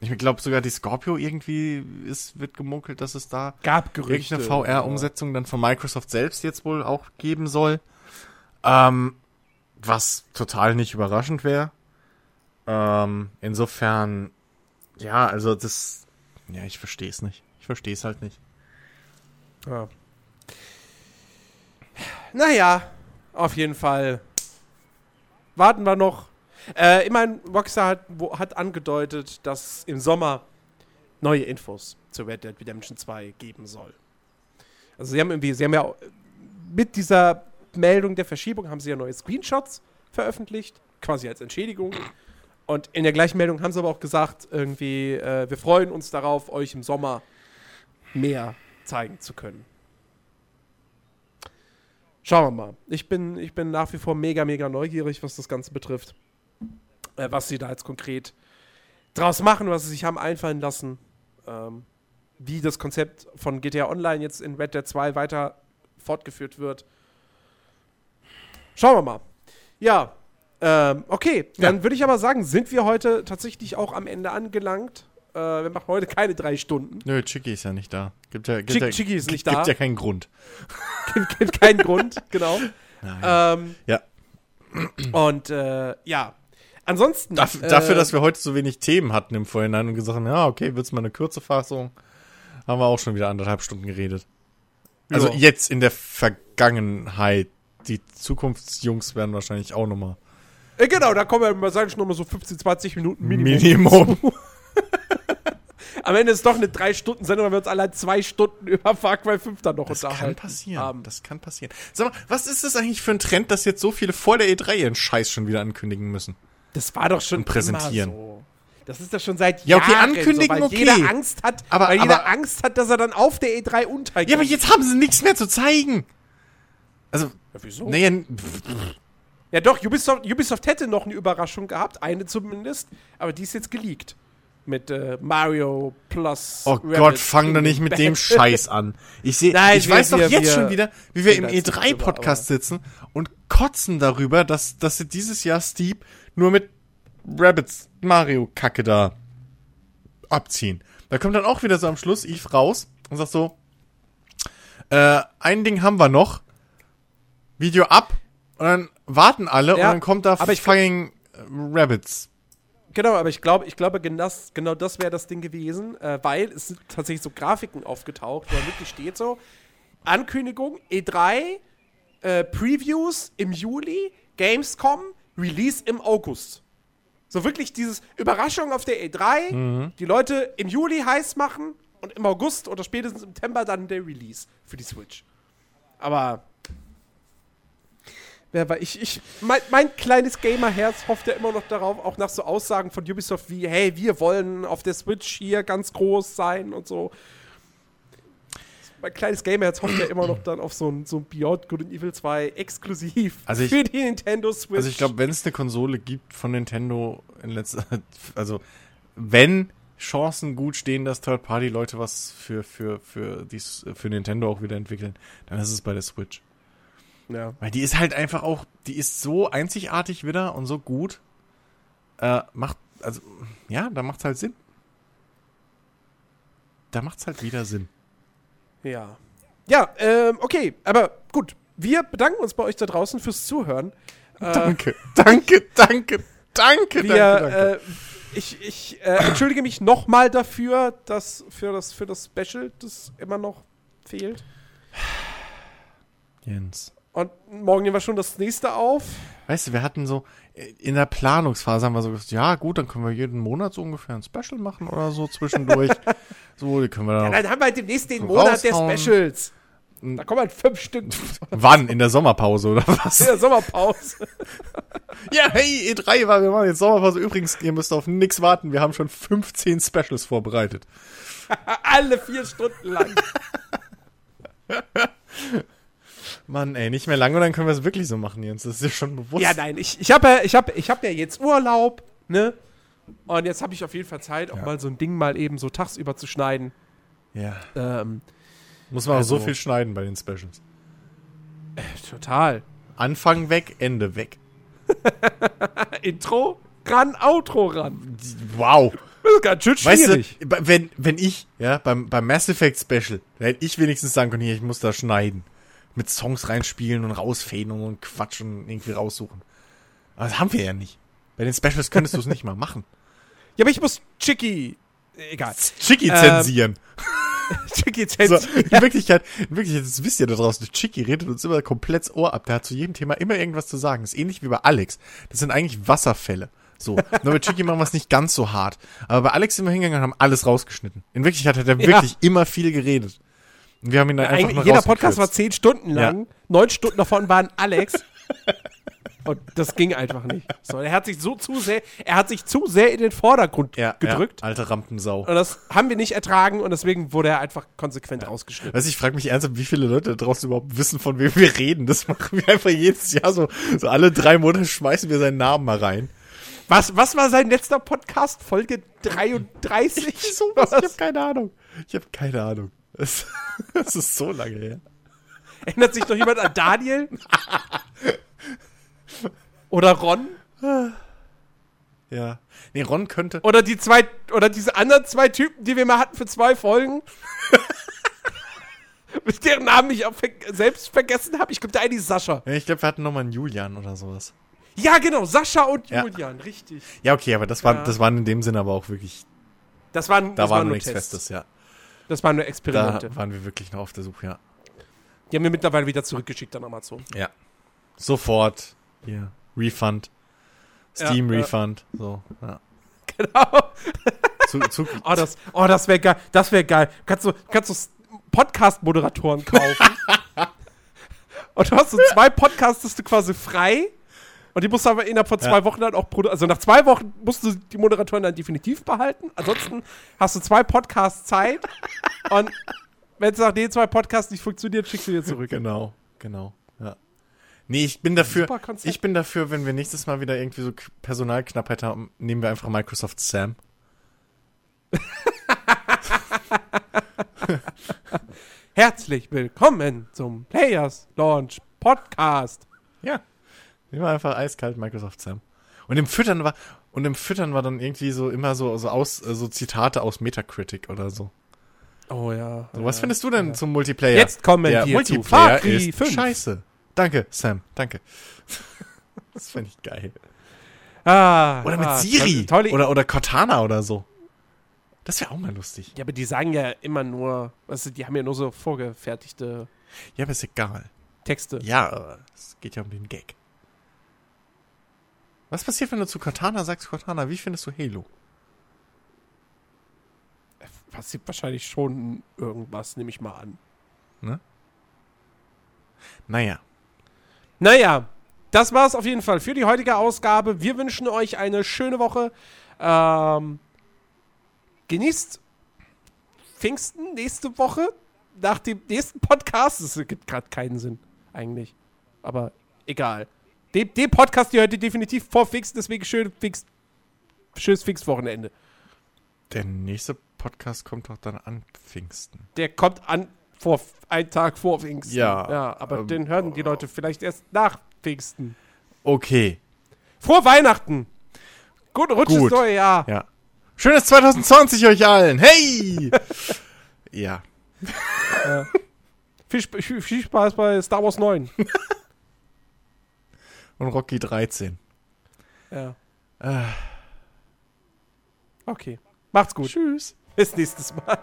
Ich glaube sogar die Scorpio irgendwie ist, wird gemunkelt, dass es da Gab Gerüchte. irgendeine VR-Umsetzung dann von Microsoft selbst jetzt wohl auch geben soll. Ähm, was total nicht überraschend wäre. Ähm, insofern, ja, also das, ja, ich verstehe es nicht. Ich verstehe es halt nicht. Ja. Naja, auf jeden Fall. Warten wir noch. Äh, immerhin, Rockstar hat, wo, hat angedeutet, dass im Sommer neue Infos zu Red Dead Redemption 2 geben soll. Also sie haben irgendwie, sie haben ja mit dieser Meldung der Verschiebung haben sie ja neue Screenshots veröffentlicht, quasi als Entschädigung. Und in der gleichen Meldung haben sie aber auch gesagt, irgendwie, äh, wir freuen uns darauf, euch im Sommer mehr zeigen zu können. Schauen wir mal. Ich bin, ich bin nach wie vor mega, mega neugierig, was das Ganze betrifft. Äh, was sie da jetzt konkret draus machen, was sie sich haben einfallen lassen. Ähm, wie das Konzept von GTA Online jetzt in Red Dead 2 weiter fortgeführt wird. Schauen wir mal. Ja, ähm, okay. Dann würde ich aber sagen, sind wir heute tatsächlich auch am Ende angelangt. Äh, wir machen heute keine drei Stunden. Nö, Chicky ist ja nicht da. Gibt ja, gibt Chick- ja, Chicky ist nicht gibt da. ja keinen Grund. gibt, gibt keinen Grund, genau. Ähm, Ja. Und äh, ja. Ansonsten. Daf äh, dafür, dass wir heute so wenig Themen hatten im Vorhinein und gesagt haben, ja, okay, wird's mal eine kurze Fassung, haben wir auch schon wieder anderthalb Stunden geredet. Also Ja. jetzt in der Vergangenheit. Die Zukunftsjungs werden wahrscheinlich auch nochmal Äh, genau, da kommen wir mal, sag ich noch mal so 15, 20 Minuten Minimum. Minimum. Am Ende ist doch eine 3-Stunden-Sendung, weil wir uns allein zwei Stunden über Far Cry 5 dann noch Das kann unterhalten passieren. haben. Das kann passieren. Sag mal, was ist das eigentlich für ein Trend, dass jetzt so viele vor der E3 ihren Scheiß schon wieder ankündigen müssen? Das war doch schon Und präsentieren. so. Das ist ja schon seit Ja, okay, Jahren ankündigen, so, weil okay. jeder Angst hat, Aber- weil jeder aber- Angst hat, dass er dann auf der E3 untergeht. Ja, aber jetzt haben sie nichts mehr zu zeigen. Also, Ja, wieso? naja, Ja doch, Ubisoft, Ubisoft hätte noch eine Überraschung gehabt, eine zumindest, aber die ist jetzt geleakt. Mit äh, Mario plus oh Rabbids Gott, fang doch nicht mit dem. Scheiß an. Ich sehe, Nein, ich wir- weiß doch wir- jetzt wir schon wieder, wie wir im reden da jetzt nicht E3-Podcast drüber, sitzen und kotzen darüber, dass, dass sie dieses Jahr Steep nur mit Rabbits Mario-Kacke da abziehen. Da kommt dann auch wieder so am Schluss Eve raus und sagt so, äh, ein Ding haben wir noch, Video ab und dann warten alle und Ja, dann kommt da aber ich- fucking äh, Rabbits. Genau, aber ich glaube, ich glaube, genau das, genau das wäre das Ding gewesen, äh, weil es sind tatsächlich so Grafiken aufgetaucht, wo wirklich steht so, Ankündigung, E3, äh, Previews im Juli, Gamescom, Release im August. So wirklich dieses Überraschung auf der E3, die Leute im Juli heiß machen und im August oder spätestens im September dann der Release für die Switch. Aber Wer war ich? ich mein, mein kleines Gamerherz hofft ja immer noch darauf, auch nach so Aussagen von Ubisoft wie, hey, wir wollen auf der Switch hier ganz groß sein und so. mein kleines Gamerherz hofft ja immer noch dann auf so ein, so ein Beyond Good and Evil 2 exklusiv Also ich- für die Nintendo Switch. Also ich glaube, wenn es eine Konsole gibt von Nintendo in letzter also wenn Chancen gut stehen, dass Third-Party-Leute was für, für, für, dies, für Nintendo auch wieder entwickeln, dann ist es bei der Switch. Ja. Weil die ist halt einfach auch, die ist so einzigartig wieder und so gut. Äh, macht, also, ja, da macht's halt Sinn. Da macht's halt wieder Sinn. Ja. Ja, ähm, okay, aber gut. Wir bedanken uns bei euch da draußen fürs Zuhören. Äh, Danke, danke, danke, danke, wir, danke, danke. Äh, ich ich äh, entschuldige mich nochmal dafür, dass für das, für das Special das immer noch fehlt. Jens. Und morgen nehmen wir schon das nächste auf. Weißt du, wir hatten so, in der Planungsphase haben wir so gesagt, ja gut, dann können wir jeden Monat so ungefähr ein Special machen oder so zwischendurch. so, die können wir Ja, dann. dann haben wir halt demnächst den Monat der. Specials. Da kommen halt fünf Stück Wann? In der Sommerpause oder in was? der Sommerpause. ja, hey, E3 war, wir machen jetzt Sommerpause. Übrigens, ihr müsst auf nix warten, wir haben schon 15 Specials vorbereitet. Alle vier Stunden lang. Mann, ey, nicht mehr lange und dann können wir es wirklich so machen, Jens. Das ist dir schon bewusst. Ja, nein, ich, ich habe ja, ich hab, ich hab ja jetzt Urlaub, ne? Und jetzt habe ich auf jeden Fall Zeit, auch Ja. mal so ein Ding mal eben so tagsüber zu schneiden. ja. Ähm, Muss man auch Also- so viel schneiden bei den Specials. total. Anfang weg, Ende weg. Intro ran, Outro ran. Wow. Das ist ganz schön Weißt schwierig. du, wenn, wenn ich, ja, beim, beim Mass Effect Special, da hätte ich wenigstens sagen können, hier, ich muss da schneiden. Mit Songs reinspielen und rausfäden und, Quatsch und irgendwie raussuchen. Aber das haben wir ja nicht. Bei den Specials könntest du es nicht mal machen. ja, aber ich muss Chicky. Egal. Chicky Ähm, zensieren. Chicky So, zensieren. in Wirklichkeit, in Wirklichkeit, das wisst ihr da draußen, Chicky redet uns immer komplett das Ohr ab. Der hat zu jedem Thema immer irgendwas zu sagen. Das ist ähnlich wie bei Alex. Das sind eigentlich Wasserfälle. So. Nur bei Chicky machen wir es nicht ganz so hart. Aber bei Alex sind wir hingegangen und haben alles rausgeschnitten. In Wirklichkeit hat er Ja. wirklich immer viel geredet. Wir haben ihn dann einfach Eigentlich, mal jeder Podcast war zehn Stunden Ja. lang. Neun Stunden davon waren Alex. Und das ging einfach nicht. So, er hat sich so zu sehr, er hat sich zu sehr in den Vordergrund ja, gedrückt. Ja, alte Rampensau. Und das haben wir nicht ertragen und deswegen wurde er einfach konsequent rausgeschnitten. Weißt du, ich frage mich ernsthaft, wie viele Leute da draußen überhaupt wissen, von wem wir reden. Das machen wir einfach jedes Jahr so. So alle drei Monate schmeißen wir seinen Namen mal rein. Was, was war sein letzter Podcast? Folge 33? So was, ich habe keine Ahnung. Ich habe keine Ahnung. Das, das ist so lange her. Erinnert sich noch jemand an Daniel? Oder Ron? Ja. Nee, Ron könnte. Oder die zwei, oder diese anderen zwei Typen, die wir mal hatten für zwei Folgen? Mit deren Namen ich auch ver selbst vergessen habe. Ich glaube, der eine ist Sascha. Ja, ich glaube, wir hatten noch mal einen Julian oder sowas. Ja, genau, Sascha und Ja. Julian, richtig. Ja, okay, aber das, war, Ja. das waren in dem Sinne aber auch wirklich. Das waren, Da das war nur nichts. Festes, ja. Das waren nur Da Experimente. waren wir wirklich noch auf der Suche, ja. Die haben wir mittlerweile wieder zurückgeschickt an Amazon. Ja. Sofort. Hier. Refund. Steam Ja, ja. Refund. So, ja. Genau. Zu, zu, Oh, das, oh, das wäre geil. Das wäre geil. Kannst du, kannst du Podcast-Moderatoren kaufen? und du hast so zwei Podcasts, du quasi frei. Und die musst du aber innerhalb von zwei Ja. Wochen dann auch produzieren. Also nach zwei Wochen musst du die Moderatoren dann definitiv behalten. Ansonsten hast du zwei Podcasts Zeit. und wenn es nach den zwei Podcasts nicht funktioniert, schickst du dir zurück. Genau, genau. Ja. Nee, ich bin dafür, ich bin dafür, wenn wir nächstes Mal wieder irgendwie so Personalknappheit haben, nehmen wir einfach Microsoft Sam. Herzlich willkommen zum Players Launch Podcast. Ja. Wir einfach eiskalt Microsoft Sam. Und im Füttern war, und im Füttern war dann irgendwie so immer so, so aus, äh, so Zitate aus Metacritic oder so. Oh ja. So, was findest du denn zum Multiplayer? Jetzt kommen Der wir zu Multiplayer Cry ist 5. scheiße. Danke, Sam, danke. das finde ich geil. Ah, Oder mit ah, Siri. Tolle, Oder, oder Cortana oder so. Das wäre auch mal lustig. Ja, aber die sagen ja immer nur, du, die haben ja nur so vorgefertigte Ja, aber ist egal. Texte. Ja, aber es geht ja um den Gag. Was passiert, wenn du zu Cortana sagst, Cortana, wie findest du Halo? Passiert wahrscheinlich schon irgendwas, nehme ich mal an. Naja. Naja, das war's auf jeden Fall für die heutige Ausgabe. Wir wünschen euch eine schöne Woche. Ähm, genießt Pfingsten nächste Woche. nach dem nächsten Podcast. Es gibt gerade keinen Sinn, eigentlich. Aber egal. Den, den Podcast, ihr definitiv vor Fix, deswegen schön Fix. Schönes Fix-Wochenende. Der nächste Podcast kommt doch dann an Pfingsten. Der kommt an vor einen Tag vor Pfingsten. Ja, Ja, aber ähm, den hören die Leute vielleicht erst nach Pfingsten. Okay. Frohe Weihnachten! Gut, Rutsch Gut. ins neue Jahr. Ja. Schönes 2020 euch allen. Hey! ja. Viel viel Spaß bei Star Wars 9. Und Rocky 13. ja. Äh, Okay. Macht's gut. tschüss. Bis nächstes Mal.